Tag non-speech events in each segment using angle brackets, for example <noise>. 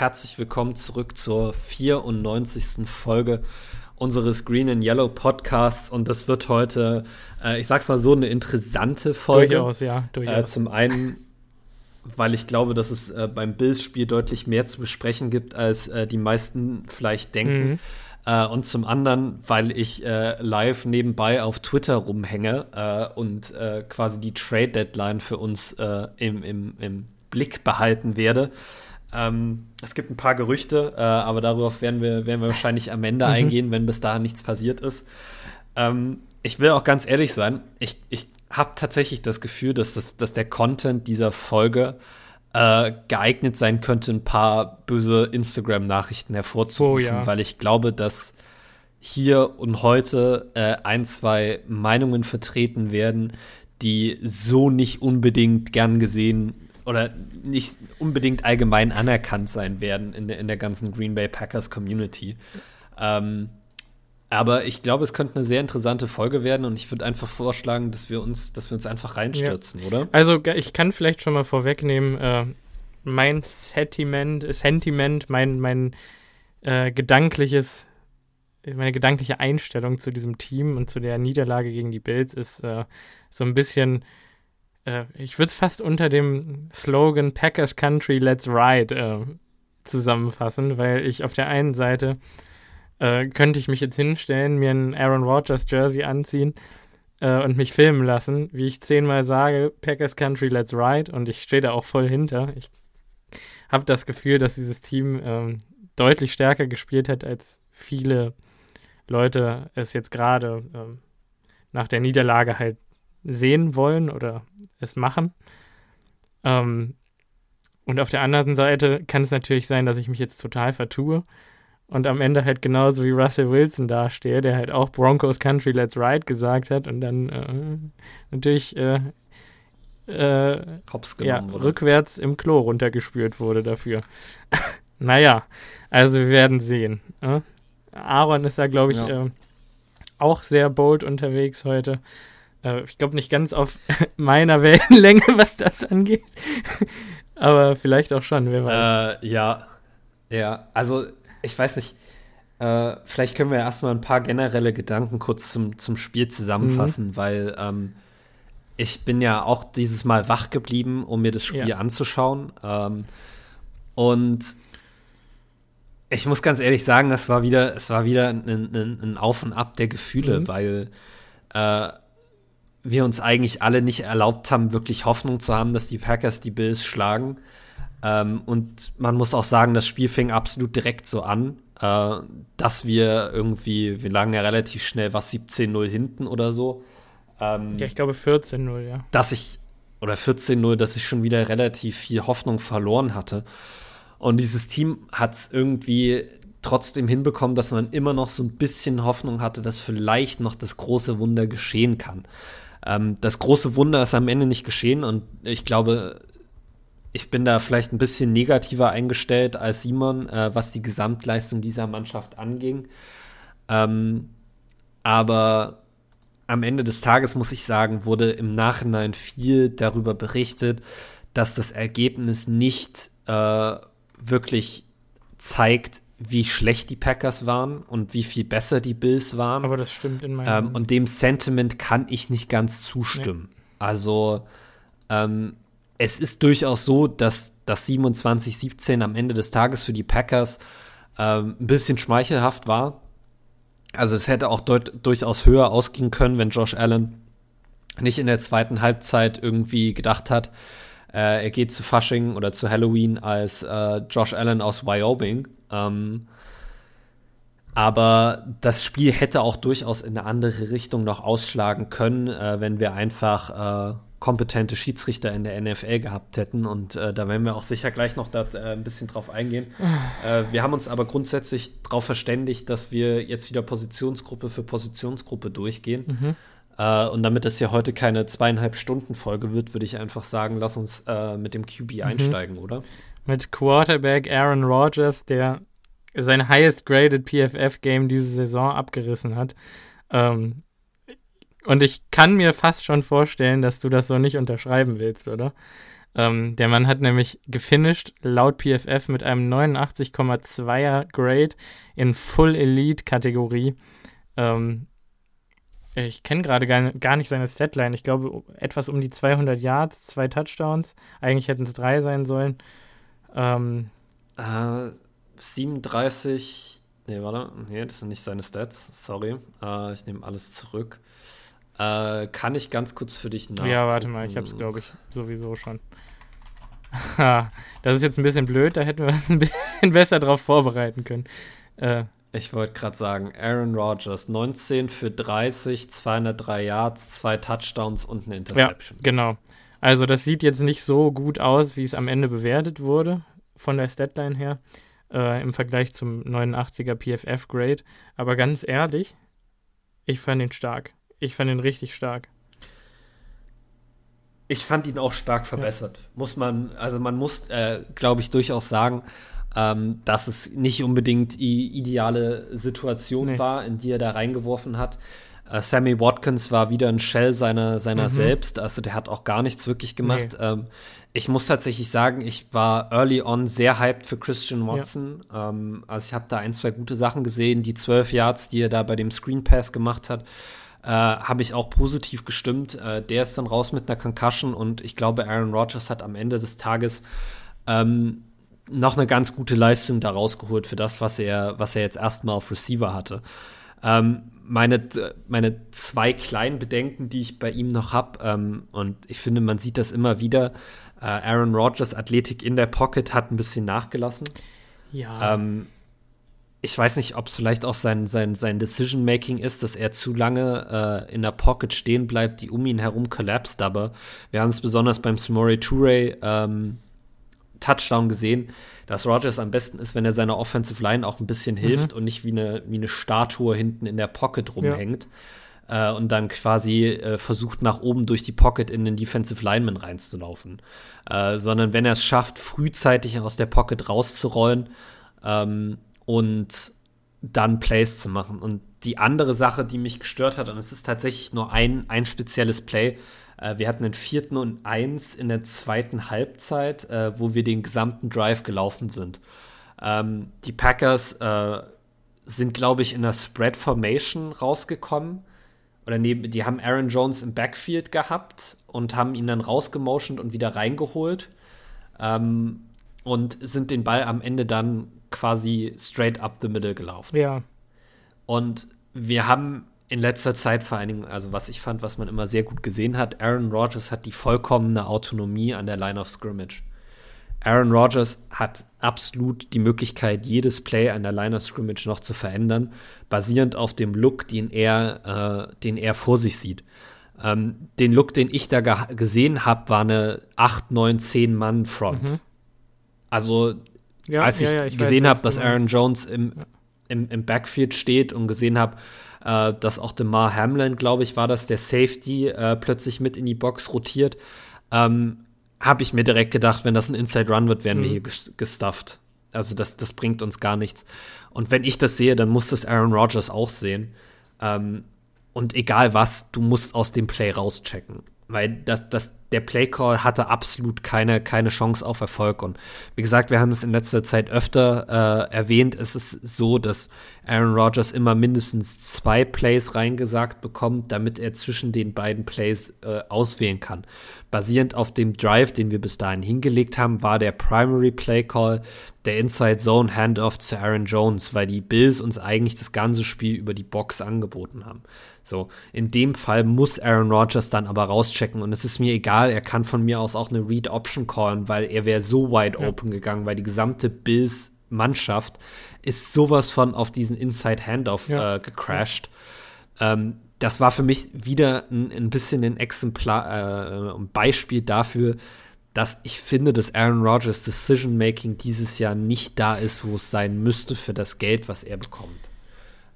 herzlich willkommen zurück zur 94. Folge unseres Green and Yellow Podcasts. Und das wird heute, äh, ich sag's mal so, eine interessante Folge. Durchaus, ja, durchaus. Äh, zum einen, weil ich glaube, dass es äh, beim Bills-Spiel deutlich mehr zu besprechen gibt, als äh, die meisten vielleicht denken. Mhm. Äh, und zum anderen, weil ich äh, live nebenbei auf Twitter rumhänge äh, und quasi die Trade-Deadline für uns im, im, im Blick behalten werde. Ähm, es gibt ein paar Gerüchte, äh, aber darauf werden wir, werden wir wahrscheinlich am Ende mhm. eingehen, wenn bis dahin nichts passiert ist. Ähm, ich will auch ganz ehrlich sein, ich, ich habe tatsächlich das Gefühl, dass, das, dass der Content dieser Folge äh, geeignet sein könnte, ein paar böse Instagram-Nachrichten hervorzurufen, oh, ja. weil ich glaube, dass hier und heute äh, ein, zwei Meinungen vertreten werden, die so nicht unbedingt gern gesehen oder nicht unbedingt allgemein anerkannt sein werden in der, in der ganzen Green Bay Packers Community. Ähm, aber ich glaube, es könnte eine sehr interessante Folge werden und ich würde einfach vorschlagen, dass wir uns, dass wir uns einfach reinstürzen, ja. oder? Also ich kann vielleicht schon mal vorwegnehmen, äh, mein Sentiment, Sentiment, mein, mein äh, gedankliches, meine gedankliche Einstellung zu diesem Team und zu der Niederlage gegen die Bills ist äh, so ein bisschen, äh, ich würde es fast unter dem Slogan Packers Country Let's Ride äh, zusammenfassen, weil ich auf der einen Seite äh, könnte ich mich jetzt hinstellen, mir ein Aaron Rodgers Jersey anziehen äh, und mich filmen lassen, wie ich zehnmal sage, Packers Country, let's ride. Und ich stehe da auch voll hinter. Ich habe das Gefühl, dass dieses Team ähm, deutlich stärker gespielt hat, als viele Leute es jetzt gerade ähm, nach der Niederlage halt sehen wollen oder es machen. Ähm, und auf der anderen Seite kann es natürlich sein, dass ich mich jetzt total vertue und am Ende halt genauso wie Russell Wilson dastehe, der halt auch Broncos Country Let's Ride gesagt hat und dann äh, natürlich äh, äh, ja, rückwärts im Klo runtergespült wurde dafür. <laughs> naja, also wir werden sehen. Äh? Aaron ist da, glaube ich, ja. Äh, auch sehr bold unterwegs heute. Äh, ich glaube nicht ganz auf <laughs> meiner Wellenlänge, <laughs> was das angeht. <laughs> Aber vielleicht auch schon, wer weiß. Äh, ja, ja, also ich weiß nicht, äh, vielleicht können wir erstmal ein paar generelle Gedanken kurz zum, zum Spiel zusammenfassen, mhm. weil ähm, ich bin ja auch dieses Mal wach geblieben, um mir das Spiel ja. anzuschauen. Ähm, und ich muss ganz ehrlich sagen, es war wieder, es war wieder ein, ein, ein Auf und Ab der Gefühle, mhm. weil äh, wir uns eigentlich alle nicht erlaubt haben, wirklich Hoffnung zu haben, dass die Packers die Bills schlagen. Ähm, und man muss auch sagen, das Spiel fing absolut direkt so an, äh, dass wir irgendwie, wir lagen ja relativ schnell was 17-0 hinten oder so. Ähm, ja, ich glaube 14-0, ja. Dass ich, oder 14-0, dass ich schon wieder relativ viel Hoffnung verloren hatte. Und dieses Team hat es irgendwie trotzdem hinbekommen, dass man immer noch so ein bisschen Hoffnung hatte, dass vielleicht noch das große Wunder geschehen kann. Ähm, das große Wunder ist am Ende nicht geschehen und ich glaube, ich bin da vielleicht ein bisschen negativer eingestellt als Simon, äh, was die Gesamtleistung dieser Mannschaft anging. Ähm, aber am Ende des Tages, muss ich sagen, wurde im Nachhinein viel darüber berichtet, dass das Ergebnis nicht äh, wirklich zeigt, wie schlecht die Packers waren und wie viel besser die Bills waren. Aber das stimmt in meinem. Ähm, und dem Sentiment kann ich nicht ganz zustimmen. Nee. Also, ähm, es ist durchaus so, dass das 27-17 am Ende des Tages für die Packers ähm, ein bisschen schmeichelhaft war. Also es hätte auch durchaus höher ausgehen können, wenn Josh Allen nicht in der zweiten Halbzeit irgendwie gedacht hat, äh, er geht zu Fasching oder zu Halloween als äh, Josh Allen aus Wyoming. Ähm, aber das Spiel hätte auch durchaus in eine andere Richtung noch ausschlagen können, äh, wenn wir einfach äh, kompetente Schiedsrichter in der NFL gehabt hätten. Und äh, da werden wir auch sicher gleich noch da, äh, ein bisschen drauf eingehen. äh, wir haben uns aber grundsätzlich darauf verständigt, dass wir jetzt wieder Positionsgruppe für Positionsgruppe durchgehen. Mhm. Äh, und damit es ja heute keine zweieinhalb Stunden Folge wird, würde ich einfach sagen, lass uns mit dem QB mhm. einsteigen, oder? Mit Quarterback Aaron Rodgers, der sein highest graded PFF-Game diese Saison abgerissen hat. Ähm, und ich kann mir fast schon vorstellen, dass du das so nicht unterschreiben willst, oder? Ähm, der Mann hat nämlich gefinisht laut PFF mit einem 89,2er Grade in Full Elite Kategorie. Ähm, ich kenne gerade gar, gar nicht seine Statline. Ich glaube, etwas um die 200 Yards, zwei Touchdowns. Eigentlich hätten es drei sein sollen. Ähm, äh, 37. Nee, warte. Nee, das sind nicht seine Stats. Sorry. Äh, ich nehme alles zurück. Äh, kann ich ganz kurz für dich nachgucken? Ja, warte mal. Ich habe es, glaube ich, sowieso schon. <laughs> das ist jetzt ein bisschen blöd. Da hätten wir uns <laughs> ein bisschen besser drauf vorbereiten können. Äh, ich wollte gerade sagen, Aaron Rodgers, 19 für 30, 203 Yards, zwei Touchdowns und eine Interception. Ja, genau. Also das sieht jetzt nicht so gut aus, wie es am Ende bewertet wurde, von der Statline her, äh, im Vergleich zum 89er PFF-Grade. Aber ganz ehrlich, ich fand ihn stark. Ich fand ihn richtig stark. Ich fand ihn auch stark verbessert. Ja. Muss man, also man muss, äh, glaube ich, durchaus sagen, ähm, dass es nicht unbedingt die ideale Situation nee. war, in die er da reingeworfen hat. Äh, Sammy Watkins war wieder ein Shell seiner, seiner mhm. selbst, also der hat auch gar nichts wirklich gemacht. Nee. Ähm, ich muss tatsächlich sagen, ich war early on sehr hyped für Christian Watson. Ja. Ähm, also ich habe da ein, zwei gute Sachen gesehen. Die zwölf Yards, die er da bei dem Screen Pass gemacht hat, äh, habe ich auch positiv gestimmt. Äh, der ist dann raus mit einer Concussion und ich glaube, Aaron Rodgers hat am Ende des Tages ähm, noch eine ganz gute Leistung da rausgeholt für das, was er, was er jetzt erstmal auf Receiver hatte. Ähm, meine, meine zwei kleinen Bedenken, die ich bei ihm noch habe, ähm, und ich finde, man sieht das immer wieder, äh, Aaron Rodgers Athletik in der Pocket hat ein bisschen nachgelassen. Ja. Ähm, ich weiß nicht, ob es vielleicht auch sein, sein, sein Decision-Making ist, dass er zu lange äh, in der Pocket stehen bleibt, die um ihn herum collapsed, aber wir haben es besonders beim Samori Toure ähm, Touchdown gesehen, dass Rogers am besten ist, wenn er seiner Offensive Line auch ein bisschen mhm. hilft und nicht wie eine, wie eine Statue hinten in der Pocket rumhängt ja. äh, und dann quasi äh, versucht, nach oben durch die Pocket in den Defensive Lineman reinzulaufen. Äh, sondern wenn er es schafft, frühzeitig aus der Pocket rauszurollen ähm, und dann Plays zu machen. Und die andere Sache, die mich gestört hat, und es ist tatsächlich nur ein, ein spezielles Play, äh, wir hatten einen vierten und eins in der zweiten Halbzeit, äh, wo wir den gesamten Drive gelaufen sind. Ähm, die Packers äh, sind, glaube ich, in der Spread Formation rausgekommen. Oder neben, die haben Aaron Jones im Backfield gehabt und haben ihn dann rausgemotioned und wieder reingeholt. Ähm, und sind den Ball am Ende dann quasi straight up the middle gelaufen. Ja. Und wir haben in letzter Zeit vor allen Dingen, also was ich fand, was man immer sehr gut gesehen hat, Aaron Rodgers hat die vollkommene Autonomie an der Line of Scrimmage. Aaron Rodgers hat absolut die Möglichkeit, jedes Play an der Line of Scrimmage noch zu verändern, basierend auf dem Look, den er, äh, den er vor sich sieht. Ähm, den Look, den ich da ge gesehen habe, war eine 8, 9, 10 Mann Front. Mhm. Also, ja, als ich, ja, ja, ich gesehen habe, dass Aaron Jones im, im, im Backfield steht und gesehen habe, äh, dass auch DeMar Hamlin, glaube ich, war das, der Safety, äh, plötzlich mit in die Box rotiert, ähm, habe ich mir direkt gedacht, wenn das ein Inside Run wird, werden mhm. wir hier gestufft. Also das, das bringt uns gar nichts. Und wenn ich das sehe, dann muss das Aaron Rodgers auch sehen. Ähm, und egal was, du musst aus dem Play rauschecken. Weil das, das, der Playcall hatte absolut keine, keine Chance auf Erfolg. Und wie gesagt, wir haben es in letzter Zeit öfter äh, erwähnt. Es ist so, dass Aaron Rodgers immer mindestens zwei Plays reingesagt bekommt, damit er zwischen den beiden Plays äh, auswählen kann. Basierend auf dem Drive, den wir bis dahin hingelegt haben, war der Primary Play Call der Inside Zone Handoff zu Aaron Jones, weil die Bills uns eigentlich das ganze Spiel über die Box angeboten haben. So, in dem Fall muss Aaron Rodgers dann aber rauschecken und es ist mir egal, er kann von mir aus auch eine Read Option callen, weil er wäre so wide ja. open gegangen, weil die gesamte Bills Mannschaft ist sowas von auf diesen Inside Handoff ja. äh, gecrashed. Ähm, das war für mich wieder ein, ein bisschen ein Exemplar, äh, ein Beispiel dafür, dass ich finde, dass Aaron Rodgers Decision Making dieses Jahr nicht da ist, wo es sein müsste für das Geld, was er bekommt.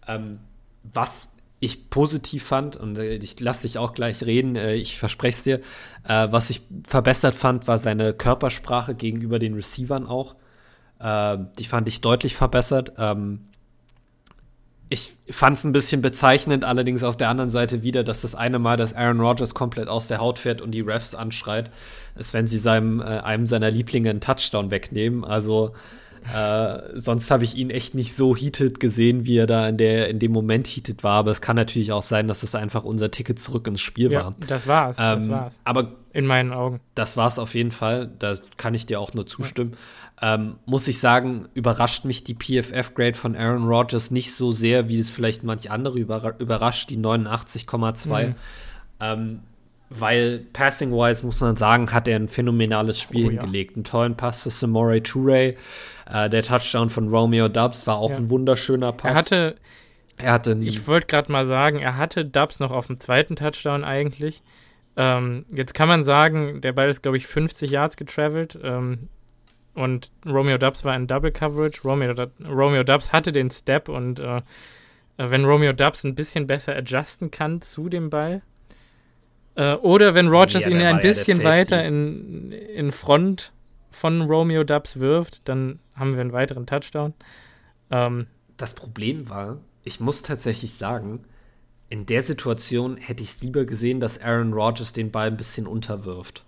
Ähm, was ich positiv fand, und äh, ich lasse dich auch gleich reden, äh, ich verspreche es dir, äh, was ich verbessert fand, war seine Körpersprache gegenüber den Receivern auch. die fand ich deutlich verbessert. Ähm, ich fand es ein bisschen bezeichnend, allerdings auf der anderen Seite wieder, dass das eine Mal, dass Aaron Rodgers komplett aus der Haut fährt und die Refs anschreit, ist, wenn sie seinem, einem seiner Lieblinge einen Touchdown wegnehmen. Also äh, sonst habe ich ihn echt nicht so heated gesehen, wie er da in, der, in dem Moment heated war. Aber es kann natürlich auch sein, dass das einfach unser Ticket zurück ins Spiel ja, war. Das war's. Ähm, das war's. Aber in meinen Augen. Das war's auf jeden Fall. Da kann ich dir auch nur zustimmen. Ja. Ähm, muss ich sagen, überrascht mich die PFF-Grade von Aaron Rodgers nicht so sehr, wie es vielleicht manche andere überrascht, die 89,2. Mhm. Ähm, weil passing-wise muss man sagen, hat er ein phänomenales Spiel oh, hingelegt. Ja. Einen tollen Pass zu Samore Toure. Äh, der Touchdown von Romeo Dubs war auch ja. ein wunderschöner Pass. Er hatte, er hatte ich wollte gerade mal sagen, er hatte Dubs noch auf dem zweiten Touchdown eigentlich. Ähm, jetzt kann man sagen, der Ball ist, glaube ich, 50 Yards getravelt. Ähm, und Romeo Dubs war in Double Coverage. Romeo, Romeo Dubs hatte den Step und äh, wenn Romeo Dubs ein bisschen besser adjusten kann zu dem Ball, äh, oder wenn Rogers ja, ihn ein bisschen ja weiter in, in Front von Romeo Dubs wirft, dann haben wir einen weiteren Touchdown. Ähm, das Problem war, ich muss tatsächlich sagen, in der Situation hätte ich es lieber gesehen, dass Aaron Rodgers den Ball ein bisschen unterwirft.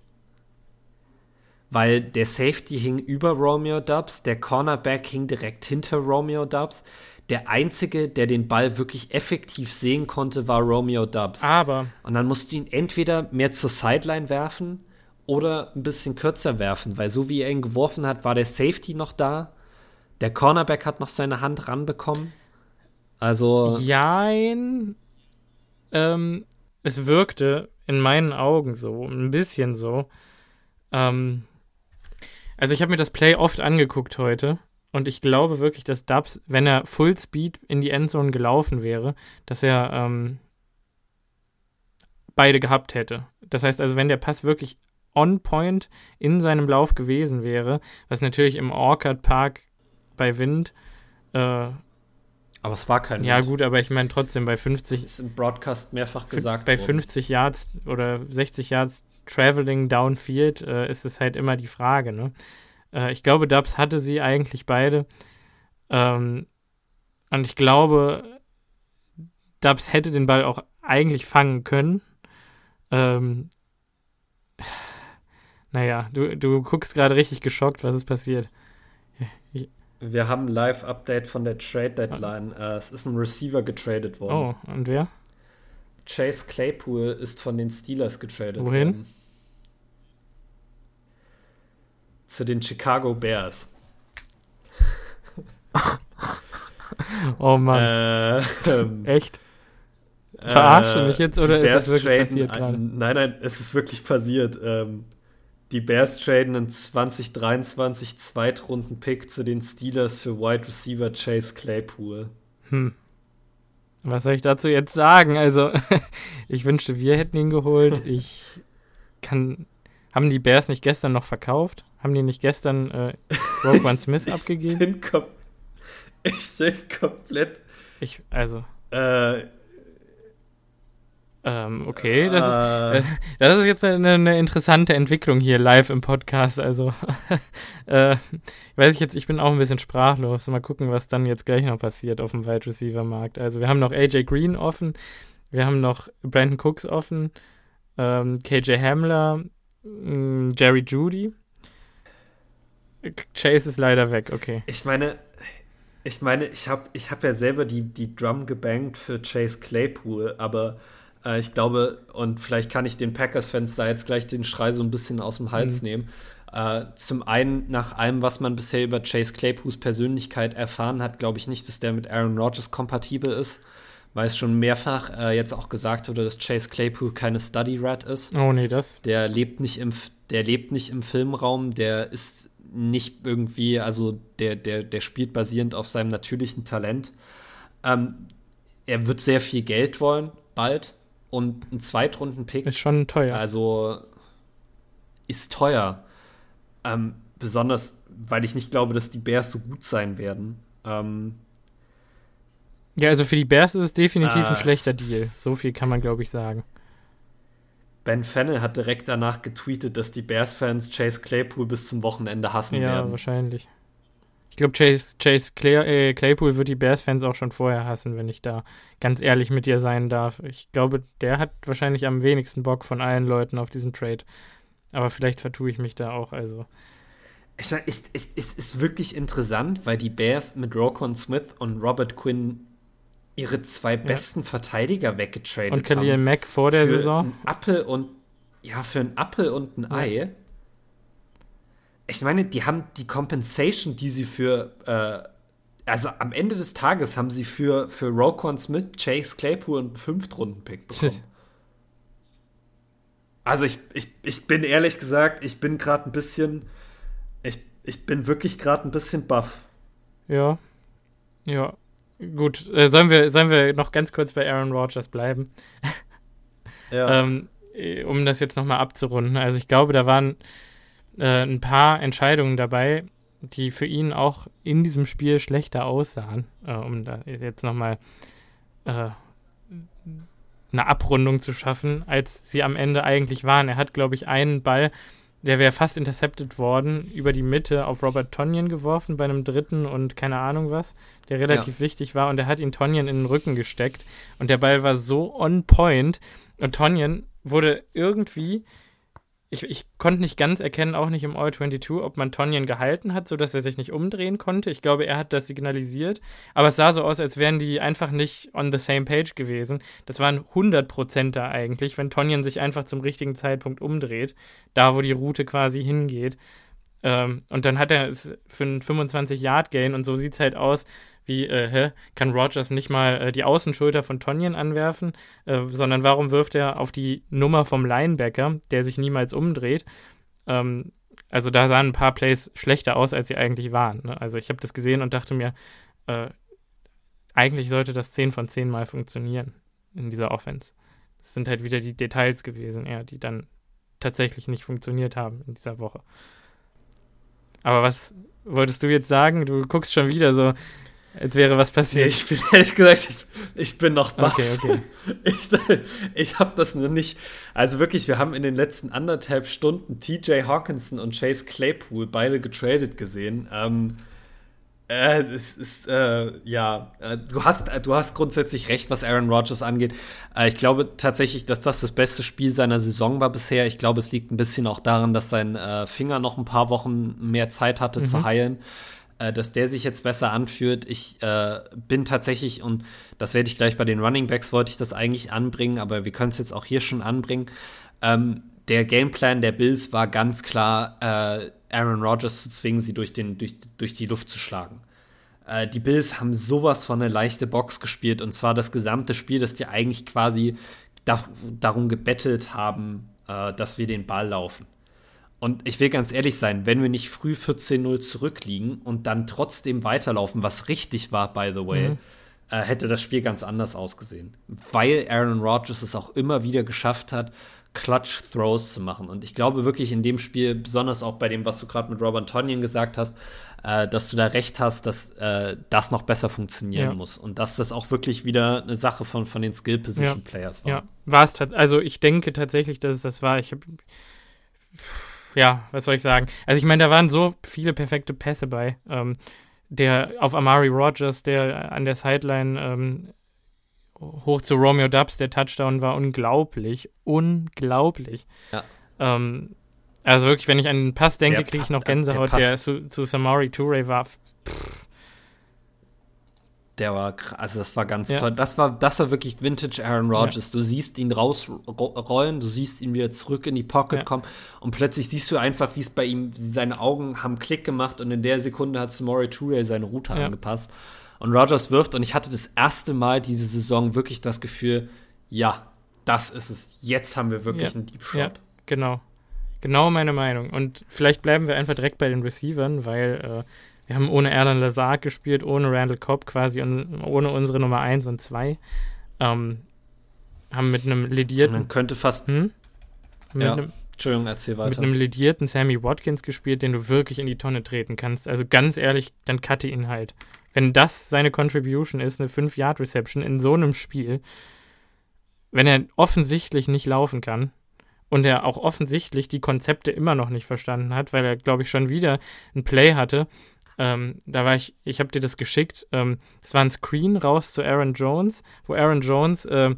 Weil der Safety hing über Romeo Dubs, der Cornerback hing direkt hinter Romeo Dubs. Der einzige, der den Ball wirklich effektiv sehen konnte, war Romeo Dubs. Aber. Und dann musst du ihn entweder mehr zur Sideline werfen oder ein bisschen kürzer werfen, weil so wie er ihn geworfen hat, war der Safety noch da. Der Cornerback hat noch seine Hand ranbekommen. Also. Jein. Ähm, es wirkte in meinen Augen so, ein bisschen so. Ähm, also ich habe mir das Play oft angeguckt heute und ich glaube wirklich, dass Dubs, wenn er Full Speed in die Endzone gelaufen wäre, dass er ähm, beide gehabt hätte. Das heißt also, wenn der Pass wirklich on point in seinem Lauf gewesen wäre, was natürlich im Orchard Park bei Wind. Äh, aber es war kein Ja, Wind. gut, aber ich meine trotzdem bei 50. Das ist im Broadcast mehrfach gesagt. Bei worden. 50 Yards oder 60 Yards Traveling Downfield äh, ist es halt immer die Frage, ne? Äh, ich glaube, Dubs hatte sie eigentlich beide. Ähm, und ich glaube, Dubs hätte den Ball auch eigentlich fangen können. Ähm, naja, du, du guckst gerade richtig geschockt, was ist passiert. Wir haben ein Live-Update von der Trade-Deadline. Ah. Uh, es ist ein Receiver getradet worden. Oh, und wer? Chase Claypool ist von den Steelers getradet Wohin? worden zu den Chicago Bears. <laughs> oh Mann. Äh, ähm, <laughs> Echt? Verarsche äh, mich jetzt oder ist es wirklich passiert gerade? Nein, nein, es ist wirklich passiert. Ähm, die Bears traden einen 2023 Zweitrunden-Pick zu den Steelers für Wide Receiver Chase Claypool. Hm. Was soll ich dazu jetzt sagen? Also, <laughs> ich wünschte, wir hätten ihn geholt. <laughs> Ich kann. Haben die Bears nicht gestern noch verkauft? Haben die nicht gestern äh, Roquan <laughs> Smith ich abgegeben? Bin ich bin komplett. Ich, also. Äh, ähm, okay, das, äh, ist, äh, <laughs> das ist jetzt eine, eine, interessante Entwicklung hier live im Podcast. Also, <laughs> äh, weiß ich jetzt, ich bin auch ein bisschen sprachlos. Mal gucken, was dann jetzt gleich noch passiert auf dem Wide Receiver Markt. Also, wir haben noch AJ Green offen, wir haben noch Brandon Cooks offen, ähm, KJ Hamler, mh, mm, Jerry Judy. Chase ist leider weg, okay. Ich meine, ich meine, ich habe ich hab ja selber die, die Drum gebankt für Chase Claypool, aber äh, ich glaube, und vielleicht kann ich den Packers-Fans da jetzt gleich den Schrei so ein bisschen aus dem Hals mhm. nehmen. Äh, zum einen, nach allem, was man bisher über Chase Claypools Persönlichkeit erfahren hat, glaube ich nicht, dass der mit Aaron Rodgers kompatibel ist, weil es schon mehrfach äh, jetzt auch gesagt wurde, dass Chase Claypool keine Study Rat ist. Oh nee, das. Der lebt nicht im, der lebt nicht im Filmraum, der ist nicht irgendwie, also der, der, der spielt basierend auf seinem natürlichen Talent. Ähm, er wird sehr viel Geld wollen, bald. Und ein Zweitrunden-Pick. Ist schon teuer. Also ist teuer. Ähm, besonders, weil ich nicht glaube, dass die Bears so gut sein werden. Ähm, ja, also für die Bears ist es definitiv äh, ein schlechter Deal. So viel kann man, glaube ich, sagen. Ben Fennel hat direkt danach getweetet, dass die Bears-Fans Chase Claypool bis zum Wochenende hassen ja, werden. Ja, wahrscheinlich. Ich glaube, Chase, Chase Clay, äh, Claypool wird die Bears-Fans auch schon vorher hassen, wenn ich da ganz ehrlich mit dir sein darf. Ich glaube, der hat wahrscheinlich am wenigsten Bock von allen Leuten auf diesen Trade. Aber vielleicht vertue ich mich da auch. Also. Ich, ich, ich, es ist wirklich interessant, weil die Bears mit Rokon Smith und Robert Quinn ihre zwei ja. besten Verteidiger weggetradet haben. Und Khalil Mack vor der für Saison. Ein Apple und ja, für ein Apple und ein ja. Ei. Ich meine, die haben die Compensation, die sie für äh, also am Ende des Tages haben sie für, für Roquan Smith, Chase Claypool einen Fünftrunden-Pick bekommen. also ich, ich, ich bin ehrlich gesagt, ich bin gerade ein bisschen, ich, ich bin wirklich gerade ein bisschen baff. Ja, ja. Gut, äh, sollen, wir, sollen wir noch ganz kurz bei Aaron Rodgers bleiben? Ja. <laughs> ähm, äh, um das jetzt nochmal abzurunden. Also ich glaube, da waren äh, ein paar Entscheidungen dabei, die für ihn auch in diesem Spiel schlechter aussahen, äh, um da jetzt nochmal äh, eine Abrundung zu schaffen, als sie am Ende eigentlich waren. Er hat, glaube ich, einen Ball der wäre fast intercepted worden, über die Mitte auf Robert Tonyan geworfen bei einem dritten und keine Ahnung was, der relativ ja. wichtig war und er hat ihn Tonyan in den Rücken gesteckt und der Ball war so on point und Tonyan wurde irgendwie ich, ich konnte nicht ganz erkennen, auch nicht im All-22, ob man Tonyan gehalten hat, sodass er sich nicht umdrehen konnte. Ich glaube, er hat das signalisiert. Aber es sah so aus, als wären die einfach nicht on the same page gewesen. Das waren 100% da eigentlich, wenn Tonyan sich einfach zum richtigen Zeitpunkt umdreht, da wo die Route quasi hingeht. Ähm, und dann hat er es für einen 25-Yard-Gain und so sieht es halt aus, wie, äh, hä, kann Rogers nicht mal äh, die Außenschulter von Tonyan anwerfen, äh, sondern warum wirft er auf die Nummer vom Linebacker, der sich niemals umdreht? Ähm, also da sahen ein paar Plays schlechter aus, als sie eigentlich waren. Ne? Also ich habe das gesehen und dachte mir, äh, eigentlich sollte das 10 von 10 Mal funktionieren in dieser Offense. Es sind halt wieder die Details gewesen, eher, die dann tatsächlich nicht funktioniert haben in dieser Woche. Aber was wolltest du jetzt sagen? Du guckst schon wieder so, als wäre was passiert. Ich bin <laughs> ehrlich gesagt, ich, ich bin noch baff. Okay, okay. <laughs> Ich, ich habe das noch nicht. Also wirklich, wir haben in den letzten anderthalb Stunden TJ Hawkinson und Chase Claypool beide getradet gesehen. Ähm, äh, es ist, äh, ja, äh, du hast, du hast grundsätzlich recht, was Aaron Rodgers angeht. Äh, ich glaube tatsächlich, dass das das beste Spiel seiner Saison war bisher. Ich glaube, es liegt ein bisschen auch daran, dass sein äh, Finger noch ein paar Wochen mehr Zeit hatte mhm. zu heilen äh, dass der sich jetzt besser anfühlt. Ich äh, bin tatsächlich, und das werde ich gleich bei den Running Backs, wollte ich das eigentlich anbringen, aber wir können es jetzt auch hier schon anbringen. Ähm, der Gameplan der Bills war ganz klar, äh, Aaron Rodgers zu zwingen, sie durch, den, durch, durch die Luft zu schlagen. Äh, die Bills haben sowas von eine leichte Box gespielt und zwar das gesamte Spiel, dass die eigentlich quasi da, darum gebettelt haben, äh, dass wir den Ball laufen. Und ich will ganz ehrlich sein, wenn wir nicht früh 14-0 zurückliegen und dann trotzdem weiterlaufen, was richtig war, by the way, mhm. äh, hätte das Spiel ganz anders ausgesehen. Weil Aaron Rodgers es auch immer wieder geschafft hat, Clutch Throws zu machen. Und ich glaube wirklich in dem Spiel, besonders auch bei dem, was du gerade mit Robert Tonyan gesagt hast, äh, dass du da recht hast, dass äh, das noch besser funktionieren ja. muss. Und dass das auch wirklich wieder eine Sache von, von den Skill-Position-Players ja. war. Ja, war es tatsächlich. Also ich denke tatsächlich, dass es das war. Ich habe ja, was soll ich sagen? Also ich meine, da waren so viele perfekte Pässe bei. Ähm, der auf Amari Rogers, der an der Sideline ähm, hoch zu Romeo Dubs, der Touchdown war unglaublich. Unglaublich. Ja. Ähm, also wirklich, wenn ich an den Pass denke, kriege ich noch Gänsehaut. Also der, der zu, zu Samari Toure war. Pff, der war, also das war ganz ja. toll. Das war, das war wirklich Vintage Aaron Rodgers. Ja. Du siehst ihn rausrollen, du siehst ihn wieder zurück in die Pocket ja. kommen und plötzlich siehst du einfach, wie es bei ihm, seine Augen haben Klick gemacht und in der Sekunde hat Samori Toure seine Route angepasst. Und Rodgers wirft und ich hatte das erste Mal diese Saison wirklich das Gefühl, ja, das ist es. Jetzt haben wir wirklich einen Deep Shot. Genau. Genau meine Meinung. Und vielleicht bleiben wir einfach direkt bei den Receivern, weil äh, wir haben ohne Erlan Lazard gespielt, ohne Randall Cobb quasi und ohne unsere Nummer 1 und 2. Ähm, haben mit einem ledierten. Man könnte fast. Hm? ja. Einem, Entschuldigung, erzähl weiter. Mit einem ledierten Sammy Watkins gespielt, den du wirklich in die Tonne treten kannst. Also ganz ehrlich, dann cutte ihn halt. Wenn das seine Contribution ist, eine 5-Yard-Reception in so einem Spiel, wenn er offensichtlich nicht laufen kann und er auch offensichtlich die Konzepte immer noch nicht verstanden hat, weil er, glaube ich, schon wieder ein Play hatte, Ähm, da war ich, ich habe dir das geschickt. Ähm, das war ein Screen raus zu Aaron Jones, wo Aaron Jones äh,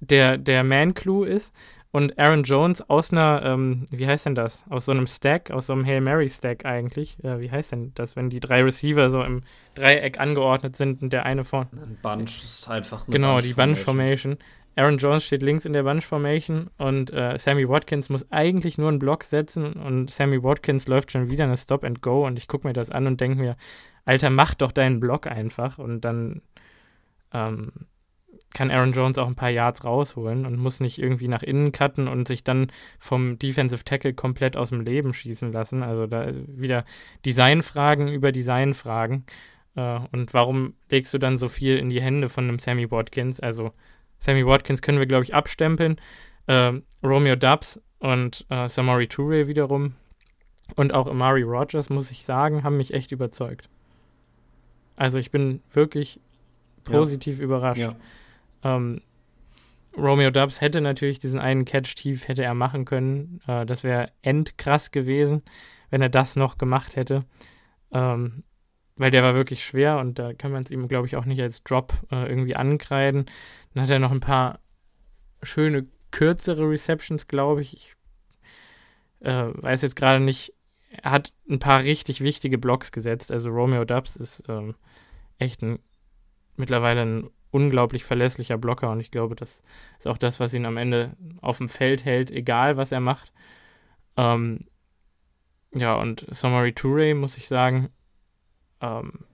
der, der Man-Clue ist und Aaron Jones aus einer, ähm, wie heißt denn das? Aus so einem Stack, aus so einem Hail Mary Stack eigentlich. Äh, wie heißt denn das, wenn die drei Receiver so im Dreieck angeordnet sind und der eine vorne. Ein Bunch ist einfach eine Genau, Bunch die Bunch Formation. Aaron Jones steht links in der Bunch Formation und äh, Sammy Watkins muss eigentlich nur einen Block setzen und Sammy Watkins läuft schon wieder eine Stop and Go und ich gucke mir das an und denke mir, Alter, mach doch deinen Block einfach und dann ähm, kann Aaron Jones auch ein paar Yards rausholen und muss nicht irgendwie nach innen cutten und sich dann vom Defensive Tackle komplett aus dem Leben schießen lassen. Also da wieder Designfragen über Designfragen. Äh, und warum legst du dann so viel in die Hände von einem Sammy Watkins? Also Sammy Watkins können wir, glaube ich, abstempeln. Äh, Romeo Dubs und äh, Samari Toure wiederum und auch Amari Rogers, muss ich sagen, haben mich echt überzeugt. Also ich bin wirklich positiv ja. überrascht. Ja. Ähm, Romeo Dubs hätte natürlich diesen einen Catch tief hätte er machen können. Äh, das wäre endkrass gewesen, wenn er das noch gemacht hätte. Ähm, weil der war wirklich schwer und da kann man es ihm, glaube ich, auch nicht als Drop äh, irgendwie ankreiden. Dann hat er noch ein paar schöne, kürzere Receptions, glaube ich. Ich äh, weiß jetzt gerade nicht. Er hat ein paar richtig wichtige Blocks gesetzt. Also Romeo Dubs ist ähm, echt ein, mittlerweile ein unglaublich verlässlicher Blocker und ich glaube, das ist auch das, was ihn am Ende auf dem Feld hält, egal was er macht. Ähm, ja, und Somari Toure, muss ich sagen, ähm,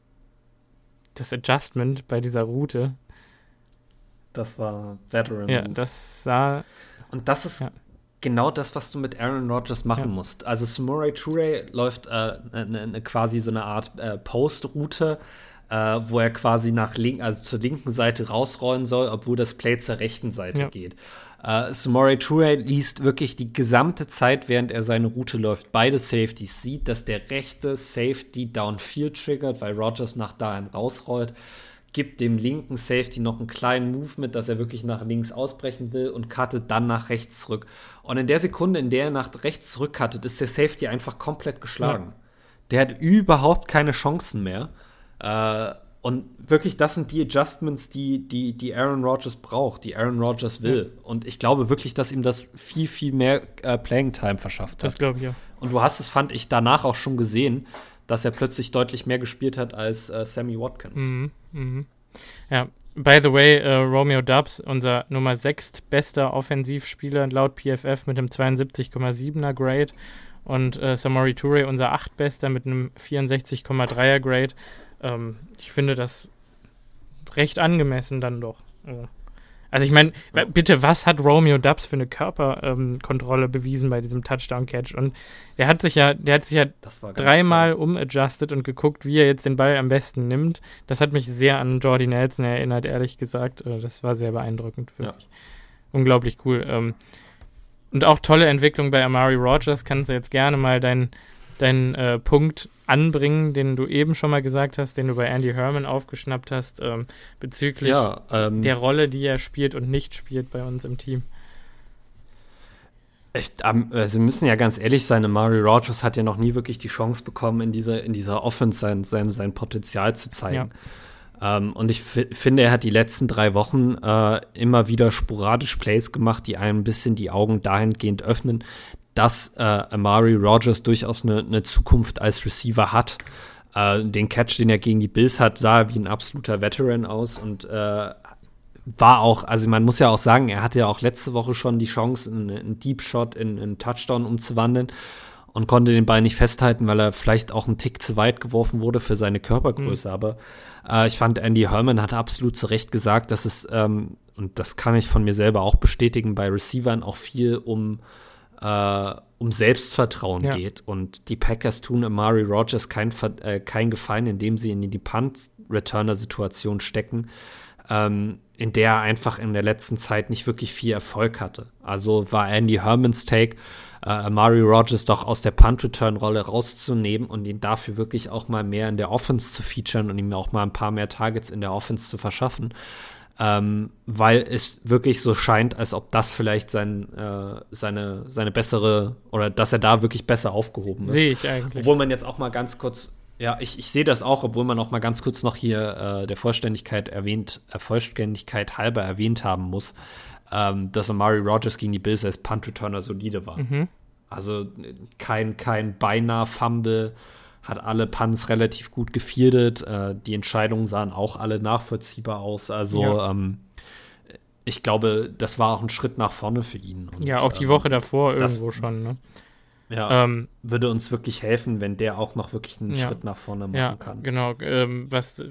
das Adjustment bei dieser Route. Das war Veteran. Ja, das sah. Und das ist ja. genau das, was du mit Aaron Rodgers machen ja. musst. Also Samurai Toure läuft äh, ne, ne, quasi so eine Art äh, Post-Route äh, wo er quasi nach link, also zur linken Seite rausrollen soll, obwohl das Play zur rechten Seite ja. geht. Äh, Samori Toure liest wirklich die gesamte Zeit, während er seine Route läuft, beide Safeties, sieht, dass der rechte Safety downfield triggert, weil Rogers nach dahin rausrollt gibt dem linken Safety noch einen kleinen Move mit, dass er wirklich nach links ausbrechen will und cuttet dann nach rechts zurück. Und in der Sekunde, in der er nach rechts zurückcuttet, ist der Safety einfach komplett geschlagen. Ja. Der hat überhaupt keine Chancen mehr. Äh, und wirklich, das sind die Adjustments, die, die, die Aaron Rodgers braucht, die Aaron Rodgers will. Ja. Und ich glaube wirklich, dass ihm das viel, viel mehr äh, Playing Time verschafft hat. Das glaube ich ja. Und du hast es, fand ich, danach auch schon gesehen, dass er plötzlich deutlich mehr gespielt hat als äh, Sammy Watkins. Mhm, mhm. Ja, by the way, äh, Romeo Dubs, unser Nummer 6 bester Offensivspieler laut PFF mit einem 72,7er Grade. Und äh, Samori Toure, unser 8 bester mit einem 64,3er Grade. Ähm, ich finde das recht angemessen dann doch. Also ich meine, bitte, was hat Romeo Dubs für eine Körperkontrolle ähm, bewiesen bei diesem Touchdown-Catch? Und der hat sich ja, der hat sich ja dreimal umadjusted und geguckt, wie er jetzt den Ball am besten nimmt. Das hat mich sehr an Jordy Nelson erinnert, ehrlich gesagt. Äh, das war sehr beeindruckend für ja. mich. Unglaublich cool. Ähm, und auch tolle Entwicklung bei Amari Rogers. Kannst du jetzt gerne mal deinen deinen äh, Punkt anbringen, den du eben schon mal gesagt hast, den du bei Andy Herman aufgeschnappt hast, ähm, bezüglich ja, ähm, der Rolle, die er spielt und nicht spielt bei uns im Team. Ich, ähm, also wir müssen ja ganz ehrlich sein, Mari Rogers hat ja noch nie wirklich die Chance bekommen, in dieser, in dieser Offense sein, sein, sein Potenzial zu zeigen. Ja. Ähm, und ich finde, er hat die letzten drei Wochen äh, immer wieder sporadisch Plays gemacht, die einem ein bisschen die Augen dahingehend öffnen, dass äh, Amari Rogers durchaus eine, eine Zukunft als Receiver hat. Äh, den Catch, den er gegen die Bills hat, sah wie ein absoluter Veteran aus und äh, war auch, also man muss ja auch sagen, er hatte ja auch letzte Woche schon die Chance, einen, einen Deep Shot in einen Touchdown umzuwandeln und konnte den Ball nicht festhalten, weil er vielleicht auch einen Tick zu weit geworfen wurde für seine Körpergröße. Mhm. Aber äh, ich fand, Andy Herman hat absolut zu Recht gesagt, dass es, ähm, und das kann ich von mir selber auch bestätigen, bei Receivern auch viel um äh, um Selbstvertrauen ja. geht. Und die Packers tun Amari Rogers kein, äh, kein Gefallen, indem sie ihn in die Punt-Returner-Situation stecken, ähm, in der er einfach in der letzten Zeit nicht wirklich viel Erfolg hatte. Also war Andy Hermans Take, äh, Amari Rogers doch aus der Punt-Return-Rolle rauszunehmen und ihn dafür wirklich auch mal mehr in der Offense zu featuren und ihm auch mal ein paar mehr Targets in der Offense zu verschaffen ähm, weil es wirklich so scheint, als ob das vielleicht sein, äh, seine, seine bessere oder dass er da wirklich besser aufgehoben ist. Sehe ich eigentlich. Obwohl man jetzt auch mal ganz kurz Ja, ich, ich sehe das auch, obwohl man auch mal ganz kurz noch hier äh, der Vollständigkeit erwähnt, äh, Vollständigkeit halber erwähnt haben muss, ähm, dass Amari Rogers gegen die Bills als Punt-Returner solide war. Mhm. Also kein, kein beinahe Fumble, hat alle Punts relativ gut gefierdet. Äh, die Entscheidungen sahen auch alle nachvollziehbar aus. Also ja. ähm, ich glaube, das war auch ein Schritt nach vorne für ihn. Und, ja, auch die Woche ähm, davor irgendwo das, schon. Ne? Ja, ähm, würde uns wirklich helfen, wenn der auch noch wirklich einen ja, Schritt nach vorne machen ja, kann. Genau, ähm, was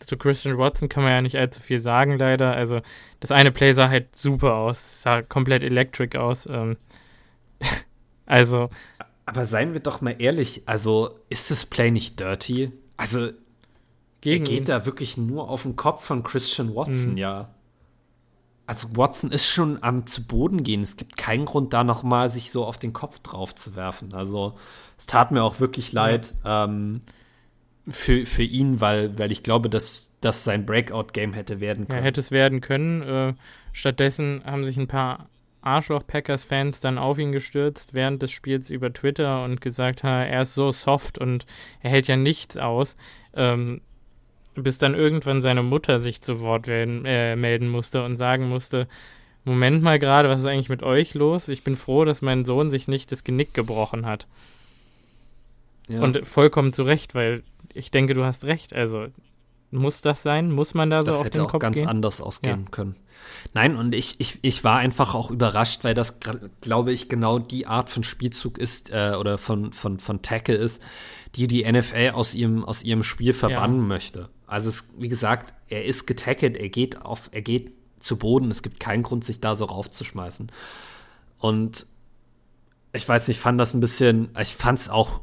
zu Christian Watson kann man ja nicht allzu viel sagen, leider. Also, das eine Play sah halt super aus, sah komplett electric aus. Ähm, <laughs> also. Aber seien wir doch mal ehrlich, also ist das Play nicht dirty? Also, er geht da wirklich nur auf den Kopf von Christian Watson, mhm. ja also Watson ist schon am zu Boden gehen. Es gibt keinen Grund, da noch mal sich so auf den Kopf drauf zu werfen. Also es tat mir auch wirklich leid ja. ähm, für, für ihn, weil, weil ich glaube, dass das sein Breakout-Game hätte werden können. Ja, hätte es werden können. Äh, stattdessen haben sich ein paar Arschloch-Packers-Fans dann auf ihn gestürzt während des Spiels über Twitter und gesagt, er ist so soft und er hält ja nichts aus. Ähm, bis dann irgendwann seine Mutter sich zu Wort werden, äh, melden musste und sagen musste, Moment mal gerade, was ist eigentlich mit euch los? Ich bin froh, dass mein Sohn sich nicht das Genick gebrochen hat. Ja. Und vollkommen zu Recht, weil ich denke, du hast recht. Also muss das sein? Muss man da so das auf den Kopf gehen? Das hätte auch ganz anders ausgehen ja. können. Nein, und ich, ich, ich war einfach auch überrascht, weil das, glaube ich, genau die Art von Spielzug ist äh, oder von, von, von Tackle ist, die die NFL aus ihrem, aus ihrem Spiel verbannen ja. möchte. Also es, wie gesagt, er ist getackelt, er geht auf, er geht zu Boden. Es gibt keinen Grund, sich da so raufzuschmeißen. Und ich weiß nicht, ich fand das ein bisschen, ich fand es auch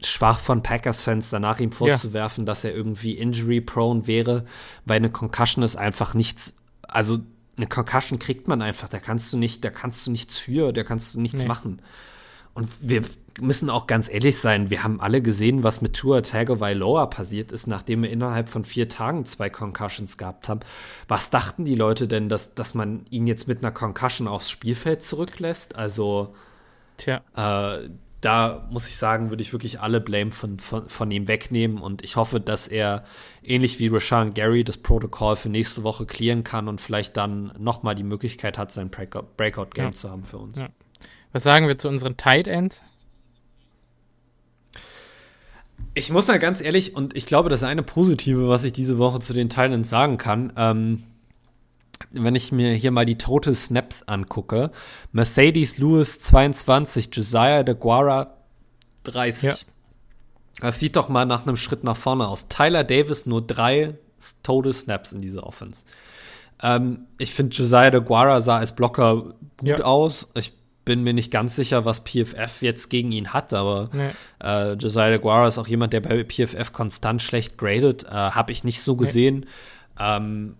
schwach von Packers-Fans danach ihm vorzuwerfen, ja. dass er irgendwie injury-prone wäre, weil eine Concussion ist einfach nichts, also eine Concussion kriegt man einfach, da kannst du nicht, da kannst du nichts für, da kannst du nichts nee. machen. Und wir müssen auch ganz ehrlich sein, wir haben alle gesehen, was mit Tua Tagovailoa passiert ist, nachdem er innerhalb von vier Tagen zwei Concussions gehabt hat. Was dachten die Leute denn, dass, dass man ihn jetzt mit einer Concussion aufs Spielfeld zurücklässt? Also, Tja. Äh, da muss ich sagen, würde ich wirklich alle Blame von, von, von, ihm wegnehmen und ich hoffe, dass er ähnlich wie Rashawn Gary das Protokoll für nächste Woche klären kann und vielleicht dann nochmal die Möglichkeit hat, sein Breakout-Game ja. zu haben für uns. Ja. Was sagen wir zu unseren Tight Ends? Ich muss mal ganz ehrlich, und ich glaube, das eine Positive, was ich diese Woche zu den Tight Ends sagen kann, ähm, wenn ich mir hier mal die Total Snaps angucke, Mercedes Lewis 22, Josiah DeGuara 30. Ja. Das sieht doch mal nach einem Schritt nach vorne aus. Tyler Davis nur drei Total Snaps in dieser Offense. Ähm, ich finde, Josiah DeGuara sah als Blocker gut ja. aus. Ich bin mir nicht ganz sicher, was PFF jetzt gegen ihn hat, aber nee. äh, Josiah DeGuara ist auch jemand, der bei PFF konstant schlecht gradet. Äh, Habe ich nicht so gesehen. Nee. Ähm,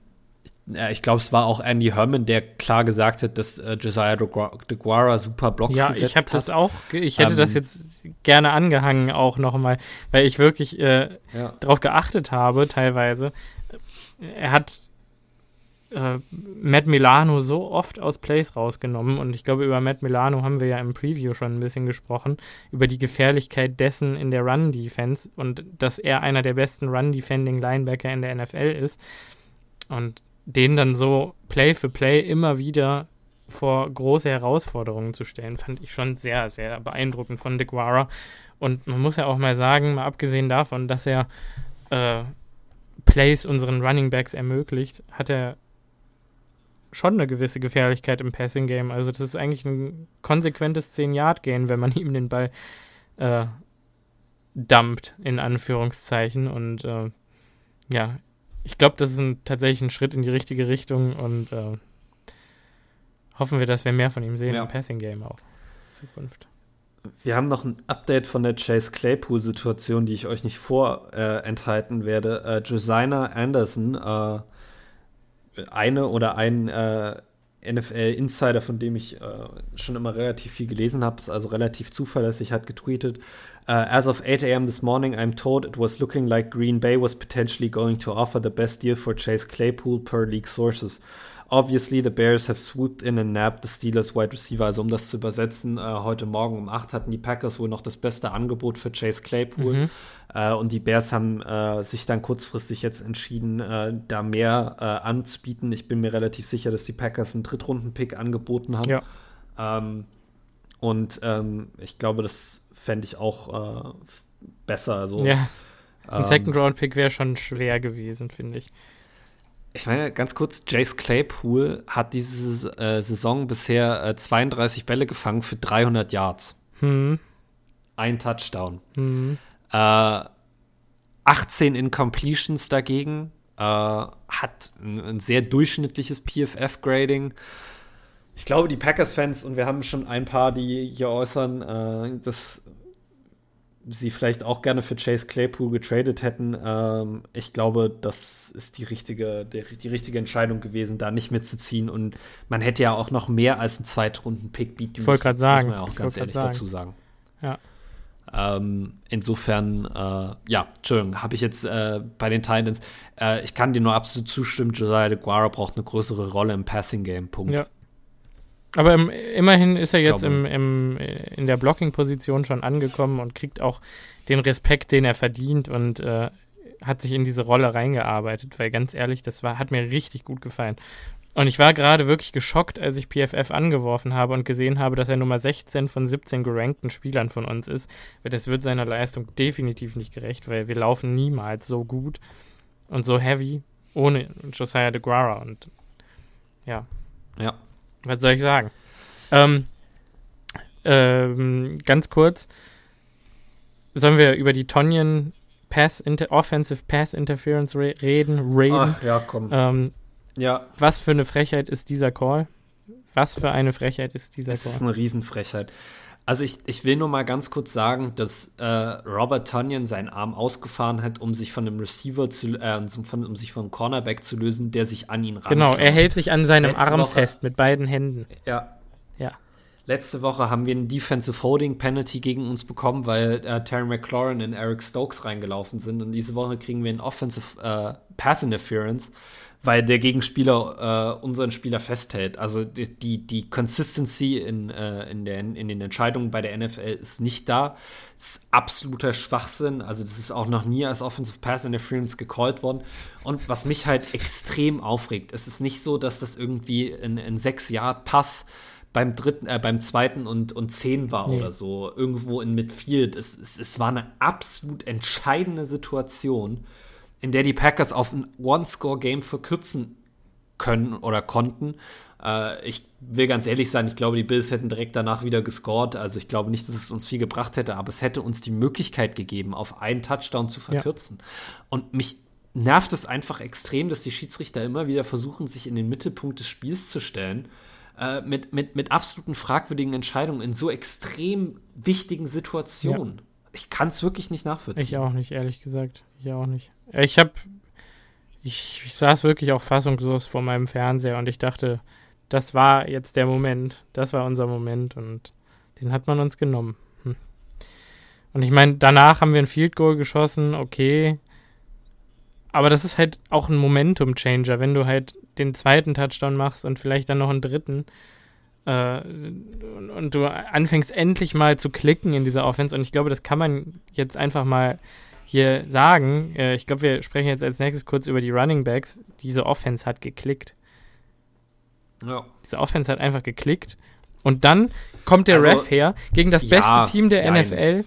ja, ich glaube, es war auch Andy Herman, der klar gesagt hat, dass äh, Josiah DeGuara super Blocks ja, gesetzt ich habe das auch, ich hätte ähm, das jetzt gerne angehangen auch nochmal, weil ich wirklich äh, ja. darauf geachtet habe teilweise. Er hat äh, Matt Milano so oft aus Plays rausgenommen und ich glaube, über Matt Milano haben wir ja im Preview schon ein bisschen gesprochen, über die Gefährlichkeit dessen in der Run-Defense und dass er einer der besten Run-Defending-Linebacker in der NFL ist und den dann so Play für Play immer wieder vor große Herausforderungen zu stellen, fand ich schon sehr, sehr beeindruckend von DeGuara. Und man muss ja auch mal sagen, mal abgesehen davon, dass er äh, Plays unseren Running Backs ermöglicht, hat er schon eine gewisse Gefährlichkeit im Passing Game. Also das ist eigentlich ein konsequentes 10-Yard-Gain, wenn man <laughs> ihm den Ball äh, dumpt, in Anführungszeichen. Und äh, ja, ich glaube, das ist ein, tatsächlich ein Schritt in die richtige Richtung und äh, hoffen wir, dass wir mehr von ihm sehen ja. im Passing Game auch in Zukunft. Wir haben noch ein Update von der Chase Claypool-Situation, die ich euch nicht vorenthalten werde. Äh, Josiah Anderson äh, eine oder ein äh, NFL-Insider, von dem ich äh, schon immer relativ viel gelesen habe, ist also relativ zuverlässig, hat getweetet. Uh, as of 8 a.m. this morning, I'm told it was looking like Green Bay was potentially going to offer the best deal for Chase Claypool per league sources. Obviously, the Bears have swooped in and nabbed the Steelers wide receiver. Also, um das zu übersetzen, äh, heute Morgen um 8 hatten die Packers wohl noch das beste Angebot für Chase Claypool. Mhm. Äh, und die Bears haben äh, sich dann kurzfristig jetzt entschieden, äh, da mehr äh, anzubieten. Ich bin mir relativ sicher, dass die Packers einen Drittrunden-Pick angeboten haben. Ja. Ähm, und ähm, ich glaube, das fände ich auch äh, besser. Also, ja. Ein ähm, Second-Round-Pick wäre schon schwer gewesen, finde ich. Ich meine, ganz kurz, Jace Claypool hat diese äh, Saison bisher äh, 32 Bälle gefangen für 300 Yards. Hm. Ein Touchdown. Hm. Äh, 18 Incompletions dagegen. Äh, hat ein, ein, sehr durchschnittliches PFF-Grading. Ich glaube, die Packers-Fans, und wir haben schon ein paar, die hier äußern, äh, dass sie vielleicht auch gerne für Chase Claypool getradet hätten. Ähm, ich glaube, das ist die richtige, die, die, richtige Entscheidung gewesen, da nicht mitzuziehen. Und man hätte ja auch noch mehr als einen Zweitrunden-Pick bieten müssen. Ich wollte gerade sagen. Muss man ja auch ganz ehrlich sagen. dazu sagen. Ja. Ähm, insofern, äh, ja, Entschuldigung, habe ich jetzt äh, bei den Titans. Äh, ich kann dir nur absolut zustimmen, Josiah DeGuara braucht eine größere Rolle im Passing-Game. Punkt. Ja. Aber im, immerhin ist er jetzt im, im, in der Blocking-Position schon angekommen und kriegt auch den Respekt, den er verdient und äh, hat sich in diese Rolle reingearbeitet, weil ganz ehrlich, das war, hat mir richtig gut gefallen. Und ich war gerade wirklich geschockt, als ich PFF angeworfen habe und gesehen habe, dass er Nummer 16 von 17 gerankten Spielern von uns ist. Weil das wird seiner Leistung definitiv nicht gerecht, weil wir laufen niemals so gut und so heavy ohne Josiah DeGuara. Und ja. Ja, was soll ich sagen? Ähm, ähm, ganz kurz. Sollen wir über die Tonyan Pass Inter Offensive Pass Interference re reden? reden? Ach ja, komm. Ähm, ja. Was für eine Frechheit ist dieser Call? Was für eine Frechheit ist dieser es Call? Das ist eine Riesenfrechheit. Also ich, ich will nur mal ganz kurz sagen, dass äh, Robert Tunyon seinen Arm ausgefahren hat, um sich von einem Receiver zu, äh, um, um sich vom Cornerback zu lösen, der sich an ihn ran. Genau, er hält sich an seinem Letzte Arm Woche, fest mit beiden Händen. Ja. Ja. Letzte Woche haben wir einen Defensive Holding Penalty gegen uns bekommen, weil äh, Terry McLaurin und Eric Stokes reingelaufen sind. Und diese Woche kriegen wir einen Offensive äh, Pass Interference weil der Gegenspieler äh, unseren Spieler festhält. Also die, die, Consistency in, äh, in, der, in den Entscheidungen bei der NFL ist nicht da. Das ist absoluter Schwachsinn. Also das ist auch noch nie als Offensive Pass Interference gecallt worden. Und was mich halt extrem aufregt, es ist nicht so, dass das irgendwie ein, ein sechs Yard Pass beim dritten, äh, beim zweiten und, und zehn war nee. oder so, irgendwo in Midfield. Es, es, es war eine absolut entscheidende Situation in der die Packers auf ein One-Score-Game verkürzen können oder konnten. Äh, ich will ganz ehrlich sein, ich glaube, die Bills hätten direkt danach wieder gescored. Also ich glaube nicht, dass es uns viel gebracht hätte, aber es hätte uns die Möglichkeit gegeben, auf einen Touchdown zu verkürzen. Ja. Und mich nervt es einfach extrem, dass die Schiedsrichter immer wieder versuchen, sich in den Mittelpunkt des Spiels zu stellen. Äh, mit, mit, mit absoluten fragwürdigen Entscheidungen in so extrem wichtigen Situationen. Ja. Ich kann es wirklich nicht nachvollziehen. Ich auch nicht, ehrlich gesagt. Ich auch nicht. Ich habe, ich, ich, saß wirklich auch fassungslos vor meinem Fernseher und ich dachte, das war jetzt der Moment, das war unser Moment und den hat man uns genommen. Hm. Und ich meine, danach haben wir ein Field Goal geschossen, okay. Aber das ist halt auch ein Momentum-Changer, wenn du halt den zweiten Touchdown machst und vielleicht dann noch einen dritten äh, und, und du anfängst endlich mal zu klicken in dieser Offense. Und ich glaube, das kann man jetzt einfach mal hier sagen, äh, ich glaube, wir sprechen jetzt als nächstes kurz über die Running Backs. Diese Offense hat geklickt. Ja. Diese Offense hat einfach geklickt. Und dann kommt der also, Ref her gegen das ja, beste Team der nein. NFL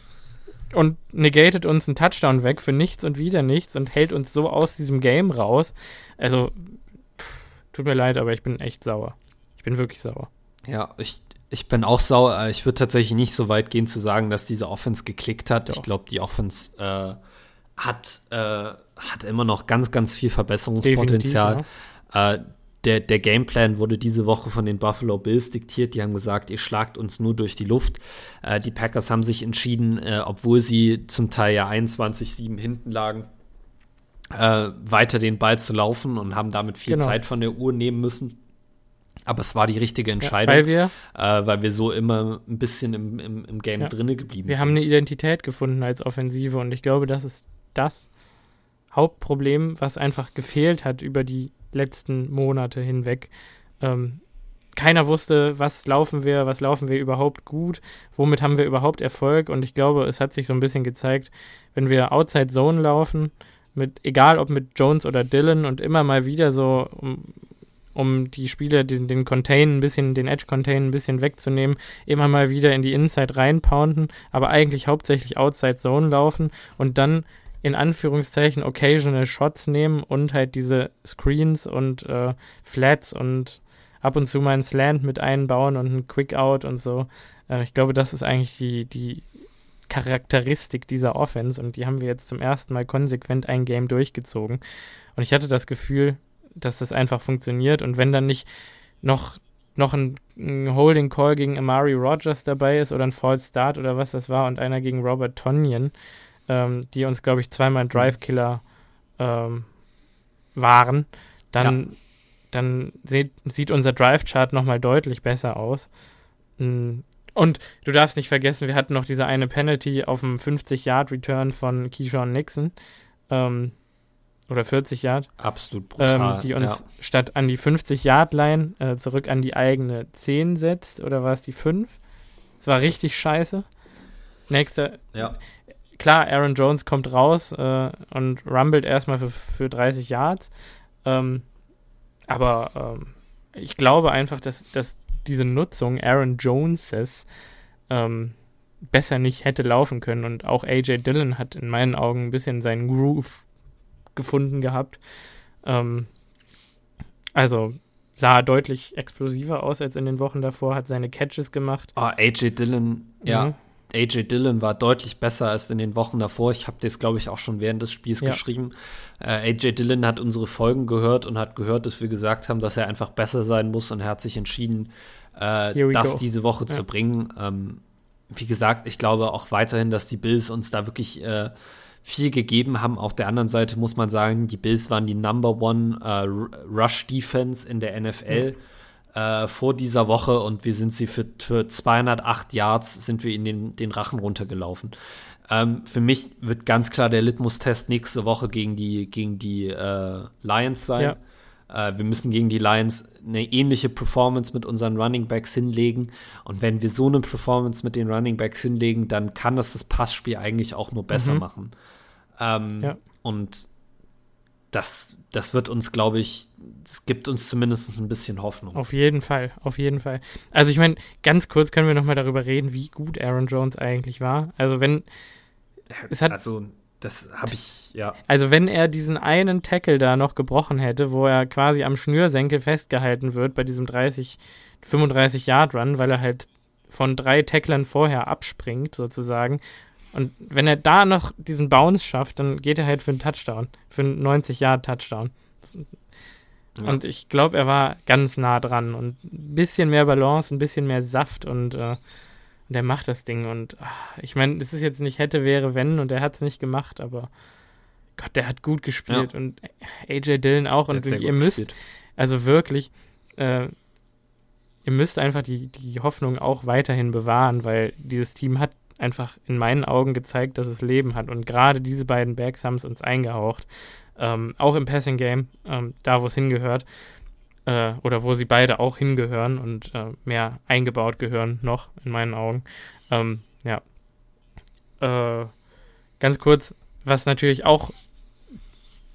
und negatet uns einen Touchdown weg für nichts und wieder nichts und hält uns so aus diesem Game raus. Also, pff, tut mir leid, aber ich bin echt sauer. Ich bin wirklich sauer. Ja, ich, ich bin auch sauer. Ich würde tatsächlich nicht so weit gehen zu sagen, dass diese Offense geklickt hat. Doch. Ich glaube, die Offense äh, hat, äh, hat immer noch ganz, ganz viel Verbesserungspotenzial. Ja. Äh, der, der Gameplan wurde diese Woche von den Buffalo Bills diktiert. Die haben gesagt, ihr schlagt uns nur durch die Luft. Äh, die Packers haben sich entschieden, äh, obwohl sie zum Teil ja 21-7 hinten lagen, äh, weiter den Ball zu laufen und haben damit viel genau. Zeit von der Uhr nehmen müssen. Aber es war die richtige Entscheidung, ja, weil, wir, äh, weil wir so immer ein bisschen im, im, im Game ja, drinne geblieben wir sind. Wir haben eine Identität gefunden als Offensive und ich glaube, das ist das Hauptproblem, was einfach gefehlt hat über die letzten Monate hinweg. Ähm, keiner wusste, was laufen wir, was laufen wir überhaupt gut, womit haben wir überhaupt Erfolg. Und ich glaube, es hat sich so ein bisschen gezeigt, wenn wir Outside Zone laufen, mit, egal ob mit Jones oder Dylan und immer mal wieder so, um, um die Spieler, den, den Contain ein bisschen, den Edge-Contain ein bisschen wegzunehmen, immer mal wieder in die Inside reinpounden, aber eigentlich hauptsächlich Outside Zone laufen und dann in Anführungszeichen occasional Shots nehmen und halt diese Screens und äh, Flats und ab und zu mal ein Slant mit einbauen und ein Quick Out und so. Äh, ich glaube, das ist eigentlich die, die Charakteristik dieser Offense und die haben wir jetzt zum ersten Mal konsequent ein Game durchgezogen. Und ich hatte das Gefühl, dass das einfach funktioniert und wenn dann nicht noch, noch ein, ein Holding Call gegen Amari Rogers dabei ist oder ein False Start oder was das war und einer gegen Robert Tonyan, ähm, die uns, glaube ich, zweimal Drive Killer ähm, waren, dann ja dann sieht, sieht unser Drive-Chart nochmal deutlich besser aus. Mm. Und du darfst nicht vergessen, wir hatten noch diese eine Penalty auf dem 50-Yard-Return von Keyshawn Nixon. Ähm, oder 40 Yard. Absolut brutal. Ähm, die uns ja. statt an die 50-Yard-Line äh, zurück an die eigene 10 setzt. Oder war es die 5? Es war richtig scheiße. Nächster. Ja. Klar, Aaron Jones kommt raus äh, und rumbelt erstmal für, für 30 Yards. Ähm, aber ähm, ich glaube einfach, dass, dass diese Nutzung Aaron Joneses ähm, besser nicht hätte laufen können. Und auch AJ Dillon hat in meinen Augen ein bisschen seinen Groove gefunden gehabt. Ähm, also sah deutlich explosiver aus als in den Wochen davor, hat seine Catches gemacht. Oh, AJ Dillon, ja. Mhm. AJ Dillon war deutlich besser als in den Wochen davor. Ich habe das, glaube ich, auch schon während des Spiels ja. geschrieben. Äh, AJ Dillon hat unsere Folgen gehört und hat gehört, dass wir gesagt haben, dass er einfach besser sein muss und er hat sich entschieden, äh, das go. diese Woche ja. zu bringen. Ähm, wie gesagt, ich glaube auch weiterhin, dass die Bills uns da wirklich äh, viel gegeben haben. Auf der anderen Seite muss man sagen, die Bills waren die Number One äh, Rush Defense in der NFL. Mhm äh, vor dieser Woche und wir sind sie für, für 208 Yards sind wir in den, den Rachen runtergelaufen. Ähm, für mich wird ganz klar der Litmus-Test nächste Woche gegen die, gegen die äh, Lions sein. Ja. Äh, wir müssen gegen die Lions eine ähnliche Performance mit unseren Running Backs hinlegen. Und wenn wir so eine Performance mit den Running Backs hinlegen, dann kann das das Passspiel eigentlich auch nur besser mhm. machen. Ähm, ja. Und das, das wird uns, glaube ich, es gibt uns zumindest ein bisschen Hoffnung. Auf jeden Fall, auf jeden Fall. Also ich meine, ganz kurz können wir noch mal darüber reden, wie gut Aaron Jones eigentlich war. Also wenn es hat also das habe ich ja. Also wenn er diesen einen Tackle da noch gebrochen hätte, wo er quasi am Schnürsenkel festgehalten wird bei diesem 30 35 Yard Run, weil er halt von drei Tacklern vorher abspringt sozusagen und wenn er da noch diesen Bounce schafft, dann geht er halt für einen Touchdown, für einen 90-Yard-Touchdown. Ja. Und ich glaube, er war ganz nah dran und ein bisschen mehr Balance, ein bisschen mehr Saft und, äh, und er macht das Ding. Und ach, ich meine, es ist jetzt nicht hätte, wäre, wenn und er hat es nicht gemacht, aber Gott, der hat gut gespielt ja. und AJ Dillon auch. Der und ihr müsst, gespielt. also wirklich, äh, ihr müsst einfach die, die Hoffnung auch weiterhin bewahren, weil dieses Team hat einfach in meinen Augen gezeigt, dass es Leben hat. Und gerade diese beiden Backs haben es uns eingehaucht. Ähm, auch im Passing Game, ähm, da wo es hingehört. Äh, oder wo sie beide auch hingehören und äh, mehr eingebaut gehören noch, in meinen Augen. Ähm, ja. Äh, ganz kurz, was natürlich auch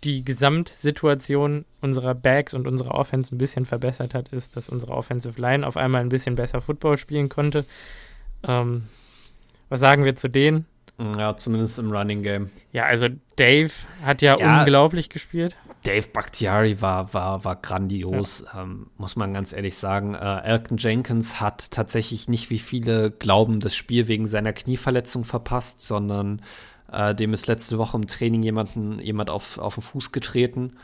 die Gesamtsituation unserer Backs und unserer Offense ein bisschen verbessert hat, ist, dass unsere Offensive Line auf einmal ein bisschen besser Football spielen konnte. Ähm, was sagen wir zu denen? Ja, zumindest im Running Game. Ja, also Dave hat ja, ja unglaublich gespielt. Dave Bakhtiari war, war, war grandios, ja. ähm, muss man ganz ehrlich sagen. Äh, Elton Jenkins hat tatsächlich nicht, wie viele glauben, das Spiel wegen seiner Knieverletzung verpasst, sondern äh, dem ist letzte Woche im Training jemanden, jemand auf, auf den Fuß getreten.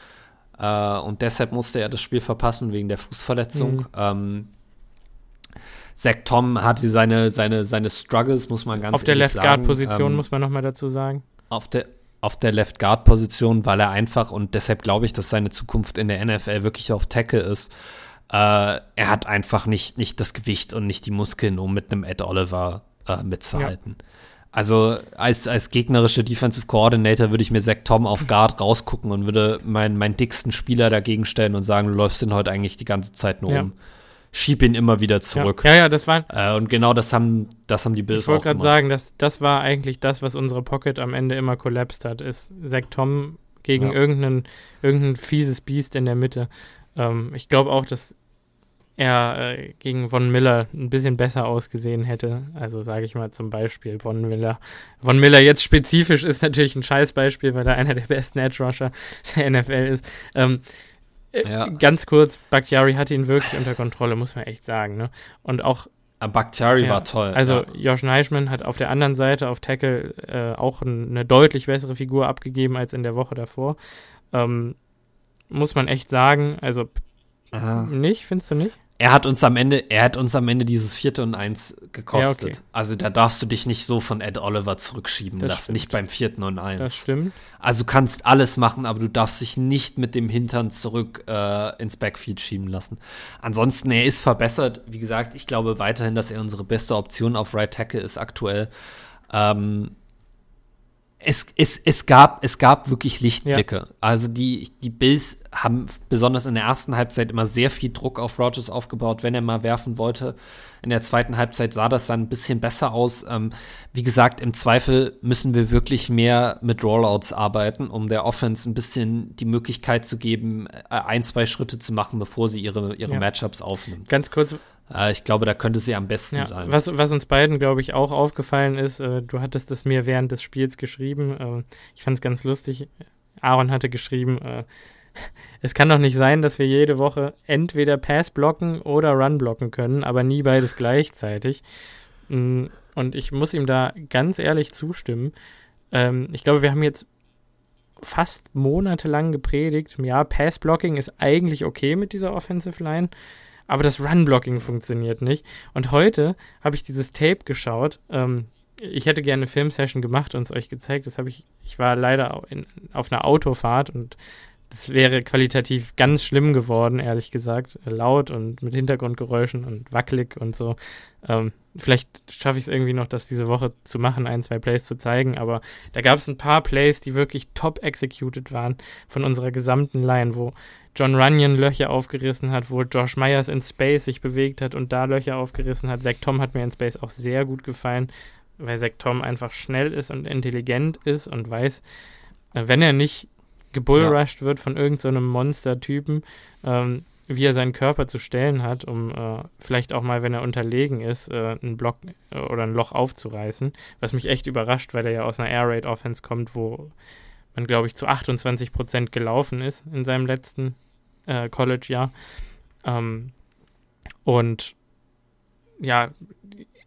Äh, und deshalb musste er das Spiel verpassen wegen der Fußverletzung. Mhm. Ähm, Zach Tom hatte seine, seine, seine Struggles, muss man ganz Auf der Left Guard Position ähm, muss man nochmal dazu sagen. Auf der, auf der Left Guard Position, weil er einfach und deshalb glaube ich, dass seine Zukunft in der NFL wirklich auf Tackle ist. Äh, er hat einfach nicht, nicht das Gewicht und nicht die Muskeln, um mit einem Ed Oliver äh, mitzuhalten. Also als, als gegnerische Defensive Coordinator würde ich mir Zach Tom auf Guard rausgucken und würde meinen, meinen dicksten Spieler dagegen stellen und sagen, du läufst den heute eigentlich die ganze Zeit nur ja. um. Schieb ihn immer wieder zurück. Ja, ja, ja das war. Äh, und genau das haben, das haben die Bills Ich wollte gerade sagen, das, das war eigentlich das, was unsere Pocket am Ende immer kollapst hat, ist Zach Tom gegen ja. irgendein, irgendein fieses Biest in der Mitte. Ähm, ich glaube auch, dass er äh, gegen Von Miller ein bisschen besser ausgesehen hätte. Also sage ich mal zum Beispiel Von Miller. Von Miller jetzt spezifisch ist natürlich ein Scheißbeispiel, weil er einer der besten Edge Rusher der NFL ist. Ähm, äh, ja. Ganz kurz, Bakhtiari hatte ihn wirklich unter Kontrolle, muss man echt sagen. Ne? Und auch ah, Bakhtiari ja, war toll. Also ja. Josh Neischmann hat auf der anderen Seite auf Tackle äh, auch ein, eine deutlich bessere Figur abgegeben als in der Woche davor. Ähm, muss man echt sagen. Also Aha. nicht, findest du nicht? Er hat uns am Ende, er hat uns am Ende dieses vierte und eins gekostet. Ja, okay. Also da darfst du dich nicht so von Ed Oliver zurückschieben das lassen, stimmt. nicht beim vierten und eins. Das stimmt. Also du kannst alles machen, aber du darfst dich nicht mit dem Hintern zurück äh, ins Backfield schieben lassen. Ansonsten, er ist verbessert. Wie gesagt, ich glaube weiterhin, dass er unsere beste Option auf Right Tackle ist aktuell. Ähm, es, es, es, gab, es gab wirklich Lichtblicke. Ja. Also die, die Bills haben besonders in der ersten Halbzeit immer sehr viel Druck auf Rogers aufgebaut, wenn er mal werfen wollte. In der zweiten Halbzeit sah das dann ein bisschen besser aus. Ähm, wie gesagt, im Zweifel müssen wir wirklich mehr mit Rollouts arbeiten, um der Offense ein bisschen die Möglichkeit zu geben, äh, ein, zwei Schritte zu machen, bevor sie ihre, ihre ja. Matchups aufnimmt. Ganz kurz, ich glaube, da könnte sie am besten ja, sein. Was, was, uns beiden, glaube ich, auch aufgefallen ist, äh, du hattest es mir während des Spiels geschrieben. Äh, ich fand es ganz lustig. Aaron hatte geschrieben, äh, <laughs> es kann doch nicht sein, dass wir jede Woche entweder Pass blocken oder Run blocken können, aber nie beides gleichzeitig. Mm, und ich muss ihm da ganz ehrlich zustimmen. Ähm, ich glaube, wir haben jetzt fast monatelang gepredigt, ja, Pass-Blocking ist eigentlich okay mit dieser Offensive Line aber das Run-Blocking funktioniert nicht. Und heute habe ich dieses Tape geschaut. Ähm, ich hätte gerne eine Filmsession gemacht und es euch gezeigt. Das habe ich, ich war leider in, auf einer Autofahrt und das wäre qualitativ ganz schlimm geworden, ehrlich gesagt. Laut und mit Hintergrundgeräuschen und wackelig und so. Ähm, vielleicht schaffe ich es irgendwie noch, das diese Woche zu machen, ein, zwei Plays zu zeigen. Aber da gab es ein paar Plays, die wirklich top executed waren von unserer gesamten Line, wo John Runyon Löcher aufgerissen hat, wo Josh Myers in Space sich bewegt hat und da Löcher aufgerissen hat. Zach Tom hat mir in Space auch sehr gut gefallen, weil Zach Tom einfach schnell ist und intelligent ist und weiß, wenn er nicht gebullrushed ja. wird von irgendeinem so Monster-Typen, ähm, wie er seinen Körper zu stellen hat, um äh, vielleicht auch mal, wenn er unterlegen ist, äh, einen Block äh, oder ein Loch aufzureißen. Was mich echt überrascht, weil er ja aus einer Air Raid Offense kommt, wo man, glaube ich, zu 28 Prozent gelaufen ist in seinem letzten äh, College-Jahr. Ähm, und ja,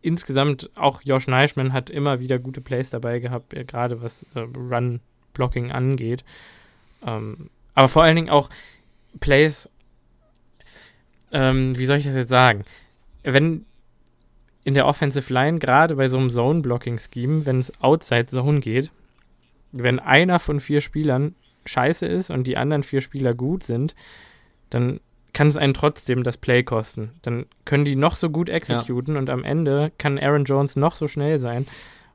insgesamt auch Josh Neischmann hat immer wieder gute Plays dabei gehabt, äh, gerade was äh, Run-Blocking angeht. Ähm, aber vor allen Dingen auch Plays, ähm, wie soll ich das jetzt sagen? Wenn in der Offensive Line, gerade bei so einem Zone-Blocking-Scheme, wenn es Outside Zone geht, wenn einer von vier Spielern scheiße ist und die anderen vier Spieler gut sind, dann kann es einen trotzdem das Play kosten. Dann können die noch so gut exekuten ja. und am Ende kann Aaron Jones noch so schnell sein.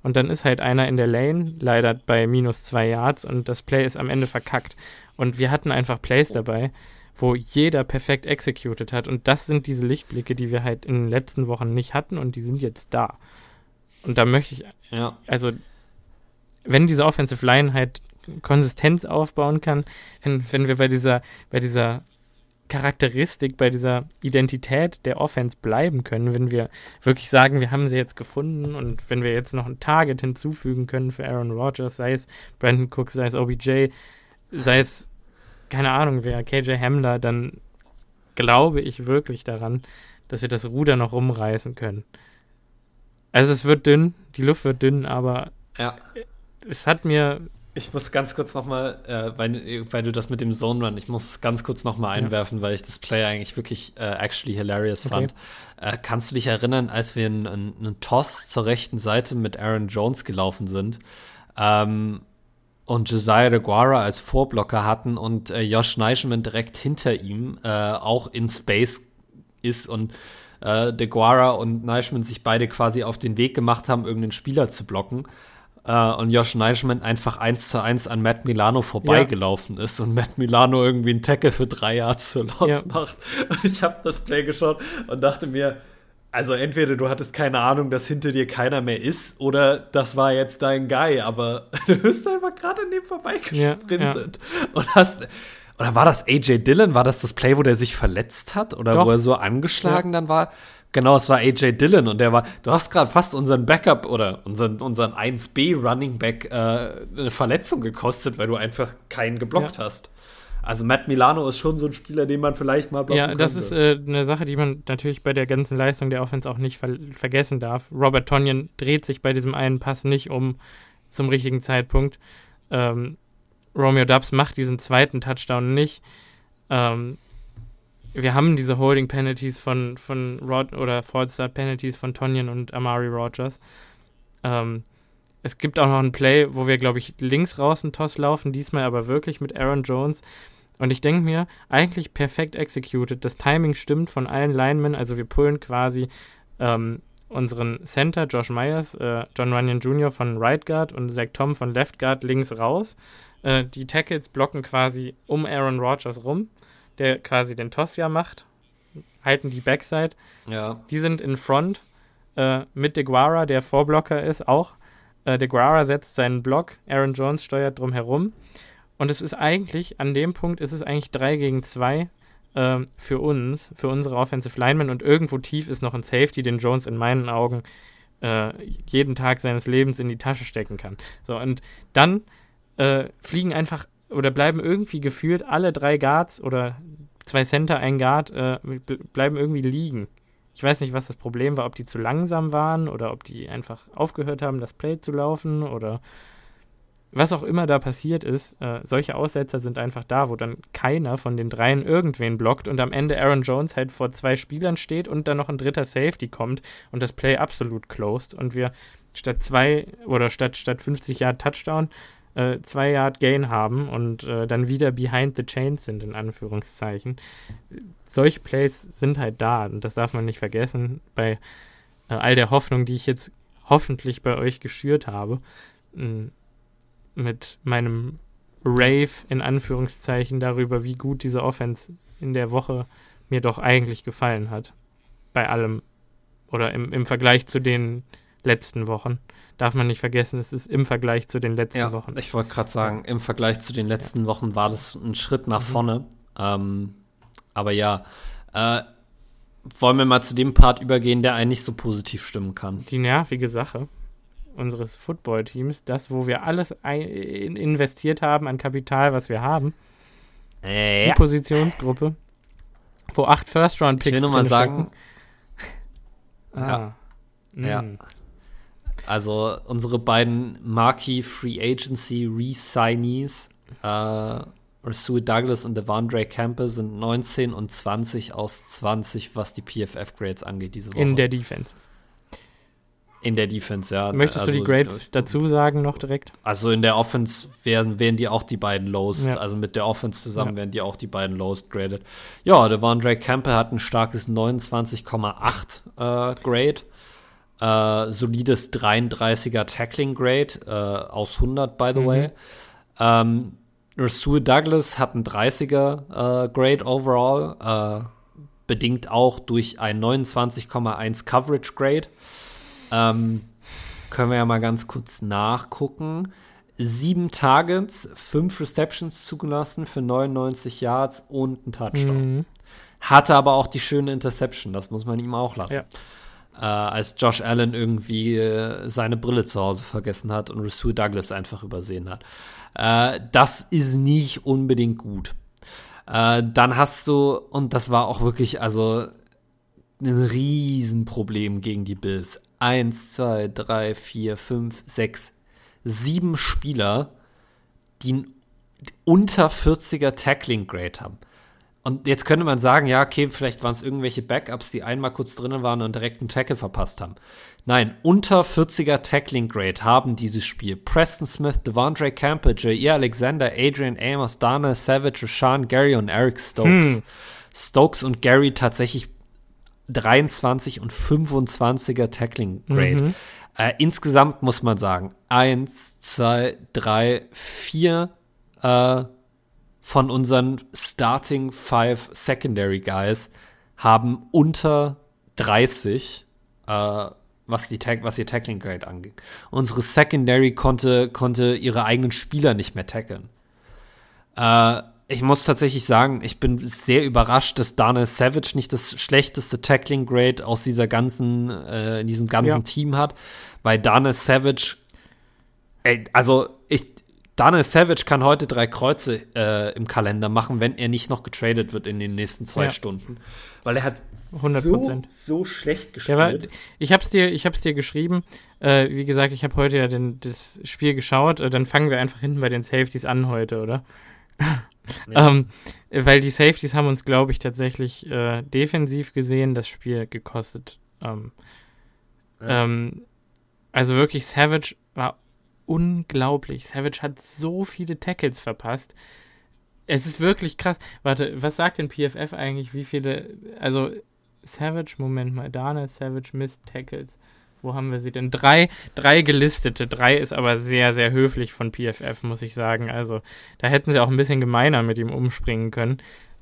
Und dann ist halt einer in der Lane, leider bei minus zwei Yards, und das Play ist am Ende verkackt. Und wir hatten einfach Plays dabei, wo jeder perfekt executed hat. Und das sind diese Lichtblicke, die wir halt in den letzten Wochen nicht hatten und die sind jetzt da. Und da möchte ich, ja. also wenn diese Offensive Line halt Konsistenz aufbauen kann, wenn, wenn wir bei dieser, bei dieser Charakteristik, bei dieser Identität der Offense bleiben können, wenn wir wirklich sagen, wir haben sie jetzt gefunden und wenn wir jetzt noch ein Target hinzufügen können für Aaron Rodgers, sei es Brandon Cook, sei es OBJ, sei es, keine Ahnung, wer, KJ Hamler, dann glaube ich wirklich daran, dass wir das Ruder noch rumreißen können. Also es wird dünn, die Luft wird dünn, aber ja es hat mir. Ich muss ganz kurz nochmal, äh, weil, weil du das mit dem Zone Run, ich muss ganz kurz nochmal einwerfen, ja. weil ich das Play eigentlich wirklich äh, actually hilarious okay. fand. Äh, kannst du dich erinnern, als wir einen, einen Toss zur rechten Seite mit Aaron Jones gelaufen sind ähm, und Josiah DeGuara als Vorblocker hatten und äh, Josh Neischmann direkt hinter ihm äh, auch in Space ist und äh, DeGuara und Neischmann sich beide quasi auf den Weg gemacht haben, irgendeinen Spieler zu blocken. Uh, und Josh Neischmann einfach eins zu eins an Matt Milano vorbeigelaufen ja. ist und Matt Milano irgendwie einen Tackle für drei Yards für Loss ja. macht. Und ich habe das Play geschaut und dachte mir, also entweder du hattest keine Ahnung, dass hinter dir keiner mehr ist, oder das war jetzt dein Guy, aber <laughs> du bist einfach gerade an dem vorbeigesprintet ja, und hast. Oder war das AJ Dillon? War das das Play, wo der sich verletzt hat? Oder Doch. wo er so angeschlagen dann war? Genau, es war AJ Dillon und der war, du hast gerade fast unseren Backup oder unseren, unseren 1B Running Back äh, eine Verletzung gekostet, weil du einfach keinen geblockt ja. hast. Also Matt Milano ist schon so ein Spieler, den man vielleicht mal blocken Ja, das könnte. ist äh, eine Sache, die man natürlich bei der ganzen Leistung der Offense auch nicht ver vergessen darf. Robert Tonyan dreht sich bei diesem einen Pass nicht um zum richtigen Zeitpunkt. Ähm, Romeo Dubs macht diesen zweiten Touchdown nicht. Ähm, wir haben diese Holding Penalties von, von Rod oder False Start Penalties von Tonyan und Amari Rogers. Ähm, es gibt auch noch ein Play, wo wir, glaube ich, links raus einen Toss laufen, diesmal aber wirklich mit Aaron Jones. Und ich denke mir, eigentlich perfekt executed. Das Timing stimmt von allen Linemen. Also wir pullen quasi ähm, unseren Center, Josh Myers, äh, John Runyon Jr. von Right Guard und Zach Tom von Left Guard links raus. Äh, die Tackles blocken quasi um Aaron Rodgers rum der quasi den Toss ja macht, halten die Backside. Ja. Die sind in Front äh, mit DeGuara, der Vorblocker ist, auch. Äh, DeGuara setzt seinen Block, Aaron Jones steuert drum herum. Und es ist eigentlich, an dem Punkt ist es eigentlich 3 gegen 2 äh, für uns, für unsere Offensive Linemen. Und irgendwo tief ist noch ein Safety, den Jones in meinen Augen äh, jeden Tag seines Lebens in die Tasche stecken kann. So, und dann äh, fliegen einfach oder bleiben irgendwie gefühlt alle drei Guards oder zwei Center, ein Guard, äh, bleiben irgendwie liegen. Ich weiß nicht, was das Problem war, ob die zu langsam waren oder ob die einfach aufgehört haben, das Play zu laufen oder was auch immer da passiert ist. Äh, solche Aussetzer sind einfach da, wo dann keiner von den dreien irgendwen blockt und am Ende Aaron Jones halt vor zwei Spielern steht und dann noch ein dritter Safety kommt und das Play absolut closed und wir statt zwei oder statt, statt 50 Jahre Touchdown äh, zwei Yard Gain haben und äh, dann wieder behind the chains sind, in Anführungszeichen. Solche Plays sind halt da und das darf man nicht vergessen bei äh, all der Hoffnung, die ich jetzt hoffentlich bei euch geschürt habe, mit meinem Rave in Anführungszeichen darüber, wie gut diese Offense in der Woche mir doch eigentlich gefallen hat. Bei allem oder im, im Vergleich zu den letzten Wochen. Darf man nicht vergessen, es ist im Vergleich zu den letzten ja, Wochen. Ich wollte gerade sagen, im Vergleich zu den letzten ja. Wochen war das ein Schritt nach mhm. vorne. Ähm, aber ja, äh, wollen wir mal zu dem Part übergehen, der eigentlich so positiv stimmen kann. Die nervige Sache unseres Football-Teams, das, wo wir alles investiert haben an Kapital, was wir haben. Äh, die Positionsgruppe, wo acht First-Round-Picks Ich will nur mal sagen, ah. ja. Ja. Also unsere beiden Marquee Free Agency Resignees, äh, Sue Douglas und Devondre Campbell, sind 19 und 20 aus 20, was die PFF-Grades angeht diese Woche. In der Defense. In der Defense, ja. Möchtest also, du die Grades äh, dazu sagen noch direkt? Also in der Offense werden, werden die auch die beiden Lowest. Ja. Also mit der Offense zusammen ja. werden die auch die beiden Lowest graded. Ja, Devondre Campbell hat ein starkes 29,8 äh, Grade. Äh, solides 33er Tackling Grade äh, aus 100, by the mhm. way. Ähm, Rasul Douglas hat ein 30er äh, Grade overall, äh, bedingt auch durch ein 29,1 Coverage Grade. Ähm, können wir ja mal ganz kurz nachgucken. Sieben Targets, fünf Receptions zugelassen für 99 Yards und ein Touchdown. Mhm. Hatte aber auch die schöne Interception, das muss man ihm auch lassen. Ja äh, als Josh Allen irgendwie äh, seine Brille zu Hause vergessen hat und Rasul Douglas einfach übersehen hat. Äh, das ist nicht unbedingt gut. Äh, dann hast du, und das war auch wirklich, also ein Riesenproblem gegen die Bills. Eins, zwei, drei, vier, fünf, sechs, sieben Spieler, die unter 40er Tackling Grade haben. Und jetzt könnte man sagen, ja, okay, vielleicht waren es irgendwelche Backups, die einmal kurz drinnen waren und direkt einen Tackle verpasst haben. Nein, unter 40er Tackling Grade haben dieses Spiel Preston Smith, Devondre Camper, Jair Alexander, Adrian Amos, Dana Savage, Rashawn Gary und Eric Stokes. Hm. Stokes und Gary tatsächlich 23 und 25er Tackling Grade. Mhm. Äh, insgesamt muss man sagen, eins, zwei, drei, vier äh, von unseren Starting Five Secondary Guys haben unter 30, äh, was, die was ihr Tackling Grade angeht. Unsere Secondary konnte, konnte ihre eigenen Spieler nicht mehr tackeln. Äh, ich muss tatsächlich sagen, ich bin sehr überrascht, dass Daniel Savage nicht das schlechteste Tackling Grade aus dieser ganzen, äh, in diesem ganzen ja. Team hat, weil Daniel Savage, ey, also ich, Daniel Savage kann heute drei Kreuze äh, im Kalender machen, wenn er nicht noch getradet wird in den nächsten zwei ja. Stunden, weil er hat 100 So, so schlecht gespielt. War, ich hab's dir, ich hab's dir geschrieben. Äh, wie gesagt, ich habe heute ja den, das Spiel geschaut. Äh, dann fangen wir einfach hinten bei den Safeties an heute, oder? <laughs> ähm, weil die Safeties haben uns, glaube ich, tatsächlich äh, defensiv gesehen das Spiel gekostet. Ähm, ja. ähm, also wirklich, Savage war unglaublich. Savage hat so viele Tackles verpasst. Es ist wirklich krass. Warte, was sagt denn PFF eigentlich? Wie viele, also Savage, Moment mal, Dana Savage Missed Tackles. Wo haben wir sie denn? Drei, drei gelistete. Drei ist aber sehr, sehr höflich von PFF, muss ich sagen. Also, da hätten sie auch ein bisschen gemeiner mit ihm umspringen können.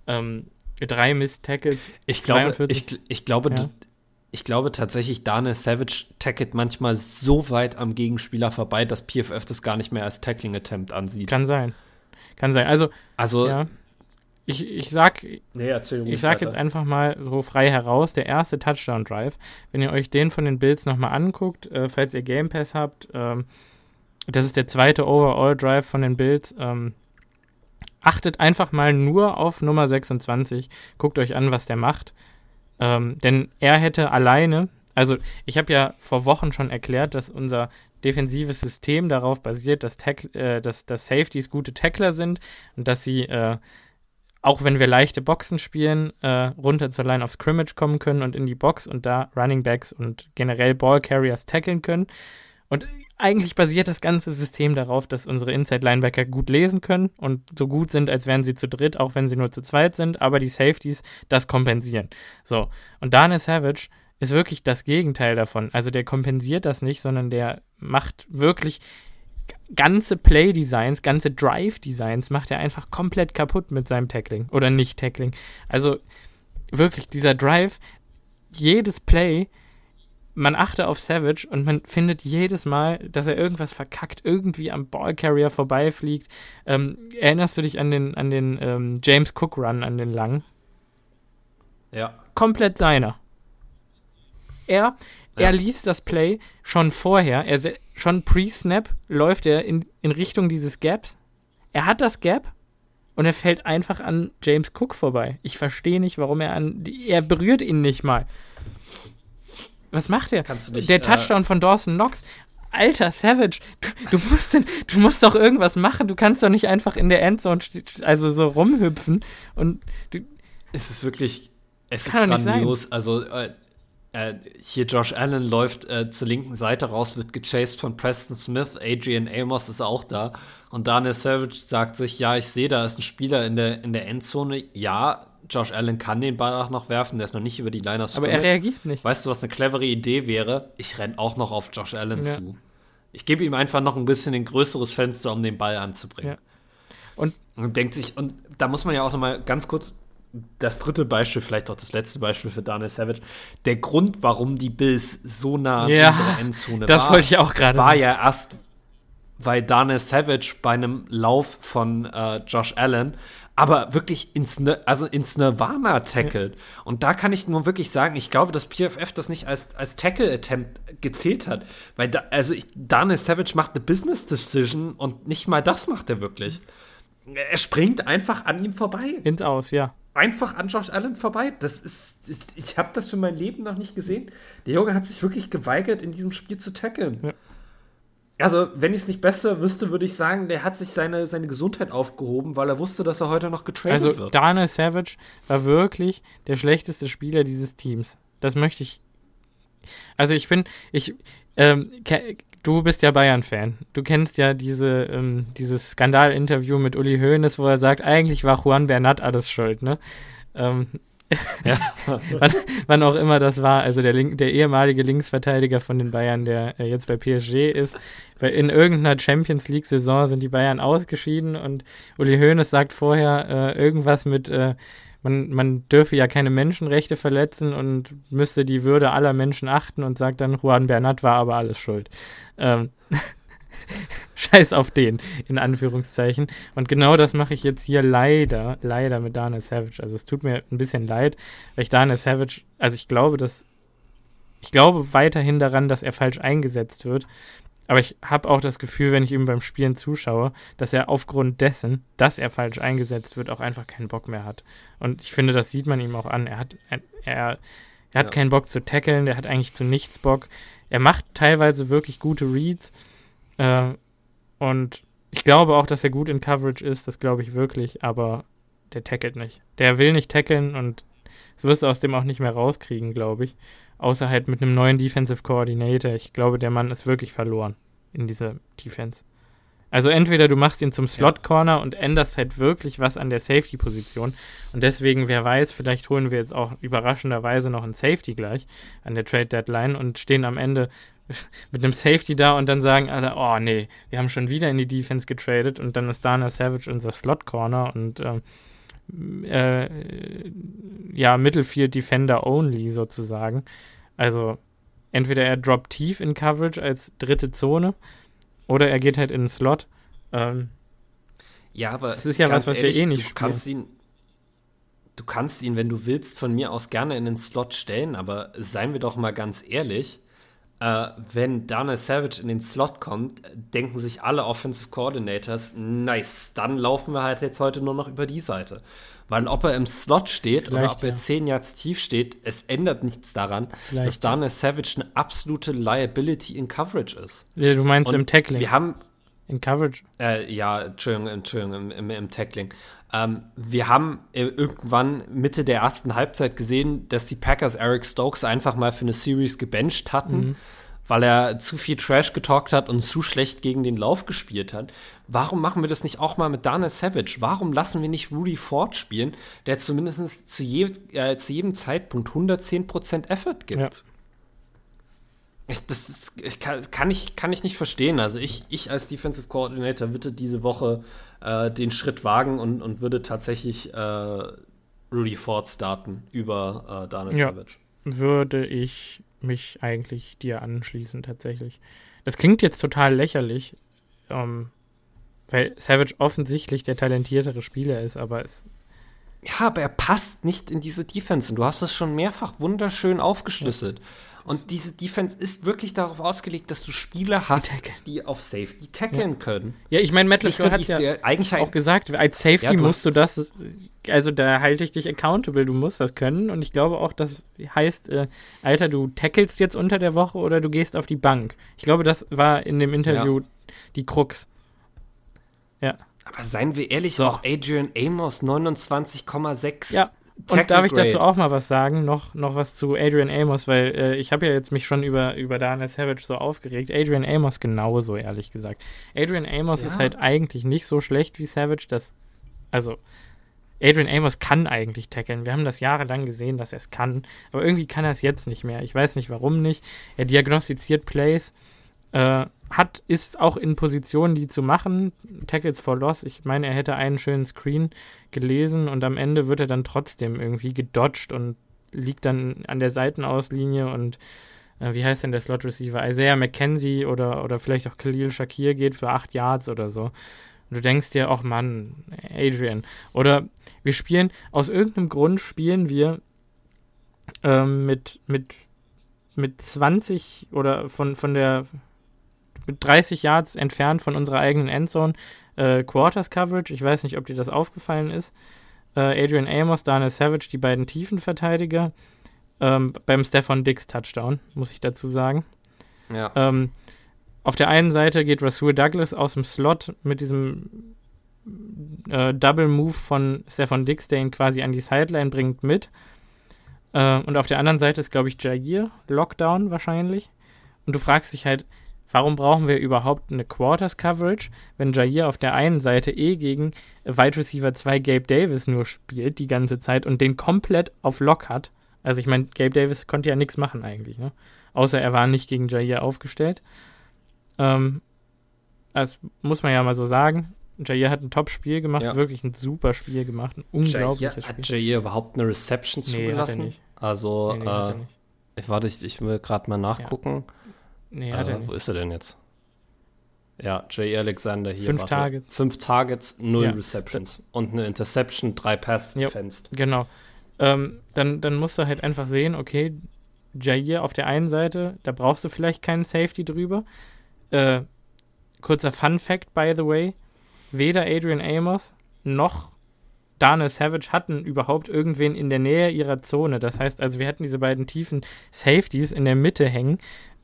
Ähm, drei Missed Tackles. Ich glaube, ich, ich, glaube, ja. Ich glaube tatsächlich, Daniel Savage tackelt manchmal so weit am Gegenspieler vorbei, dass PFF das gar nicht mehr als Tackling-Attempt ansieht. Kann sein. Kann sein. Also, also ja ich, ich sag, nee, ich sag jetzt einfach mal so frei heraus, der erste Touchdown-Drive, wenn ihr euch den von den Bills nochmal anguckt, äh, falls ihr Game Pass habt, ähm, das ist der zweite Overall-Drive von den Bills, ähm, achtet einfach mal nur auf Nummer 26, guckt euch an, was der macht, ähm, denn er hätte alleine, also ich habe ja vor Wochen schon erklärt, dass unser defensives System darauf basiert, dass, Tack, äh, dass, dass Safeties gute Tackler sind und dass sie äh, auch wenn wir leichte Boxen spielen, äh, runter zur Line of Scrimmage kommen können und in die Box und da Running Backs und generell Ball Carriers tackeln können. Und eigentlich basiert das ganze System darauf, dass unsere Inside Linebacker gut lesen können und so gut sind, als wären sie zu dritt, auch wenn sie nur zu zweit sind, aber die Safeties das kompensieren. So, und Daniel Savage ist wirklich das Gegenteil davon. Also der kompensiert das nicht, sondern der macht wirklich ganze Play-Designs, ganze Drive-Designs macht er einfach komplett kaputt mit seinem Tackling oder nicht Tackling. Also wirklich, dieser Drive, jedes Play, man achte auf Savage und man findet jedes Mal, dass er irgendwas verkackt, irgendwie am Ballcarrier vorbeifliegt. Ähm, erinnerst du dich an den, an den ähm, James Cook Run, an den langen? Ja. Komplett seiner. Er, ja. er liest das Play schon vorher, er schon pre-Snap läuft er in, in Richtung dieses Gaps. Er hat das Gap und er fällt einfach an James Cook vorbei. Ich verstehe nicht, warum er an. Er berührt ihn nicht mal. Was macht er? Nicht, Der äh, Touchdown äh, von Dawson Knox. Alter, Savage, du, du, musst, du musst doch irgendwas machen. Du kannst doch nicht einfach in der Endzone also so rumhüpfen und du, Es ist wirklich, es ist grandios. Also äh, äh, hier Josh Allen läuft äh, zur linken Seite raus, wird gechased von Preston Smith, Adrian Amos ist auch da. Und Daniel Savage sagt sich, ja, ich sehe, da ist ein Spieler in der, in der Endzone. Ja, Josh Allen kann den Ball auch noch werfen, der ist noch nicht über die Liners. Aber er reagiert nicht. Weißt du, was eine clevere Idee wäre? Ich renne auch noch auf Josh Allen ja. zu. Ich gebe ihm einfach noch ein bisschen ein größeres Fenster, um den Ball anzubringen. Ja. Und, und denkt sich, und da muss man ja auch noch mal ganz kurz das dritte Beispiel, vielleicht auch das letzte Beispiel für Daniel Savage. Der Grund, warum die Bills so nah an ja, unserer Endzone das war, wollte ich auch gerade war sagen. ja erst, weil Daniel Savage bei einem Lauf von äh, Josh Allen aber wirklich ins, also ins Nirvana tackelt. Ja. Und da kann ich nur wirklich sagen, ich glaube, dass PFF das nicht als, als Tackle-Attempt gezählt hat. Weil, da, also ich, Daniel Savage macht eine Business-Decision und nicht mal das macht er wirklich. Er springt einfach an ihm vorbei. Ins Aus, ja einfach an Josh Allen vorbei. Das ist, ist ich habe das für mein Leben noch nicht gesehen. Der Junge hat sich wirklich geweigert, in diesem Spiel zu tackeln. Ja. Also, wenn ich es nicht besser wüsste, würde ich sagen, der hat sich seine, seine Gesundheit aufgehoben, weil er wusste, dass er heute noch getradet also, wird. Also, Daniel Savage war wirklich der schlechteste Spieler dieses Teams. Das möchte ich. Also, ich bin, ich, ähm, du bist ja Bayern-Fan. Du kennst ja diese, ähm, dieses Skandal-Interview mit Uli Hoeneß, wo er sagt, eigentlich war Juan Bernat alles schuld, ne? Ähm, ja. <laughs> wann, wann, auch immer das war, also der, Link, der ehemalige Linksverteidiger von den Bayern, der äh, jetzt bei PSG ist, weil in irgendeiner Champions League-Saison sind die Bayern ausgeschieden und Uli Hoeneß sagt vorher äh, irgendwas mit, äh, man, man dürfe ja keine Menschenrechte verletzen und müsste die Würde aller Menschen achten und sagt dann, Juan Bernat war aber alles schuld. Ähm, <laughs> Scheiß auf den, in Anführungszeichen. Und genau das mache ich jetzt hier leider, leider mit Daniel Savage. Also es tut mir ein bisschen leid, weil ich Daniel Savage, also ich glaube, dass, ich glaube weiterhin daran, dass er falsch eingesetzt wird. Aber ich habe auch das Gefühl, wenn ich ihm beim Spielen zuschaue, dass er aufgrund dessen, dass er falsch eingesetzt wird, auch einfach keinen Bock mehr hat. Und ich finde, das sieht man ihm auch an. Er hat, er, er, er hat ja. keinen Bock zu tackeln, der hat eigentlich zu nichts Bock. Er macht teilweise wirklich gute Reads, äh, und ich glaube auch, dass er gut in Coverage ist, das glaube ich wirklich, aber der tackelt nicht. Der will nicht tackeln und das wirst du aus dem auch nicht mehr rauskriegen, glaube ich. Außer halt mit einem neuen Defensive Coordinator. Ich glaube, der Mann ist wirklich verloren in dieser Defense. Also entweder du machst ihn zum Slot Corner ja. und änderst halt wirklich was an der Safety Position und deswegen wer weiß, vielleicht holen wir jetzt auch überraschenderweise noch einen Safety gleich an der Trade Deadline und stehen am Ende <laughs> mit einem Safety da und dann sagen alle, oh nee, wir haben schon wieder in die Defense getradet und dann ist Dana Savage unser Slot Corner und ähm, äh, ja, Middlefield Defender only sozusagen. Also entweder er droppt tief in Coverage als dritte Zone oder er geht halt in den Slot. Ähm, ja, aber das ist ja was, was ehrlich, wir eh nicht du spielen. kannst ihn Du kannst ihn, wenn du willst, von mir aus gerne in den Slot stellen, aber seien wir doch mal ganz ehrlich, äh, wenn Daniel Savage in den Slot kommt, denken sich alle Offensive Coordinators, nice, dann laufen wir halt jetzt heute nur noch über die Seite. Weil ob er im Slot steht Vielleicht, oder ob er ja. 10 Yards tief steht, es ändert nichts daran, Vielleicht, dass Daniel Savage eine absolute Liability in Coverage ist. Ja, du meinst Und im Tackling? Wir haben in Coverage? Äh, ja, Entschuldigung, Entschuldigung, im, im, im Tackling. Ähm, wir haben äh, irgendwann Mitte der ersten Halbzeit gesehen, dass die Packers Eric Stokes einfach mal für eine Series gebencht hatten, mhm. weil er zu viel Trash getalkt hat und zu schlecht gegen den Lauf gespielt hat. Warum machen wir das nicht auch mal mit Daniel Savage? Warum lassen wir nicht Rudy Ford spielen, der zumindest zu, je, äh, zu jedem Zeitpunkt 110% Effort gibt? Ja. Ich, das ist, ich kann, kann, ich, kann ich nicht verstehen. Also ich, ich als Defensive Coordinator würde diese Woche äh, den Schritt wagen und, und würde tatsächlich äh, Rudy Ford starten über äh, Daniel ja, Savage. Würde ich mich eigentlich dir anschließen, tatsächlich. Das klingt jetzt total lächerlich, ähm, weil Savage offensichtlich der talentiertere Spieler ist, aber es ja, aber er passt nicht in diese Defense. Und du hast das schon mehrfach wunderschön aufgeschlüsselt. Ja. Und diese Defense ist wirklich darauf ausgelegt, dass du Spieler hast, die, die auf Safety tackeln ja. können. Ja, ich meine, Matt LeFleur hat ja eigentlich auch gesagt, als Safety ja, musst du das, also da halte ich dich accountable, du musst das können. Und ich glaube auch, das heißt, äh, Alter, du tackelst jetzt unter der Woche oder du gehst auf die Bank. Ich glaube, das war in dem Interview die Krux. Ja. Aber seien wir ehrlich, so. auch Adrian Amos 29,6 ja. Und darf ich dazu auch mal was sagen? Noch, noch was zu Adrian Amos, weil äh, ich habe ja jetzt mich schon über, über Daniel Savage so aufgeregt. Adrian Amos genauso, ehrlich gesagt. Adrian Amos ja. ist halt eigentlich nicht so schlecht wie Savage. Das, also, Adrian Amos kann eigentlich tackeln. Wir haben das jahrelang gesehen, dass er es kann. Aber irgendwie kann er es jetzt nicht mehr. Ich weiß nicht, warum nicht. Er diagnostiziert Plays. Äh, hat, ist auch in Positionen, die zu machen. Tackles for Loss. Ich meine, er hätte einen schönen Screen gelesen und am Ende wird er dann trotzdem irgendwie gedodged und liegt dann an der Seitenauslinie und äh, wie heißt denn der Slot Receiver? Isaiah McKenzie oder, oder vielleicht auch Khalil Shakir geht für acht Yards oder so. Und du denkst dir, ach Mann, Adrian. Oder wir spielen, aus irgendeinem Grund spielen wir ähm, mit, mit, mit 20 oder von, von der 30 Yards entfernt von unserer eigenen Endzone äh, Quarters Coverage. Ich weiß nicht, ob dir das aufgefallen ist. Äh, Adrian Amos, Daniel Savage, die beiden Tiefenverteidiger. Ähm, beim Stefan Dix Touchdown, muss ich dazu sagen. Ja. Ähm, auf der einen Seite geht Rasul Douglas aus dem Slot mit diesem äh, Double Move von Stefan Dix, der ihn quasi an die Sideline bringt, mit. Äh, und auf der anderen Seite ist, glaube ich, Jair, Lockdown wahrscheinlich. Und du fragst dich halt, Warum brauchen wir überhaupt eine Quarters Coverage, wenn Jair auf der einen Seite eh gegen Wide Receiver 2 Gabe Davis nur spielt die ganze Zeit und den komplett auf Lock hat? Also ich meine, Gabe Davis konnte ja nichts machen eigentlich, ne? Außer er war nicht gegen Jair aufgestellt. Ähm, das muss man ja mal so sagen. Jair hat ein Top-Spiel gemacht, ja. wirklich ein super Spiel gemacht, ein unglaubliches Jair, Spiel. Hat Jair überhaupt eine Reception nee, zugelassen? Also, nee, nee, äh, ich warte, ich, ich will gerade mal nachgucken. Ja. Nee, hat äh, er nicht. Wo ist er denn jetzt? Ja, Jay Alexander hier. Fünf warte. Targets. Fünf Targets, null ja. Receptions. Und eine Interception, drei Pass defensed. Genau. Ähm, dann, dann musst du halt einfach sehen, okay, Jair auf der einen Seite, da brauchst du vielleicht keinen Safety drüber. Äh, kurzer Fun Fact, by the way: Weder Adrian Amos noch Daniel Savage hatten überhaupt irgendwen in der Nähe ihrer Zone. Das heißt also, wir hatten diese beiden tiefen Safeties in der Mitte hängen.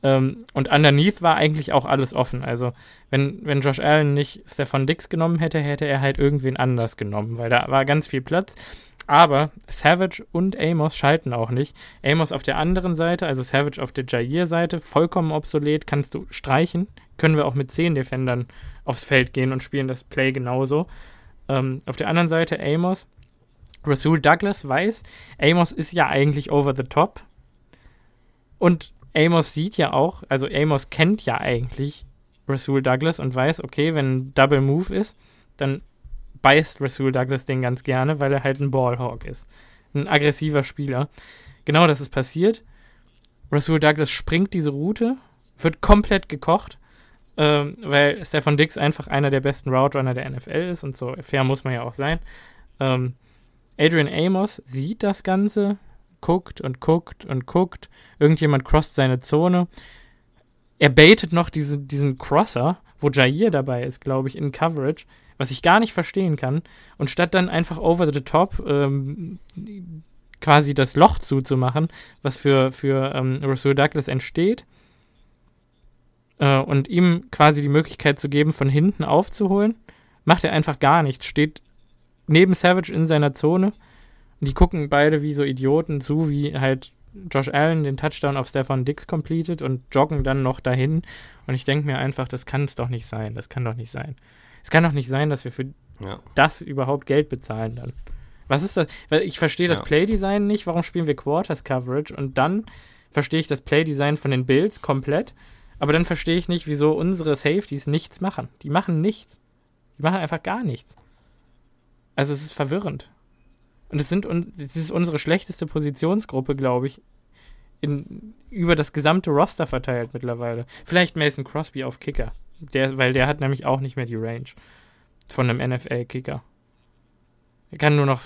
Ähm, und underneath war eigentlich auch alles offen. Also, wenn, wenn Josh Allen nicht Stefan Dix genommen hätte, hätte er halt irgendwen anders genommen, weil da war ganz viel Platz. Aber Savage und Amos schalten auch nicht. Amos auf der anderen Seite, also Savage auf der Jair-Seite, vollkommen obsolet, kannst du streichen. Können wir auch mit 10 Defendern aufs Feld gehen und spielen das Play genauso. Ähm, auf der anderen Seite Amos. Rasul Douglas weiß, Amos ist ja eigentlich over the top. Und Amos sieht ja auch, also Amos kennt ja eigentlich Rasul Douglas und weiß, okay, wenn ein Double Move ist, dann beißt Rasul Douglas den ganz gerne, weil er halt ein Ballhawk ist. Ein aggressiver Spieler. Genau das ist passiert. Rasul Douglas springt diese Route, wird komplett gekocht, ähm, weil Stefan Dix einfach einer der besten Route Runner der NFL ist und so fair muss man ja auch sein. Ähm, Adrian Amos sieht das Ganze, guckt und guckt und guckt. Irgendjemand crosst seine Zone. Er baitet noch diese, diesen Crosser, wo Jair dabei ist, glaube ich, in Coverage was ich gar nicht verstehen kann. Und statt dann einfach over the top ähm, quasi das Loch zuzumachen, was für, für ähm, Rasul Douglas entsteht, äh, und ihm quasi die Möglichkeit zu geben, von hinten aufzuholen, macht er einfach gar nichts. Steht neben Savage in seiner Zone und die gucken beide wie so Idioten zu, wie halt Josh Allen den Touchdown auf Stefan Dix completed und joggen dann noch dahin. Und ich denke mir einfach, das kann es doch nicht sein. Das kann doch nicht sein. Es kann doch nicht sein, dass wir für ja. das überhaupt Geld bezahlen dann. Was ist das? Weil ich verstehe das ja. Playdesign nicht. Warum spielen wir Quarters Coverage? Und dann verstehe ich das Playdesign von den Bills komplett. Aber dann verstehe ich nicht, wieso unsere Safeties nichts machen. Die machen nichts. Die machen einfach gar nichts. Also es ist verwirrend. Und es sind es ist unsere schlechteste Positionsgruppe, glaube ich, in, über das gesamte Roster verteilt mittlerweile. Vielleicht Mason Crosby auf Kicker. Der, weil der hat nämlich auch nicht mehr die Range von einem NFL-Kicker. Er kann nur noch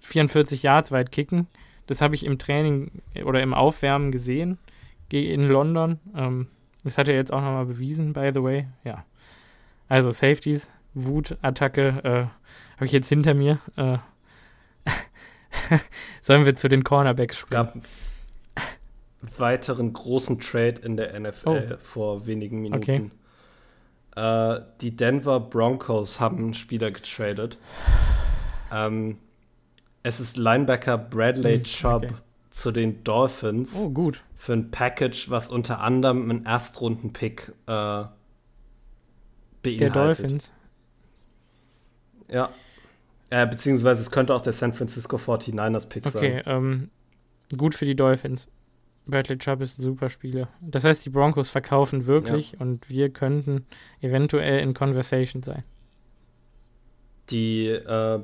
44 Yards weit kicken. Das habe ich im Training oder im Aufwärmen gesehen in London. Ähm, das hat er jetzt auch nochmal bewiesen, by the way. Ja. Also Safeties, Wut, Attacke äh, habe ich jetzt hinter mir. Äh, <laughs> Sollen wir zu den Cornerbacks springen? Es gab einen weiteren großen Trade in der NFL oh. vor wenigen Minuten. Okay. Äh, die Denver Broncos haben einen Spieler getradet. Ähm, es ist Linebacker Bradley hm, Chubb okay. zu den Dolphins. Oh, gut. Für ein Package, was unter anderem einen Erstrunden-Pick äh, beinhaltet. Der Dolphins. Ja. Äh, beziehungsweise es könnte auch der San Francisco 49ers Pick okay, sein. Okay, ähm, gut für die Dolphins. Bradley Chubb ist ein super Spieler. Das heißt, die Broncos verkaufen wirklich ja. und wir könnten eventuell in Conversation sein. Die äh,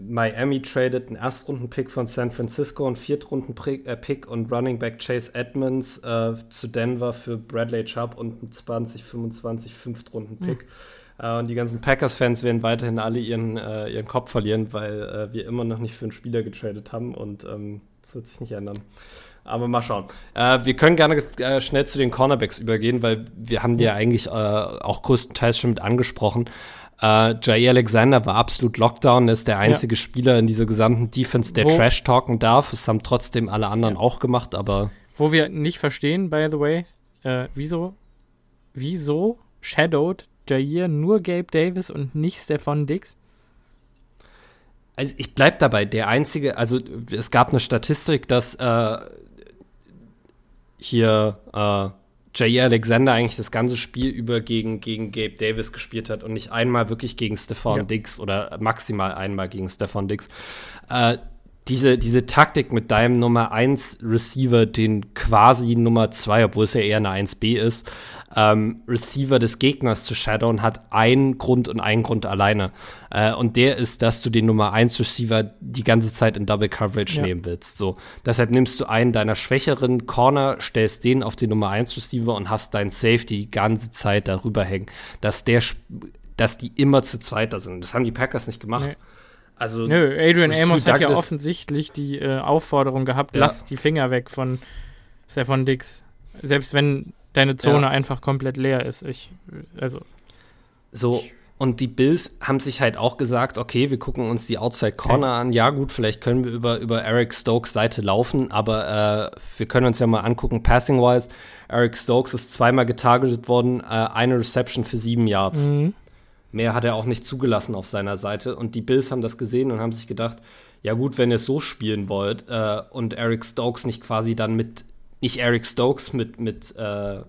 Miami tradet einen Erstrunden-Pick von San Francisco, einen Viertrunden-Pick äh, und Running Back Chase Edmonds äh, zu Denver für Bradley Chubb und einen 2025 Fünftrunden-Pick. Mhm. und die ganzen Packers-Fans werden weiterhin alle ihren, äh, ihren Kopf verlieren, weil äh, wir immer noch nicht für einen Spieler getradet haben und ähm, das wird sich nicht ändern. Aber mal schauen. Äh, wir können gerne äh, schnell zu den Cornerbacks übergehen, weil wir haben die ja eigentlich äh, auch größtenteils schon mit angesprochen. Äh, Jay Alexander war absolut Lockdown, ist der einzige ja. Spieler in dieser gesamten Defense, der Wo, Trash talken darf. Das haben trotzdem alle anderen ja. auch gemacht, aber. Wo wir nicht verstehen, by the way, äh, wieso, wieso shadowed Jair nur Gabe Davis und nicht Stefan Dix? Also ich bleib dabei, der einzige, also es gab eine Statistik, dass äh, hier äh, Jay Alexander eigentlich das ganze Spiel über gegen, gegen Gabe Davis gespielt hat und nicht einmal wirklich gegen Stefan ja. Diggs oder maximal einmal gegen Stefan Diggs. Äh, diese, diese Taktik mit deinem Nummer 1 Receiver, den quasi Nummer 2, obwohl es ja eher eine 1B ist, ähm, Receiver des Gegners zu shadowen, hat einen Grund und einen Grund alleine. Äh, und der ist, dass du den Nummer 1 Receiver die ganze Zeit in Double Coverage ja. nehmen willst. So. Deshalb nimmst du einen deiner schwächeren Corner, stellst den auf den Nummer 1 Receiver und hast deinen Safety die ganze Zeit darüber hängen, dass der dass die immer zu zweiter sind. Das haben die Packers nicht gemacht. Nee. Also, Nö, Adrian Amos hat ja offensichtlich die äh, Aufforderung gehabt, ja. lass die Finger weg von Stefan Dix. Selbst wenn deine Zone ja. einfach komplett leer ist. Ich, also. So, und die Bills haben sich halt auch gesagt, okay, wir gucken uns die Outside Corner okay. an. Ja, gut, vielleicht können wir über, über Eric Stokes Seite laufen, aber äh, wir können uns ja mal angucken, passing-wise. Eric Stokes ist zweimal getargetet worden, äh, eine Reception für sieben Yards. Mhm. Mehr hat er auch nicht zugelassen auf seiner Seite. Und die Bills haben das gesehen und haben sich gedacht, ja gut, wenn ihr es so spielen wollt äh, und Eric Stokes nicht quasi dann mit, nicht Eric Stokes mit, mit äh, äh,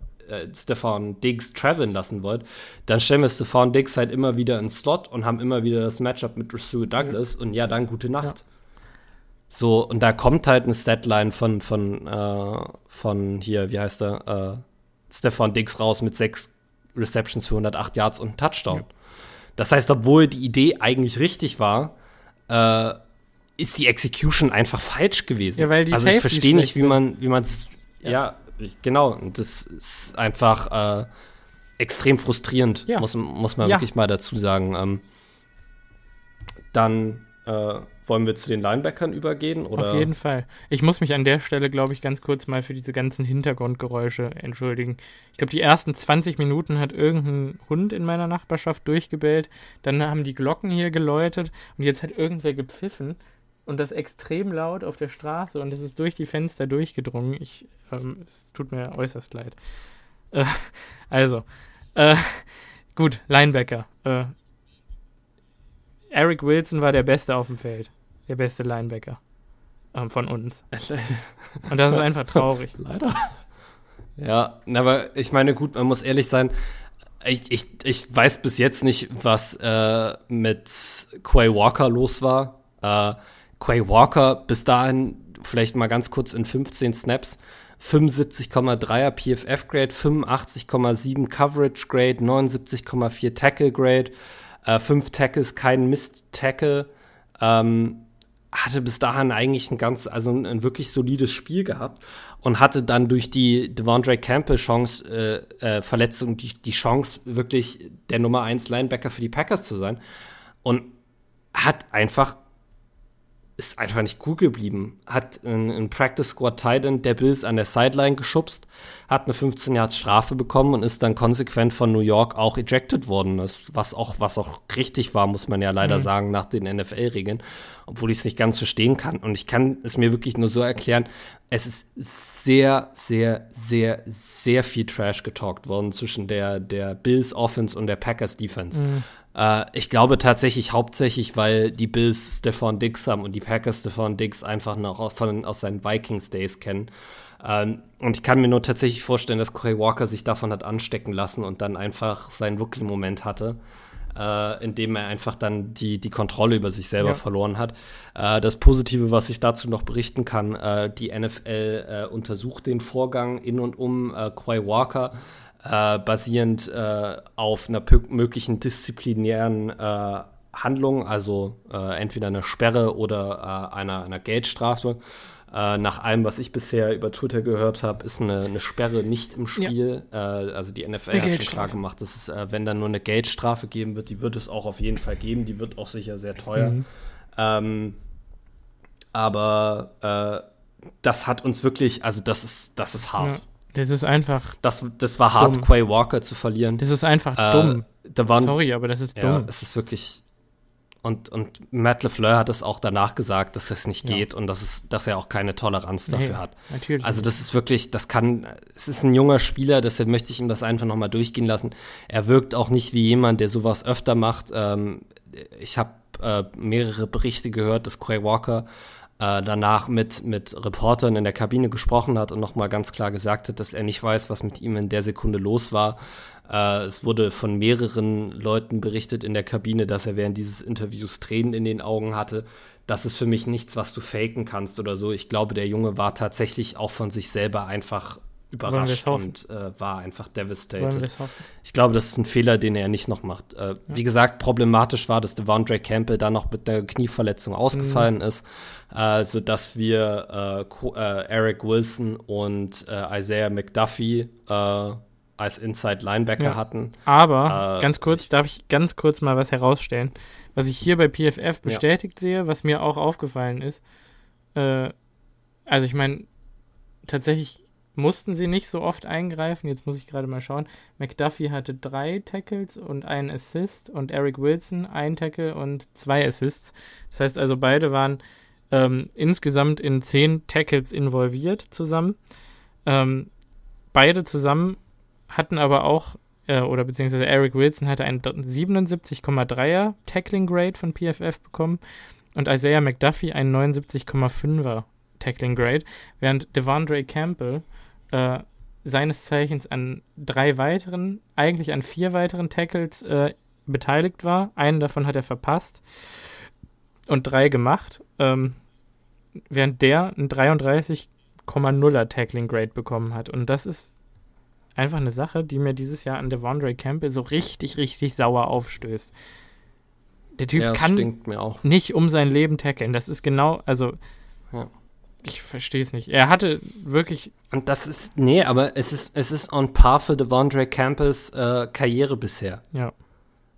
Stefan Diggs traveln lassen wollt, dann stellen wir Stefan Diggs halt immer wieder ins Slot und haben immer wieder das Matchup mit Rasul Douglas ja. und ja, dann gute Nacht. Ja. So, und da kommt halt eine Statline von, von, äh, von hier, wie heißt er, äh, Stefan Diggs raus mit sechs Receptions für 108 Yards und Touchdown. Ja. Das heißt, obwohl die Idee eigentlich richtig war, äh, ist die Execution einfach falsch gewesen. Ja, weil die also ich verstehe nicht, wie man, wie man es, ja. ja, genau. Und das ist einfach äh, extrem frustrierend, ja. muss, muss man ja. wirklich mal dazu sagen. Ähm, dann äh, wollen wir zu den Linebackern übergehen? Oder? Auf jeden Fall. Ich muss mich an der Stelle, glaube ich, ganz kurz mal für diese ganzen Hintergrundgeräusche entschuldigen. Ich glaube, die ersten 20 Minuten hat irgendein Hund in meiner Nachbarschaft durchgebellt. Dann haben die Glocken hier geläutet und jetzt hat irgendwer gepfiffen und das extrem laut auf der Straße und es ist durch die Fenster durchgedrungen. Ich, ähm, es tut mir äußerst leid. Äh, <laughs> also, äh, gut, Linebacker. Äh, Eric Wilson war der Beste auf dem Feld der beste Linebacker ähm, von uns. <laughs> Und das ist einfach traurig. Leider. Ja, aber ich meine, gut, man muss ehrlich sein, ich, ich, ich weiß bis jetzt nicht, was äh, mit Quay Walker los war. Äh, Quay Walker bis dahin, vielleicht mal ganz kurz in 15 Snaps, 75,3er PFF Grade, 85,7 Coverage Grade, 79,4 Tackle Grade, äh, 5 Tackles, kein Mist Tackle. Ähm, hatte bis dahin eigentlich ein ganz, also ein, ein, wirklich solides Spiel gehabt und hatte dann durch die Devondre Campbell Chance, äh, äh, Verletzung, die, die Chance, wirklich der Nummer 1 Linebacker für die Packers zu sein. Und hat einfach ist einfach nicht cool geblieben. Hat einen Practice Squad Titan der Bills an der Sideline geschubst, hat eine 15 Yards Strafe bekommen und ist dann konsequent von New York auch ejected worden. Das, was auch, was auch richtig war, muss man ja leider mhm. sagen, nach den NFL-Regeln. Obwohl ich es nicht ganz verstehen kann. Und ich kann es mir wirklich nur so erklären, es ist sehr, sehr, sehr, sehr viel Trash getalkt worden zwischen der, der Bills Offense und der Packers Defense. Mhm. Äh, ich glaube tatsächlich hauptsächlich, weil die Bills Stefan Diggs haben und die Packers Stefan Diggs einfach noch von, aus seinen Vikings Days kennen. Ähm, und ich kann mir nur tatsächlich vorstellen, dass Corey Walker sich davon hat anstecken lassen und dann einfach seinen Rookie-Moment hatte, äh, indem er einfach dann die, die Kontrolle über sich selber ja. verloren hat. Äh, das Positive, was ich dazu noch berichten kann, äh, die NFL äh, untersucht den Vorgang in und um äh, Corey Walker äh, basierend auf einer möglichen disziplinären Handlung, also entweder eine Sperre oder einer, einer Geldstrafe. Äh, nach allem, was ich bisher über Twitter gehört habe, ist eine, eine, Sperre nicht im Spiel. Ja. also die NFL eine hat schon klar gemacht, dass es, wenn dann nur eine Geldstrafe geben wird, die wird es auch auf jeden Fall geben. Die wird auch sicher sehr teuer. Mhm. Ähm, aber das hat uns wirklich, also das ist, das ist hart. Ja. Das ist einfach. Das, das war hart, dumm. Quay Walker zu verlieren. Das ist einfach äh, dumm. Da waren, Sorry, aber das ist ja, dumm. Es ist wirklich. Und, und Matt LeFleur hat es auch danach gesagt, dass das nicht ja. geht und dass, es, dass er auch keine Toleranz dafür nee, hat. Natürlich. Also, das ist wirklich, das kann, es ist ein junger Spieler, deshalb möchte ich ihm das einfach nochmal durchgehen lassen. Er wirkt auch nicht wie jemand, der sowas öfter macht. Ähm, ich habe äh, mehrere Berichte gehört, dass Quay Walker äh, danach mit, mit Reportern in der Kabine gesprochen hat und nochmal ganz klar gesagt hat, dass er nicht weiß, was mit ihm in der Sekunde los war. Äh, es wurde von mehreren Leuten berichtet in der Kabine, dass er während dieses Interviews Tränen in den Augen hatte. Das ist für mich nichts, was du faken kannst oder so. Ich glaube, der Junge war tatsächlich auch von sich selber einfach überrascht und äh, war einfach devastated. Ich glaube, das ist ein Fehler, den er nicht noch macht. Äh, ja. Wie gesagt, problematisch war, dass Devondre Campbell dann noch mit der Knieverletzung ausgefallen mhm. ist, äh, sodass wir äh, äh, Eric Wilson und äh, Isaiah McDuffie als Inside Linebacker ja. hatten. Aber ganz kurz, ich, darf ich ganz kurz mal was herausstellen, was ich hier bei PFF bestätigt ja. sehe, was mir auch aufgefallen ist. also ich meine, tatsächlich mussten sie nicht so oft eingreifen. Jetzt muss ich gerade mal schauen. McDuffie hatte drei Tackles und einen Assist und Eric Wilson ein Tackle und zwei Assists. Das heißt also, beide waren ähm, insgesamt in zehn Tackles involviert zusammen. Ähm, beide zusammen hatten aber auch, äh, oder beziehungsweise Eric Wilson hatte einen 77,3er Tackling Grade von PFF bekommen und Isaiah McDuffie einen 79,5er Tackling Grade, während Devondre Campbell äh, seines Zeichens an drei weiteren, eigentlich an vier weiteren Tackles äh, beteiligt war. Einen davon hat er verpasst und drei gemacht, ähm, während der ein 33,0er Tackling Grade bekommen hat. Und das ist einfach eine Sache, die mir dieses Jahr an Devondre Campbell so richtig, richtig sauer aufstößt. Der Typ ja, kann nicht um sein Leben tackeln. Das ist genau, also ja. Ich verstehe es nicht. Er hatte wirklich. Und das ist, nee, aber es ist, es ist on par für Devondre Campus äh, Karriere bisher. Ja.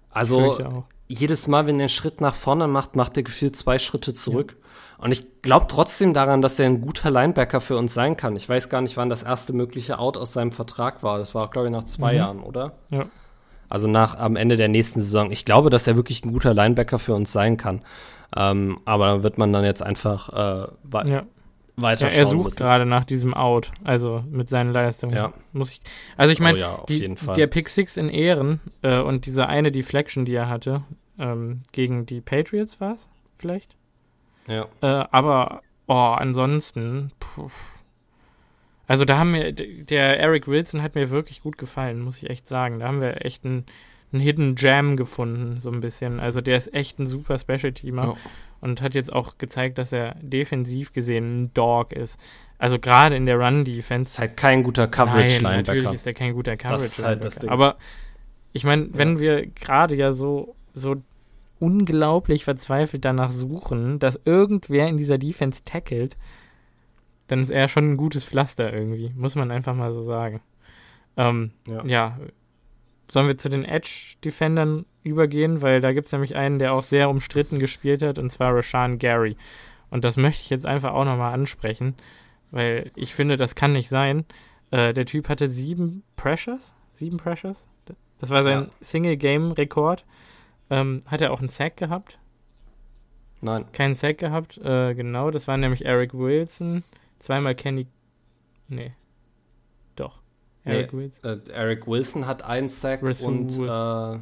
Also jedes Mal, wenn er einen Schritt nach vorne macht, macht er gefühlt zwei Schritte zurück. Ja. Und ich glaube trotzdem daran, dass er ein guter Linebacker für uns sein kann. Ich weiß gar nicht, wann das erste mögliche Out aus seinem Vertrag war. Das war, glaube ich, nach zwei mhm. Jahren, oder? Ja. Also nach am Ende der nächsten Saison. Ich glaube, dass er wirklich ein guter Linebacker für uns sein kann. Ähm, aber da wird man dann jetzt einfach äh, ja weiter ja, er sucht gerade nach diesem Out, also mit seinen Leistungen. Ja. Muss ich, also ich meine, oh ja, der Pick Six in Ehren äh, und diese eine Deflection, die er hatte, ähm, gegen die Patriots war es vielleicht? Ja. Äh, aber, oh, ansonsten, puh. Also da haben wir, der Eric Wilson hat mir wirklich gut gefallen, muss ich echt sagen. Da haben wir echt einen, einen Hidden Jam gefunden, so ein bisschen. Also der ist echt ein super Special-Teamer. Oh und hat jetzt auch gezeigt, dass er defensiv gesehen ein Dog ist. Also gerade in der Run-Defense. Ist halt kein guter Coverage-Linebacker. Natürlich ist er kein guter Coverage-Linebacker. Halt Aber ich meine, wenn ja. wir gerade ja so, so unglaublich verzweifelt danach suchen, dass irgendwer in dieser Defense tackelt, dann ist er schon ein gutes Pflaster irgendwie. Muss man einfach mal so sagen. Ähm, ja. ja. Sollen wir zu den Edge-Defendern übergehen, weil da gibt es nämlich einen, der auch sehr umstritten gespielt hat, und zwar Rashan Gary. Und das möchte ich jetzt einfach auch nochmal ansprechen, weil ich finde, das kann nicht sein. Äh, der Typ hatte sieben Pressures. Sieben Pressures? Das war sein ja. Single-Game-Rekord. Ähm, hat er auch einen Sack gehabt? Nein. Keinen Sack gehabt, äh, genau. Das war nämlich Eric Wilson. Zweimal Kenny. Nee. Doch. Eric nee, Wilson. Äh, Eric Wilson hat einen Sack Rasul. und äh,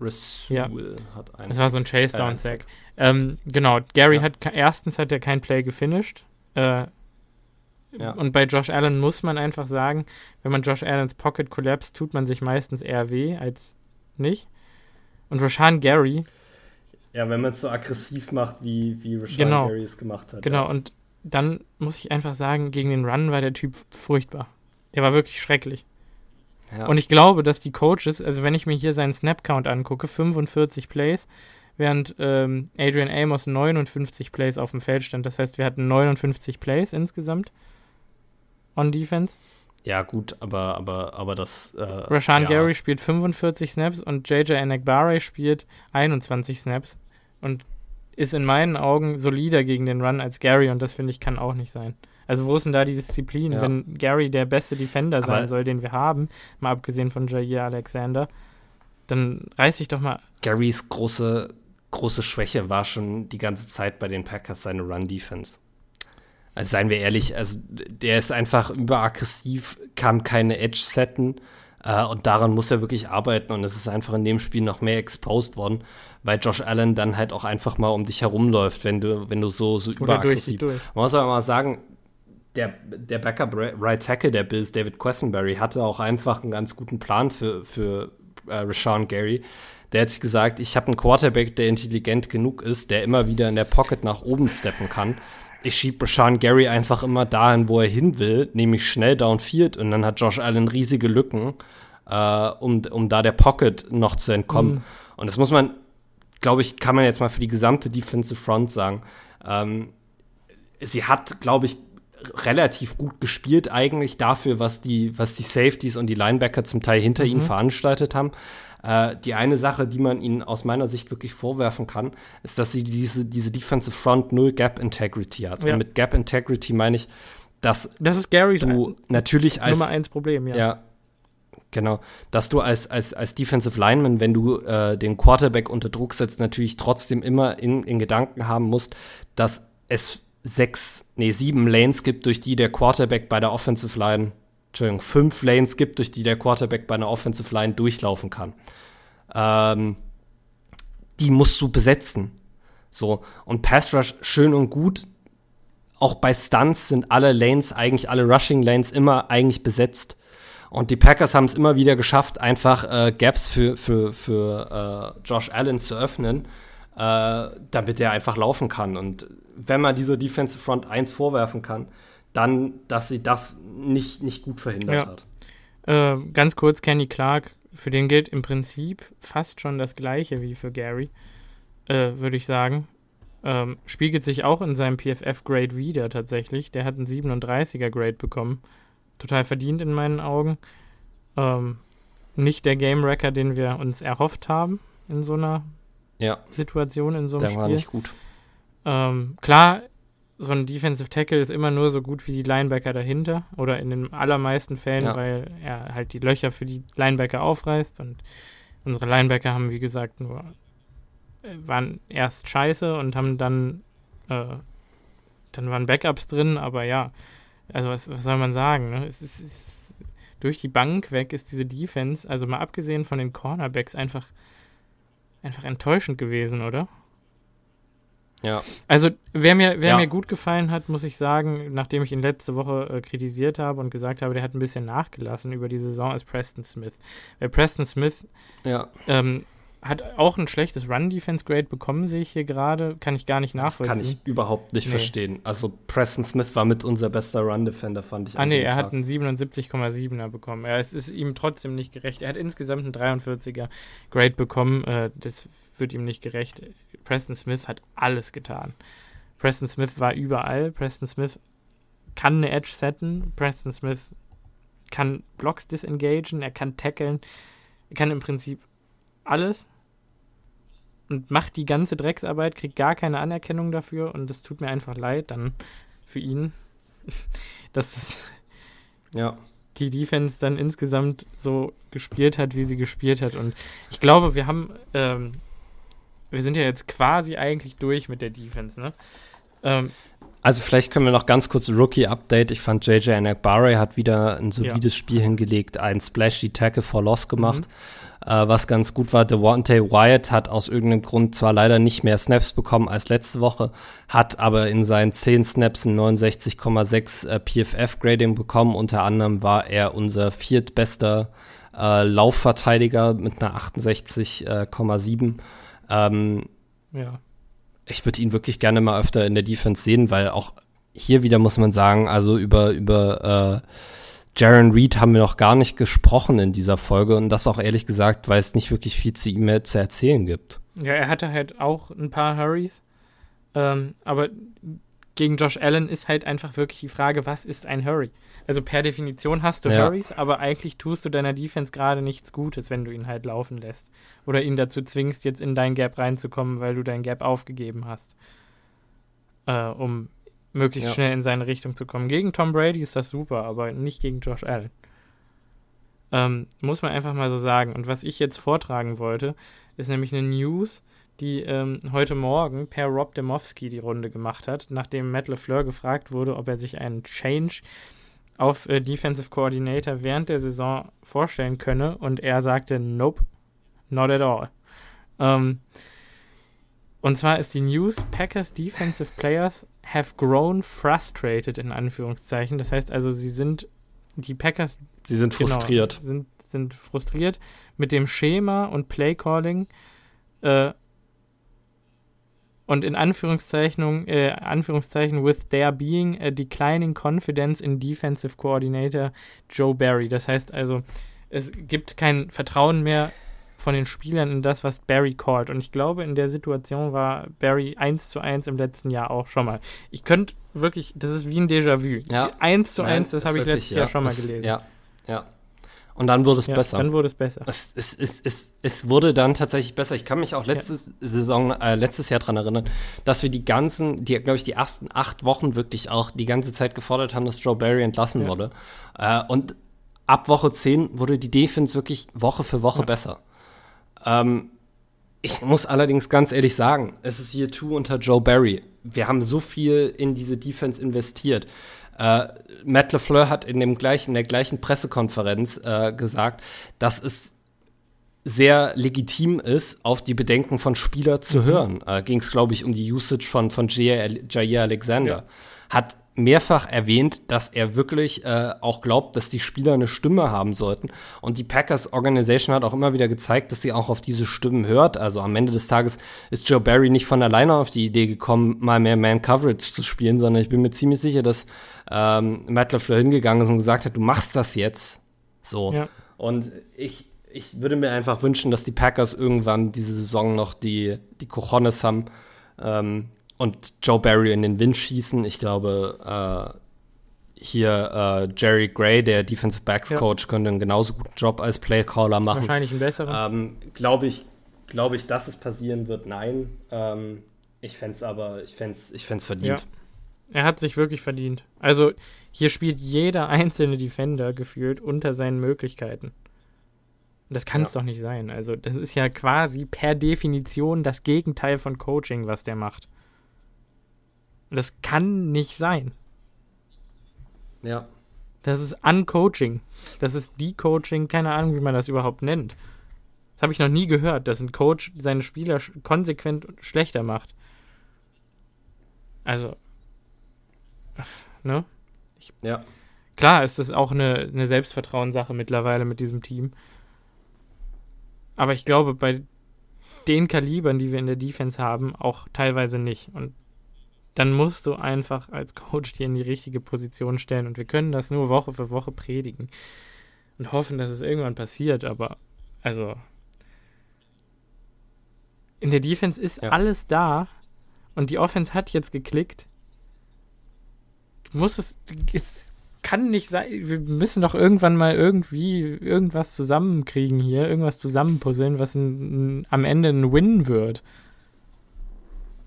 Rasul ja. hat einen. Das war so ein Chase-Down-Sack. Ähm, genau, Gary ja. hat erstens hat er kein Play gefinisht. Äh, ja. Und bei Josh Allen muss man einfach sagen, wenn man Josh Allens Pocket collapse, tut man sich meistens eher weh als nicht. Und Rashan Gary. Ja, wenn man es so aggressiv macht, wie, wie Rashan genau, Gary es gemacht hat. Genau, ja. und dann muss ich einfach sagen, gegen den Run war der Typ furchtbar. Der war wirklich schrecklich. Ja. Und ich glaube, dass die Coaches, also wenn ich mir hier seinen Snap-Count angucke, 45 Plays, während ähm, Adrian Amos 59 Plays auf dem Feld stand. Das heißt, wir hatten 59 Plays insgesamt on Defense. Ja, gut, aber, aber, aber das. Äh, Rashan ja. Gary spielt 45 Snaps und JJ Enekbare spielt 21 Snaps und ist in meinen Augen solider gegen den Run als Gary und das finde ich kann auch nicht sein. Also wo ist denn da die Disziplin, ja. wenn Gary der beste Defender sein Aber soll, den wir haben, mal abgesehen von Jair Alexander, dann reiß ich doch mal. Garys große, große Schwäche war schon die ganze Zeit bei den Packers seine Run-Defense. Also seien wir ehrlich, also der ist einfach überaggressiv, kann keine Edge setten. Äh, und daran muss er wirklich arbeiten. Und es ist einfach in dem Spiel noch mehr exposed worden, weil Josh Allen dann halt auch einfach mal um dich herumläuft, wenn du, wenn du so, so überaggressiv. Man muss aber mal sagen, der, der Backup Right Tackle der Bills, David Quessenberry, hatte auch einfach einen ganz guten Plan für, für äh, Rashawn Gary. Der hat sich gesagt, ich habe einen Quarterback, der intelligent genug ist, der immer wieder in der Pocket nach oben steppen kann. Ich schiebe Rashawn Gary einfach immer dahin, wo er hin will, nämlich schnell downfield und dann hat Josh Allen riesige Lücken, äh, um, um da der Pocket noch zu entkommen. Mhm. Und das muss man, glaube ich, kann man jetzt mal für die gesamte Defensive Front sagen. Ähm, sie hat, glaube ich, relativ gut gespielt eigentlich dafür, was die, was die Safeties und die Linebacker zum Teil hinter mhm. ihnen veranstaltet haben. Äh, die eine Sache, die man ihnen aus meiner Sicht wirklich vorwerfen kann, ist, dass sie diese, diese Defensive Front null Gap Integrity hat. Ja. Und mit Gap Integrity meine ich, dass das ist Garys du natürlich als Nummer eins Problem, ja. ja genau, dass du als, als, als Defensive Lineman, wenn du äh, den Quarterback unter Druck setzt, natürlich trotzdem immer in, in Gedanken haben musst, dass es sechs, nee, sieben Lanes gibt, durch die der Quarterback bei der Offensive Line, Entschuldigung, fünf Lanes gibt, durch die der Quarterback bei einer Offensive Line durchlaufen kann. Ähm, die musst du besetzen. So, und Pass Rush schön und gut. Auch bei Stunts sind alle Lanes, eigentlich alle Rushing Lanes immer eigentlich besetzt. Und die Packers haben es immer wieder geschafft, einfach äh, Gaps für, für, für äh, Josh Allen zu öffnen, äh, damit er einfach laufen kann. Und wenn man dieser Defensive Front 1 vorwerfen kann, dann, dass sie das nicht, nicht gut verhindert ja. hat. Äh, ganz kurz, Kenny Clark, für den gilt im Prinzip fast schon das Gleiche wie für Gary, äh, würde ich sagen. Ähm, spiegelt sich auch in seinem PFF-Grade wieder tatsächlich. Der hat einen 37er-Grade bekommen. Total verdient in meinen Augen. Ähm, nicht der Game-Wrecker, den wir uns erhofft haben in so einer ja. Situation, in so einem der Spiel. war nicht gut. Ähm, klar, so ein Defensive Tackle ist immer nur so gut wie die Linebacker dahinter oder in den allermeisten Fällen, ja. weil er halt die Löcher für die Linebacker aufreißt und unsere Linebacker haben, wie gesagt, nur äh, waren erst scheiße und haben dann äh, dann waren Backups drin, aber ja, also was, was soll man sagen? Ne? Es, ist, es ist, durch die Bank weg ist diese Defense, also mal abgesehen von den Cornerbacks, einfach einfach enttäuschend gewesen, oder? Ja. Also, wer mir, wer ja. mir gut gefallen hat, muss ich sagen, nachdem ich ihn letzte Woche äh, kritisiert habe und gesagt habe, der hat ein bisschen nachgelassen über die Saison, ist Preston Smith. Weil Preston Smith ja. ähm, hat auch ein schlechtes Run-Defense-Grade bekommen, sehe ich hier gerade. Kann ich gar nicht nachvollziehen. Das kann ich überhaupt nicht nee. verstehen. Also, Preston Smith war mit unser bester Run-Defender, fand ich. Ah, nee, er Tag. hat einen 77,7er bekommen. Er, es ist ihm trotzdem nicht gerecht. Er hat insgesamt einen 43er Grade bekommen. Äh, das wird ihm nicht gerecht. Preston Smith hat alles getan. Preston Smith war überall. Preston Smith kann eine Edge setten. Preston Smith kann Blocks disengagen. Er kann tackeln. Er kann im Prinzip alles und macht die ganze Drecksarbeit, kriegt gar keine Anerkennung dafür und das tut mir einfach leid dann für ihn, <laughs> dass es ja. die Defense dann insgesamt so gespielt hat, wie sie gespielt hat. Und ich glaube, wir haben ähm, wir sind ja jetzt quasi eigentlich durch mit der Defense, ne? Ähm, also vielleicht können wir noch ganz kurz Rookie-Update. Ich fand JJ Anakbare hat wieder ein solides ja. Spiel hingelegt, einen Splashy Tackle for Loss gemacht, mhm. äh, was ganz gut war. Devontae Wyatt hat aus irgendeinem Grund zwar leider nicht mehr Snaps bekommen als letzte Woche, hat aber in seinen 10 Snaps ein 69,6 äh, PFF-Grading bekommen. Unter anderem war er unser viertbester äh, Laufverteidiger mit einer 68,7. Ähm, ja. Ich würde ihn wirklich gerne mal öfter in der Defense sehen, weil auch hier wieder muss man sagen, also über, über äh, Jaron Reed haben wir noch gar nicht gesprochen in dieser Folge und das auch ehrlich gesagt, weil es nicht wirklich viel zu ihm mehr zu erzählen gibt. Ja, er hatte halt auch ein paar Hurries, ähm, aber gegen Josh Allen ist halt einfach wirklich die Frage, was ist ein Hurry? Also per Definition hast du ja. Hurries, aber eigentlich tust du deiner Defense gerade nichts Gutes, wenn du ihn halt laufen lässt. Oder ihn dazu zwingst, jetzt in dein Gap reinzukommen, weil du dein Gap aufgegeben hast. Äh, um möglichst ja. schnell in seine Richtung zu kommen. Gegen Tom Brady ist das super, aber nicht gegen Josh Allen. Ähm, muss man einfach mal so sagen. Und was ich jetzt vortragen wollte, ist nämlich eine News, die ähm, heute Morgen per Rob Demowski die Runde gemacht hat, nachdem Matt LeFleur gefragt wurde, ob er sich einen Change auf äh, Defensive Coordinator während der Saison vorstellen könne und er sagte, nope, not at all. Ähm, und zwar ist die News, Packers Defensive Players have grown frustrated in Anführungszeichen. Das heißt also, sie sind, die Packers. Sie sind genau, frustriert. Sind, sind frustriert mit dem Schema und Playcalling. Äh, und in Anführungszeichen, äh, Anführungszeichen, with there being a declining confidence in Defensive Coordinator Joe Barry. Das heißt also, es gibt kein Vertrauen mehr von den Spielern in das, was Barry callt. Und ich glaube, in der Situation war Barry 1 zu 1 im letzten Jahr auch schon mal. Ich könnte wirklich, das ist wie ein Déjà-vu. Ja. 1 zu 1, das habe ich letztes ja, Jahr schon mal gelesen. Ja, ja. Und dann wurde es ja, besser. Dann wurde es besser. Es, es, es, es, es wurde dann tatsächlich besser. Ich kann mich auch letzte ja. Saison, äh, letztes Jahr daran erinnern, dass wir die ganzen, die, glaube ich, die ersten acht Wochen wirklich auch die ganze Zeit gefordert haben, dass Joe Barry entlassen ja. wurde. Äh, und ab Woche 10 wurde die Defense wirklich Woche für Woche besser. Ähm, ich muss allerdings ganz ehrlich sagen, es ist Year 2 unter Joe Barry. Wir haben so viel in diese Defense investiert. Äh, Matt LeFleur hat in, dem gleichen, in der gleichen Pressekonferenz äh, gesagt, dass es sehr legitim ist, auf die Bedenken von Spielern zu mhm. hören. Äh, Ging es, glaube ich, um die Usage von, von Jair Alexander. Ja. Hat mehrfach erwähnt, dass er wirklich äh, auch glaubt, dass die Spieler eine Stimme haben sollten. Und die Packers Organization hat auch immer wieder gezeigt, dass sie auch auf diese Stimmen hört. Also am Ende des Tages ist Joe Barry nicht von alleine auf die Idee gekommen, mal mehr Man-Coverage zu spielen, sondern ich bin mir ziemlich sicher, dass ähm, Matt LaFleur hingegangen ist und gesagt hat, du machst das jetzt. So. Ja. Und ich, ich würde mir einfach wünschen, dass die Packers irgendwann diese Saison noch die, die Cojones haben, ähm, und Joe Barry in den Wind schießen. Ich glaube, äh, hier äh, Jerry Gray, der Defensive Backs Coach, ja. könnte einen genauso guten Job als Playcaller machen. Wahrscheinlich einen besseren. Ähm, glaube ich, glaube ich, dass es passieren wird? Nein. Ähm, ich fände es aber, ich fände ich fänd's verdient. Ja. Er hat sich wirklich verdient. Also hier spielt jeder einzelne Defender gefühlt unter seinen Möglichkeiten. Das kann es ja. doch nicht sein. Also das ist ja quasi per Definition das Gegenteil von Coaching, was der macht. Und das kann nicht sein. Ja. Das ist Uncoaching. Das ist Decoaching, keine Ahnung, wie man das überhaupt nennt. Das habe ich noch nie gehört, dass ein Coach seine Spieler konsequent schlechter macht. Also, ne? Ich, ja. Klar ist das auch eine, eine Selbstvertrauenssache mittlerweile mit diesem Team. Aber ich glaube, bei den Kalibern, die wir in der Defense haben, auch teilweise nicht. Und dann musst du einfach als Coach dir in die richtige Position stellen. Und wir können das nur Woche für Woche predigen und hoffen, dass es irgendwann passiert. Aber also in der Defense ist ja. alles da und die Offense hat jetzt geklickt. Muss es, es kann nicht sein. Wir müssen doch irgendwann mal irgendwie irgendwas zusammenkriegen hier, irgendwas zusammenpuzzeln, was ein, ein, am Ende ein Win wird.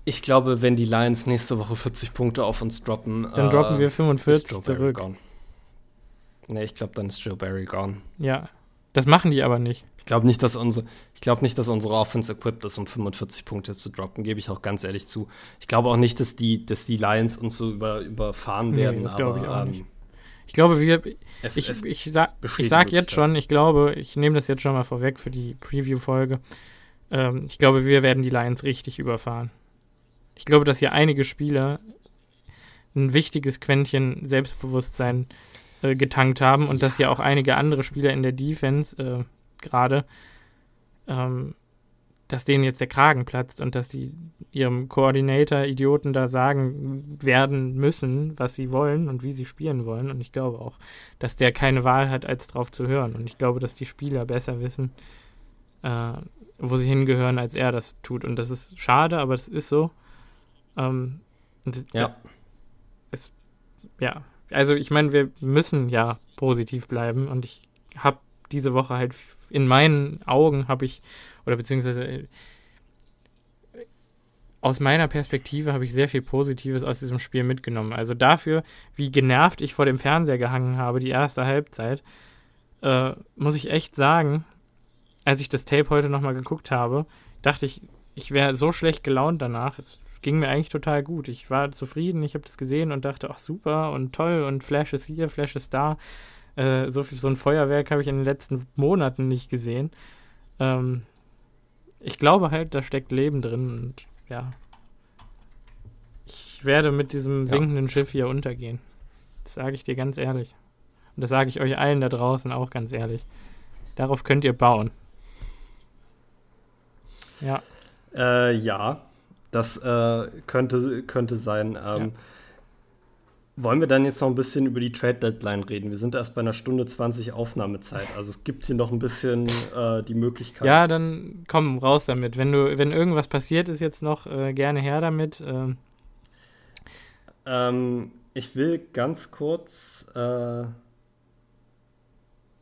Ich glaube, wenn die Lions nächste Woche 40 Punkte auf uns droppen, dann äh, droppen wir 45 zurück. Gone. Nee, ich glaube, dann ist Joe Barry gone. Ja, das machen die aber nicht. Ich glaube nicht, dass unsere, ich glaube nicht, dass unsere Offense equipped ist, um 45 Punkte zu droppen, gebe ich auch ganz ehrlich zu. Ich glaube auch nicht, dass die, dass die Lions uns so über, überfahren werden. Nee, das glaube ich auch ähm, nicht. Ich glaube, wir, es, ich, es ich, sag, ich sag jetzt schon, ich glaube, ich nehme das jetzt schon mal vorweg für die Preview-Folge. Ähm, ich glaube, wir werden die Lions richtig überfahren. Ich glaube, dass hier einige Spieler ein wichtiges Quäntchen Selbstbewusstsein äh, getankt haben und ja. dass hier auch einige andere Spieler in der Defense äh, gerade, ähm, dass denen jetzt der Kragen platzt und dass die ihrem Koordinator-Idioten da sagen werden müssen, was sie wollen und wie sie spielen wollen. Und ich glaube auch, dass der keine Wahl hat, als drauf zu hören. Und ich glaube, dass die Spieler besser wissen, äh, wo sie hingehören, als er das tut. Und das ist schade, aber es ist so. Ähm, ja. Es, ja, also ich meine, wir müssen ja positiv bleiben und ich habe diese Woche halt in meinen Augen habe ich, oder beziehungsweise äh, aus meiner Perspektive habe ich sehr viel Positives aus diesem Spiel mitgenommen. Also dafür, wie genervt ich vor dem Fernseher gehangen habe, die erste Halbzeit, äh, muss ich echt sagen, als ich das Tape heute nochmal geguckt habe, dachte ich, ich wäre so schlecht gelaunt danach. Es ging mir eigentlich total gut. Ich war zufrieden, ich habe das gesehen und dachte, ach super und toll und Flash ist hier, Flash ist da. Äh, so, so ein Feuerwerk habe ich in den letzten Monaten nicht gesehen. Ähm, ich glaube halt, da steckt Leben drin und ja. Ich werde mit diesem sinkenden ja. Schiff hier untergehen. Das sage ich dir ganz ehrlich. Und das sage ich euch allen da draußen auch ganz ehrlich. Darauf könnt ihr bauen. Ja. Äh, ja, das äh, könnte, könnte sein. Ähm, ja. Wollen wir dann jetzt noch ein bisschen über die Trade Deadline reden? Wir sind erst bei einer Stunde 20 Aufnahmezeit. Also es gibt hier noch ein bisschen äh, die Möglichkeit. Ja, dann komm raus damit. Wenn du, wenn irgendwas passiert ist jetzt noch, äh, gerne her damit. Ähm. ähm, ich will ganz kurz. Äh,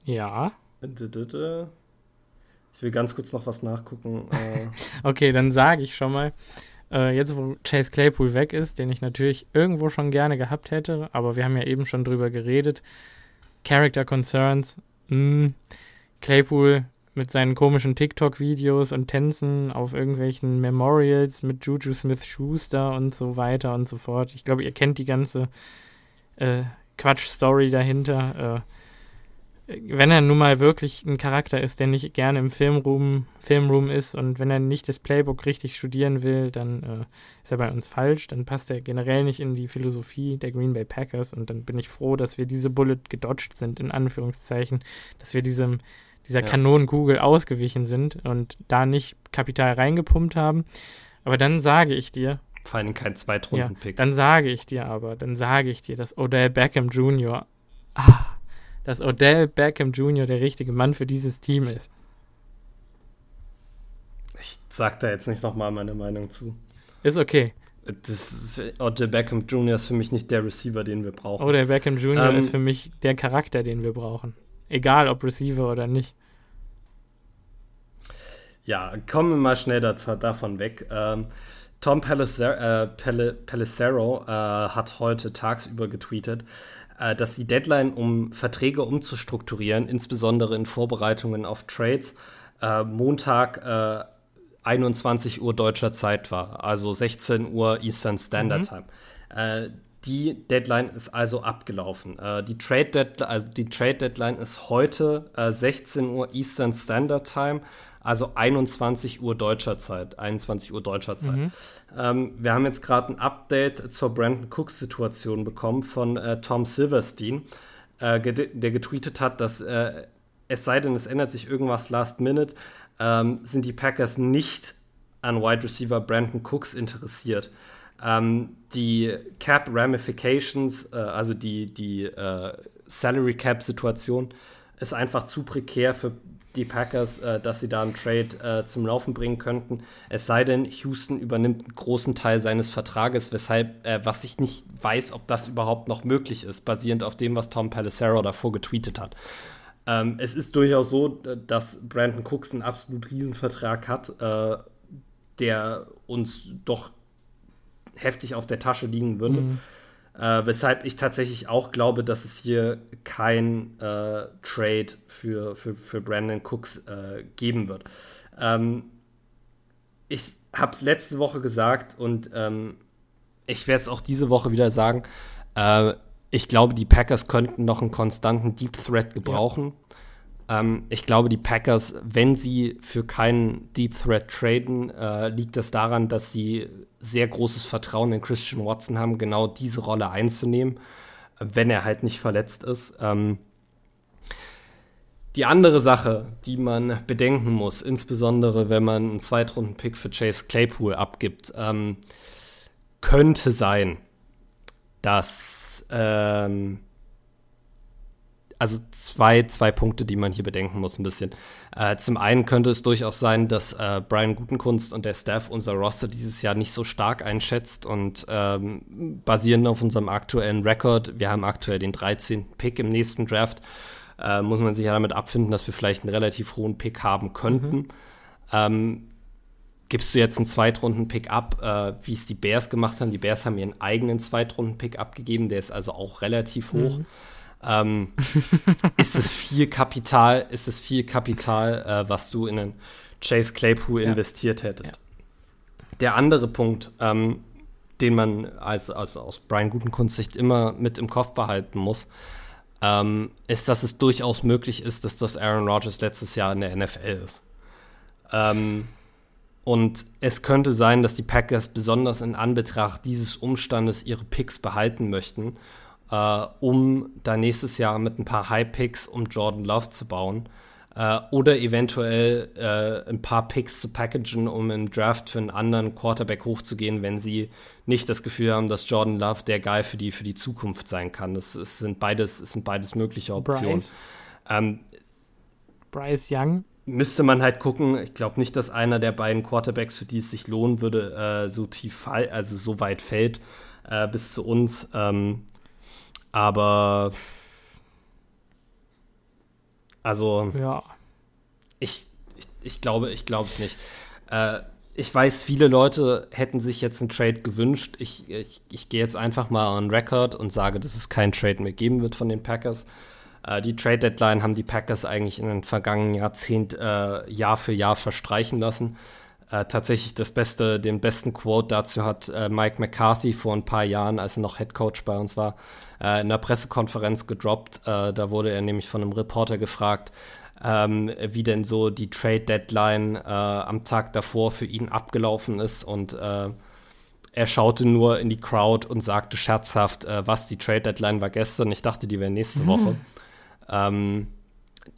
ja. Ich will ganz kurz noch was nachgucken. Äh. <laughs> okay, dann sage ich schon mal. Äh, jetzt, wo Chase Claypool weg ist, den ich natürlich irgendwo schon gerne gehabt hätte, aber wir haben ja eben schon drüber geredet. Character Concerns. Mh, hm, Claypool mit seinen komischen TikTok-Videos und Tänzen auf irgendwelchen Memorials mit Juju Smith-Schuster und so weiter und so fort. Ich glaube, ihr kennt die ganze äh, Quatsch-Story dahinter. Äh, wenn er nun mal wirklich ein Charakter ist, der nicht gerne im Filmroom, Filmroom ist und wenn er nicht das Playbook richtig studieren will, dann äh, ist er bei uns falsch. Dann passt er generell nicht in die Philosophie der Green Bay Packers und dann bin ich froh, dass wir diese Bullet gedodged sind, in Anführungszeichen, dass wir diesem, dieser ja. Kanonenkugel ausgewichen sind und da nicht Kapital reingepumpt haben. Aber dann sage ich dir, vor allem kein Zweitrunden-Pick. Ja, dann sage ich dir aber, dann sage ich dir, dass Odell Beckham Jr. Ah, dass Odell Beckham Jr. der richtige Mann für dieses Team ist. Ich sag da jetzt nicht nochmal meine Meinung zu. Ist okay. Das ist, Odell Beckham Jr. ist für mich nicht der Receiver, den wir brauchen. Odell Beckham Jr. Ähm, ist für mich der Charakter, den wir brauchen. Egal ob Receiver oder nicht. Ja, kommen wir mal schnell dazu, davon weg. Ähm, Tom Pelissero, äh, Pelissero äh, hat heute tagsüber getweetet, dass die Deadline, um Verträge umzustrukturieren, insbesondere in Vorbereitungen auf Trades, äh, Montag 21 äh, Uhr deutscher Zeit war, also 16 Uhr Eastern Standard mhm. Time. Äh, die Deadline ist also abgelaufen. Äh, die, Trade Deadline, also die Trade Deadline ist heute 16 Uhr Eastern Standard Time also 21 Uhr deutscher Zeit. 21 Uhr deutscher Zeit. Mhm. Ähm, wir haben jetzt gerade ein Update zur Brandon Cooks-Situation bekommen von äh, Tom Silverstein, äh, der getweetet hat, dass äh, es sei denn, es ändert sich irgendwas last minute, ähm, sind die Packers nicht an Wide Receiver Brandon Cooks interessiert. Ähm, die Cap Ramifications, äh, also die, die äh, Salary Cap Situation, ist einfach zu prekär für die Packers, äh, dass sie da einen Trade äh, zum Laufen bringen könnten. Es sei denn, Houston übernimmt einen großen Teil seines Vertrages, weshalb, äh, was ich nicht weiß, ob das überhaupt noch möglich ist, basierend auf dem, was Tom Pelissero davor getweetet hat. Ähm, es ist durchaus so, dass Brandon Cooks einen absolut Riesenvertrag hat, äh, der uns doch heftig auf der Tasche liegen würde. Mhm. Äh, weshalb ich tatsächlich auch glaube, dass es hier kein äh, Trade für, für, für Brandon Cooks äh, geben wird. Ähm, ich habe es letzte Woche gesagt und ähm, ich werde es auch diese Woche wieder sagen. Äh, ich glaube, die Packers könnten noch einen konstanten Deep Threat gebrauchen. Ja. Ähm, ich glaube, die Packers, wenn sie für keinen Deep Threat traden, äh, liegt das daran, dass sie sehr großes Vertrauen in Christian Watson haben, genau diese Rolle einzunehmen, wenn er halt nicht verletzt ist. Ähm, die andere Sache, die man bedenken muss, insbesondere wenn man einen Zweitrunden-Pick für Chase Claypool abgibt, ähm, könnte sein, dass ähm, also zwei, zwei Punkte, die man hier bedenken muss, ein bisschen. Äh, zum einen könnte es durchaus sein, dass äh, Brian Gutenkunst und der Staff unser Roster dieses Jahr nicht so stark einschätzt und ähm, basierend auf unserem aktuellen Rekord, wir haben aktuell den 13. Pick im nächsten Draft, äh, muss man sich ja damit abfinden, dass wir vielleicht einen relativ hohen Pick haben könnten. Mhm. Ähm, gibst du jetzt einen Zweitrunden-Pick ab, äh, wie es die Bears gemacht haben? Die Bears haben ihren eigenen Zweitrunden-Pick abgegeben, der ist also auch relativ hoch. Mhm ähm, <laughs> ist es viel Kapital, ist es viel Kapital, äh, was du in einen Chase Claypool ja. investiert hättest. Ja. Der andere Punkt, ähm, den man als, als aus Brian Gutenkunst Sicht immer mit im Kopf behalten muss, ähm, ist, dass es durchaus möglich ist, dass das Aaron Rodgers letztes Jahr in der NFL ist. Ähm, und es könnte sein, dass die Packers besonders in Anbetracht dieses Umstandes ihre Picks behalten möchten, äh, um da nächstes Jahr mit ein paar High-Picks um Jordan Love zu bauen. Äh, oder eventuell äh, ein paar Picks zu packagen, um im Draft für einen anderen Quarterback hochzugehen, wenn sie nicht das Gefühl haben, dass Jordan Love der Guy für die, für die Zukunft sein kann. Das, das sind, beides, das sind beides mögliche Optionen. Bryce, ähm, Bryce Young müsste man halt gucken. Ich glaube nicht, dass einer der beiden Quarterbacks, für die es sich lohnen würde, äh, so tief also so weit fällt äh, bis zu uns. Ähm, aber also, ja. ich, ich, ich glaube, ich glaube es nicht. Äh, ich weiß, viele Leute hätten sich jetzt einen Trade gewünscht. Ich, ich, ich gehe jetzt einfach mal on Record und sage, dass es keinen Trade mehr geben wird von den Packers. Äh, die Trade Deadline haben die Packers eigentlich in den vergangenen Jahrzehnt äh, Jahr für Jahr verstreichen lassen. Äh, tatsächlich das beste, den besten Quote dazu hat äh, Mike McCarthy vor ein paar Jahren, als er noch Head Coach bei uns war, äh, in einer Pressekonferenz gedroppt. Äh, da wurde er nämlich von einem Reporter gefragt, ähm, wie denn so die Trade Deadline äh, am Tag davor für ihn abgelaufen ist und äh, er schaute nur in die Crowd und sagte scherzhaft, was die Trade Deadline war gestern. Ich dachte, die wäre nächste mhm. Woche. Ähm,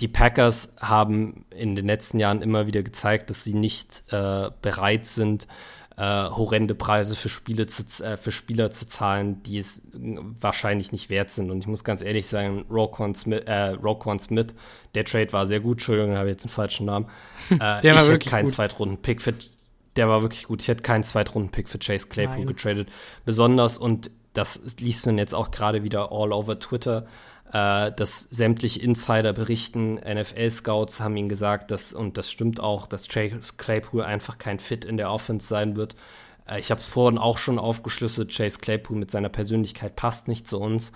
die Packers haben in den letzten Jahren immer wieder gezeigt, dass sie nicht äh, bereit sind, äh, horrende Preise für, Spiele zu, äh, für Spieler zu zahlen, die es wahrscheinlich nicht wert sind. Und ich muss ganz ehrlich sagen, Roquan Smith, äh, Roquan Smith der Trade war sehr gut. Entschuldigung, habe jetzt einen falschen Namen. <laughs> Äh, der war ich wirklich keinen Zweitrunden-Pick für der war wirklich gut. Ich hätte keinen Zweitrunden-Pick für Chase Claypool Nein. getradet. Besonders, und das liest man jetzt auch gerade wieder all over Twitter, äh, dass sämtliche Insider berichten, NFL-Scouts haben ihnen gesagt, dass, und das stimmt auch, dass Chase Claypool einfach kein Fit in der Offense sein wird. Äh, ich habe es vorhin auch schon aufgeschlüsselt, Chase Claypool mit seiner Persönlichkeit passt nicht zu uns.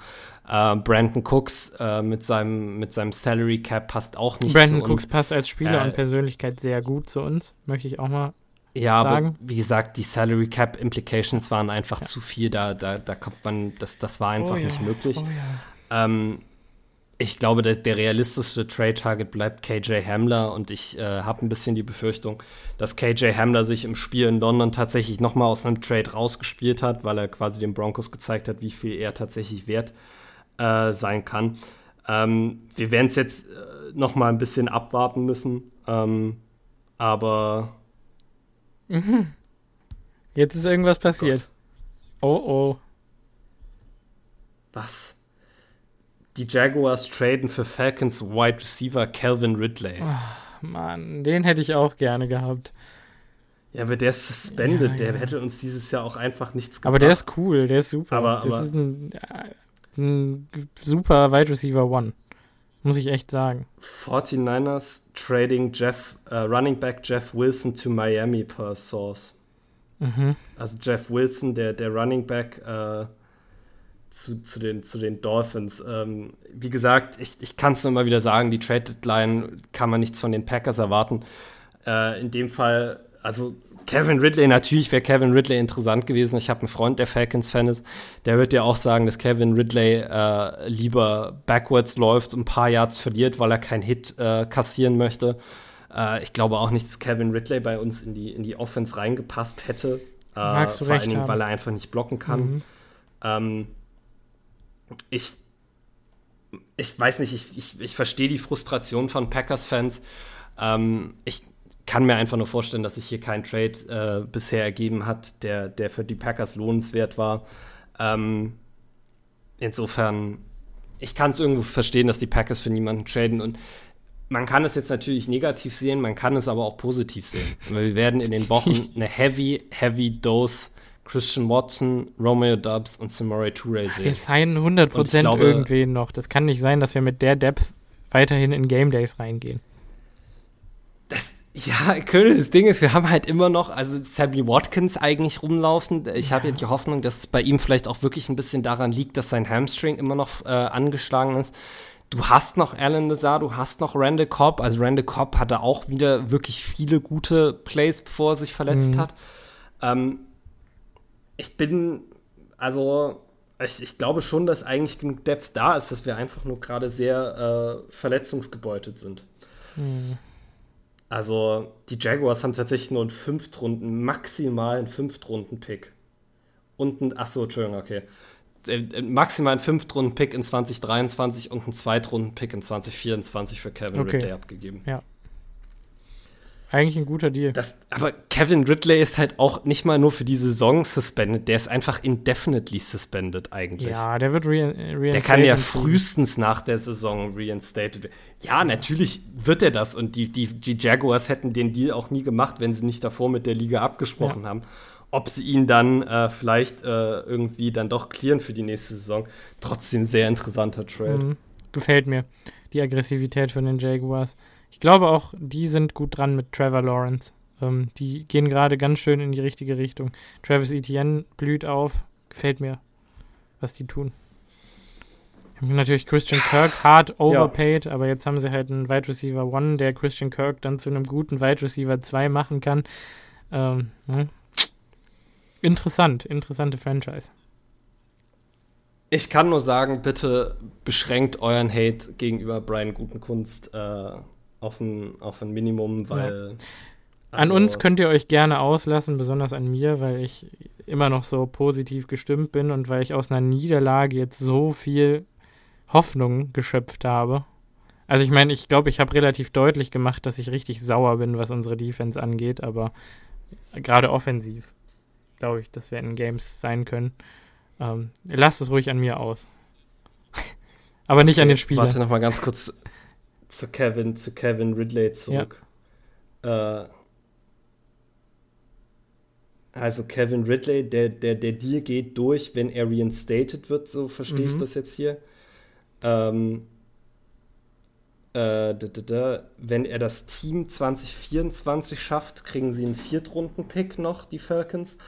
Äh, Brandon Cooks äh, mit, seinem, mit seinem Salary Cap passt auch nicht Brandon zu uns. Brandon Cooks passt als Spieler und äh, Persönlichkeit sehr gut zu uns, möchte ich auch mal ja, sagen. aber wie gesagt, die Salary Cap Implications waren einfach ja. zu viel. Da, da, da kommt man, das, das war einfach oh ja. nicht möglich. Oh ja. Ähm, ich glaube, der, der realistischste Trade-Target bleibt KJ Hamler und ich äh, habe ein bisschen die Befürchtung, dass KJ Hamler sich im Spiel in London tatsächlich nochmal aus einem Trade rausgespielt hat, weil er quasi den Broncos gezeigt hat, wie viel er tatsächlich wert äh, sein kann. Ähm, wir werden es jetzt äh, nochmal ein bisschen abwarten müssen, ähm, aber. Mhm. <laughs> Jetzt ist irgendwas passiert. Oh oh. Was? Die Jaguars traden für Falcons Wide Receiver Calvin Ridley. Oh, Mann, den hätte ich auch gerne gehabt. Ja, aber der ist suspended. Ja, der ja. hätte uns dieses Jahr auch einfach nichts gemacht. Aber der ist cool, der ist super. Aber, das aber ist ein, ein super Wide Receiver One. Muss ich echt sagen. 49ers trading Jeff, uh, Running Back Jeff Wilson to Miami per Source. Mhm. Also Jeff Wilson, der, der Running Back, uh, zu, zu, den, zu den Dolphins. Ähm, wie gesagt, ich, ich kann es nur mal wieder sagen, die Trade Deadline kann man nichts von den Packers erwarten. Äh, in dem Fall, also Kevin Ridley, natürlich wäre Kevin Ridley interessant gewesen. Ich habe einen Freund, der Falcons-Fan ist. Der wird ja auch sagen, dass Kevin Ridley äh, lieber backwards läuft und ein paar Yards verliert, weil er keinen Hit äh, kassieren möchte. Äh, ich glaube auch nicht, dass Kevin Ridley bei uns in die, in die Offense reingepasst hätte. Äh, Magst du vor recht allen Dingen, haben. weil er einfach nicht blocken kann. Mhm. Ähm, ich, ich weiß nicht, ich, ich, ich verstehe die Frustration von Packers-Fans. Ähm, ich kann mir einfach nur vorstellen, dass sich hier kein Trade äh, bisher ergeben hat, der, der für die Packers lohnenswert war. Ähm, insofern, ich kann es irgendwo verstehen, dass die Packers für niemanden traden und man kann es jetzt natürlich negativ sehen, man kann es aber auch positiv sehen. <laughs> wir werden in den Wochen eine heavy, heavy Dose Christian Watson, Romeo Dubs und Samori Toure sehen. Wir signen 100% glaube, irgendwen noch. Das kann nicht sein, dass wir mit der Depth weiterhin in Game Days reingehen. Das, ja, König, das Ding ist, wir haben halt immer noch, also Sammy Watkins eigentlich rumlaufen. Ich ja. habe ja die Hoffnung, dass es bei ihm vielleicht auch wirklich ein bisschen daran liegt, dass sein Hamstring immer noch äh, angeschlagen ist. Du hast noch Alan Lazar, du hast noch Randall Cobb. Also Randall Cobb hatte auch wieder wirklich viele gute Plays, bevor er sich verletzt mhm. hat. Ähm, ich bin, also ich, ich, glaube schon, dass eigentlich genug Depth da ist, dass wir einfach nur gerade sehr äh, verletzungsgebeutet sind. Hm. Also die Jaguars haben tatsächlich nur einen Fünftrunden, maximal einen Fünftrunden-Pick. Und ein, achso, Entschuldigung, okay. Äh, äh, maximal einen Fünftrunden-Pick in 2023 und einen Zweitrunden-Pick in 2024 für Kevin okay. Ridley abgegeben. Ja. Eigentlich ein guter Deal. Das, aber Kevin Ridley ist halt auch nicht mal nur für die Saison suspended, der ist einfach indefinitely suspended eigentlich. Ja, der wird reinstated. Re der kann ja frühestens nach der Saison reinstated werden. Ja, natürlich wird er das und die, die, die Jaguars hätten den Deal auch nie gemacht, wenn sie nicht davor mit der Liga abgesprochen ja. haben. Ob sie ihn dann äh, vielleicht äh, irgendwie dann doch clearen für die nächste Saison. Trotzdem sehr interessanter Trade. Mhm. Gefällt mir. Die Aggressivität von den Jaguars. Ich glaube auch, die sind gut dran mit Trevor Lawrence. Ähm, die gehen gerade ganz schön in die richtige Richtung. Travis Etienne blüht auf. Gefällt mir, was die tun. Natürlich Christian Kirk hart overpaid, ja. aber jetzt haben sie halt einen Wide Receiver One, der Christian Kirk dann zu einem guten Wide Receiver 2 machen kann. Ähm, ne? Interessant, interessante Franchise. Ich kann nur sagen, bitte beschränkt euren Hate gegenüber Brian Gutenkunst äh, auf ein, auf ein Minimum, weil. Ja. Also, an uns könnt ihr euch gerne auslassen, besonders an mir, weil ich immer noch so positiv gestimmt bin und weil ich aus einer Niederlage jetzt so viel Hoffnung geschöpft habe. Also ich meine, ich glaube, ich habe relativ deutlich gemacht, dass ich richtig sauer bin, was unsere Defense angeht, aber gerade offensiv glaube ich, dass wir in Games sein können. Ähm, lasst es ruhig an mir aus. <laughs> aber nicht okay, an den Spielern. Warte noch mal ganz kurz zu Kevin, zu Kevin Ridley zurück. Ja. Äh, also Kevin Ridley, der, der, der Deal geht durch, wenn er reinstated wird, so verstehe mhm. ich das jetzt hier. Ähm, äh, da, da, da, wenn er das Team 2024 schafft, kriegen sie einen Viertrunden-Pick noch, die Falcons.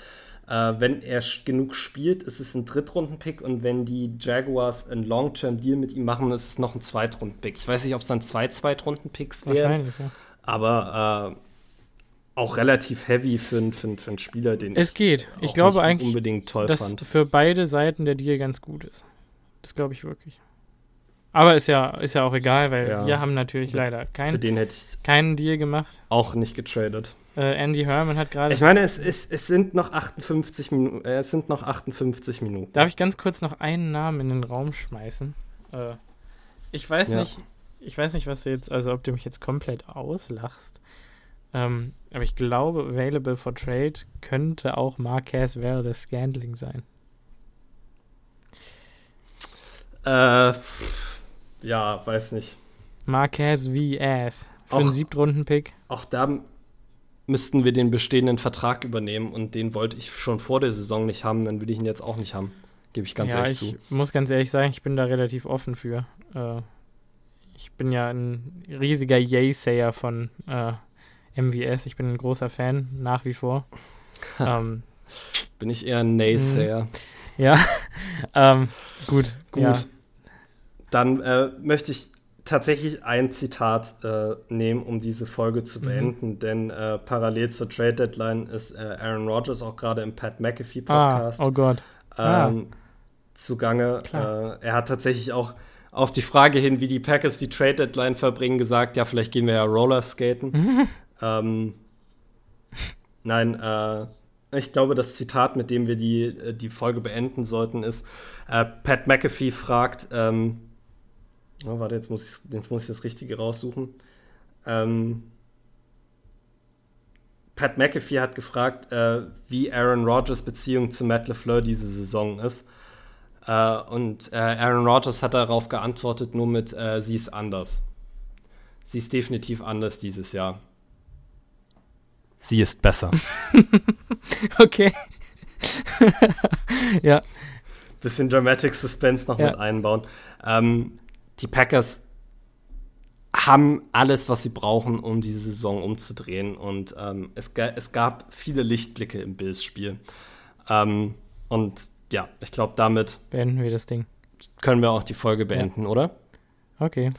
Äh, wenn er genug spielt, ist es ein Drittrunden-Pick und wenn die Jaguars einen Long-Term-Deal mit ihm machen, ist es noch ein Zweitrunden-Pick. Ich weiß nicht, ob es dann zwei Zweitrunden-Picks wären. Wahrscheinlich, ja. Aber äh, auch relativ heavy für, für, für einen Spieler, den es geht. Ich glaube eigentlich, unbedingt toll dass fand. für beide Seiten der Deal ganz gut ist. Das glaube ich wirklich. Aber ist ja, ist ja auch egal, weil ja. wir haben natürlich leider kein, keinen Deal gemacht. Auch nicht getradet. Äh, Andy Herman hat gerade. Ich meine, es, es, es sind noch 58 Minuten. Äh, es sind noch 58 Minuten. Darf ich ganz kurz noch einen Namen in den Raum schmeißen? Äh, ich weiß ja. nicht, ich weiß nicht, was du jetzt, also ob du mich jetzt komplett auslachst. Ähm, aber ich glaube, available for trade könnte auch Marquez Valdez Scandling sein. Äh, ja, weiß nicht. Marquez VS für auch, einen Siebtrunden-Pick. Auch da müssten wir den bestehenden Vertrag übernehmen und den wollte ich schon vor der Saison nicht haben, dann würde ich ihn jetzt auch nicht haben. Gebe ich ganz ja, ehrlich ich zu. muss ganz ehrlich sagen, ich bin da relativ offen für. Äh, ich bin ja ein riesiger Yay-Sayer von äh, MVS. Ich bin ein großer Fan, nach wie vor. ähm, bin ich eher ein Naysayer. Ja, <laughs> ähm, gut. Gut. Ja. Dann äh, möchte ich tatsächlich ein Zitat äh, nehmen, um diese Folge zu mhm. beenden, mhm. denn äh, parallel zur Trade Deadline ist äh, Aaron Rodgers auch gerade im Pat McAfee Podcast. Ah, oh Gott. Ähm, ah. Zugange. Äh, er hat tatsächlich auch auf die Frage hin, wie die Packers die Trade Deadline verbringen, gesagt, ja, vielleicht gehen wir ja Rollerskaten. Mhm. <laughs> Ähm, nein, äh, ich glaube, das Zitat, mit dem wir die, äh, die Folge beenden sollten, ist, Pat McAfee fragt, ähm, Oh, warte, jetzt muss, ich, jetzt muss ich das Richtige raussuchen. Ähm, Pat McAfee hat gefragt, äh, wie Aaron Rodgers Beziehung zu Matt LeFleur diese Saison ist. Äh, und äh, Aaron Rodgers hat darauf geantwortet nur mit, äh, sie ist anders. Sie ist definitiv anders dieses Jahr. Sie ist besser. <laughs> okay. <laughs> ja. Bisschen Dramatic Suspense noch ja. mit einbauen. Ähm, die Packers haben alles, was sie brauchen, um diese Saison umzudrehen. Und ähm, es, es, gab viele Lichtblicke im Bills-Spiel. Ähm, und ja, ich glaube, damit beenden wir das Ding. Können wir auch die Folge beenden, ja. oder? Okay.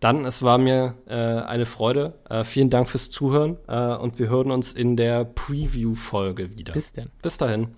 Dann, es war mir äh, eine Freude. Äh, vielen Dank fürs Zuhören äh, und wir hören uns in der Preview-Folge wieder. Bis denn. Bis dahin.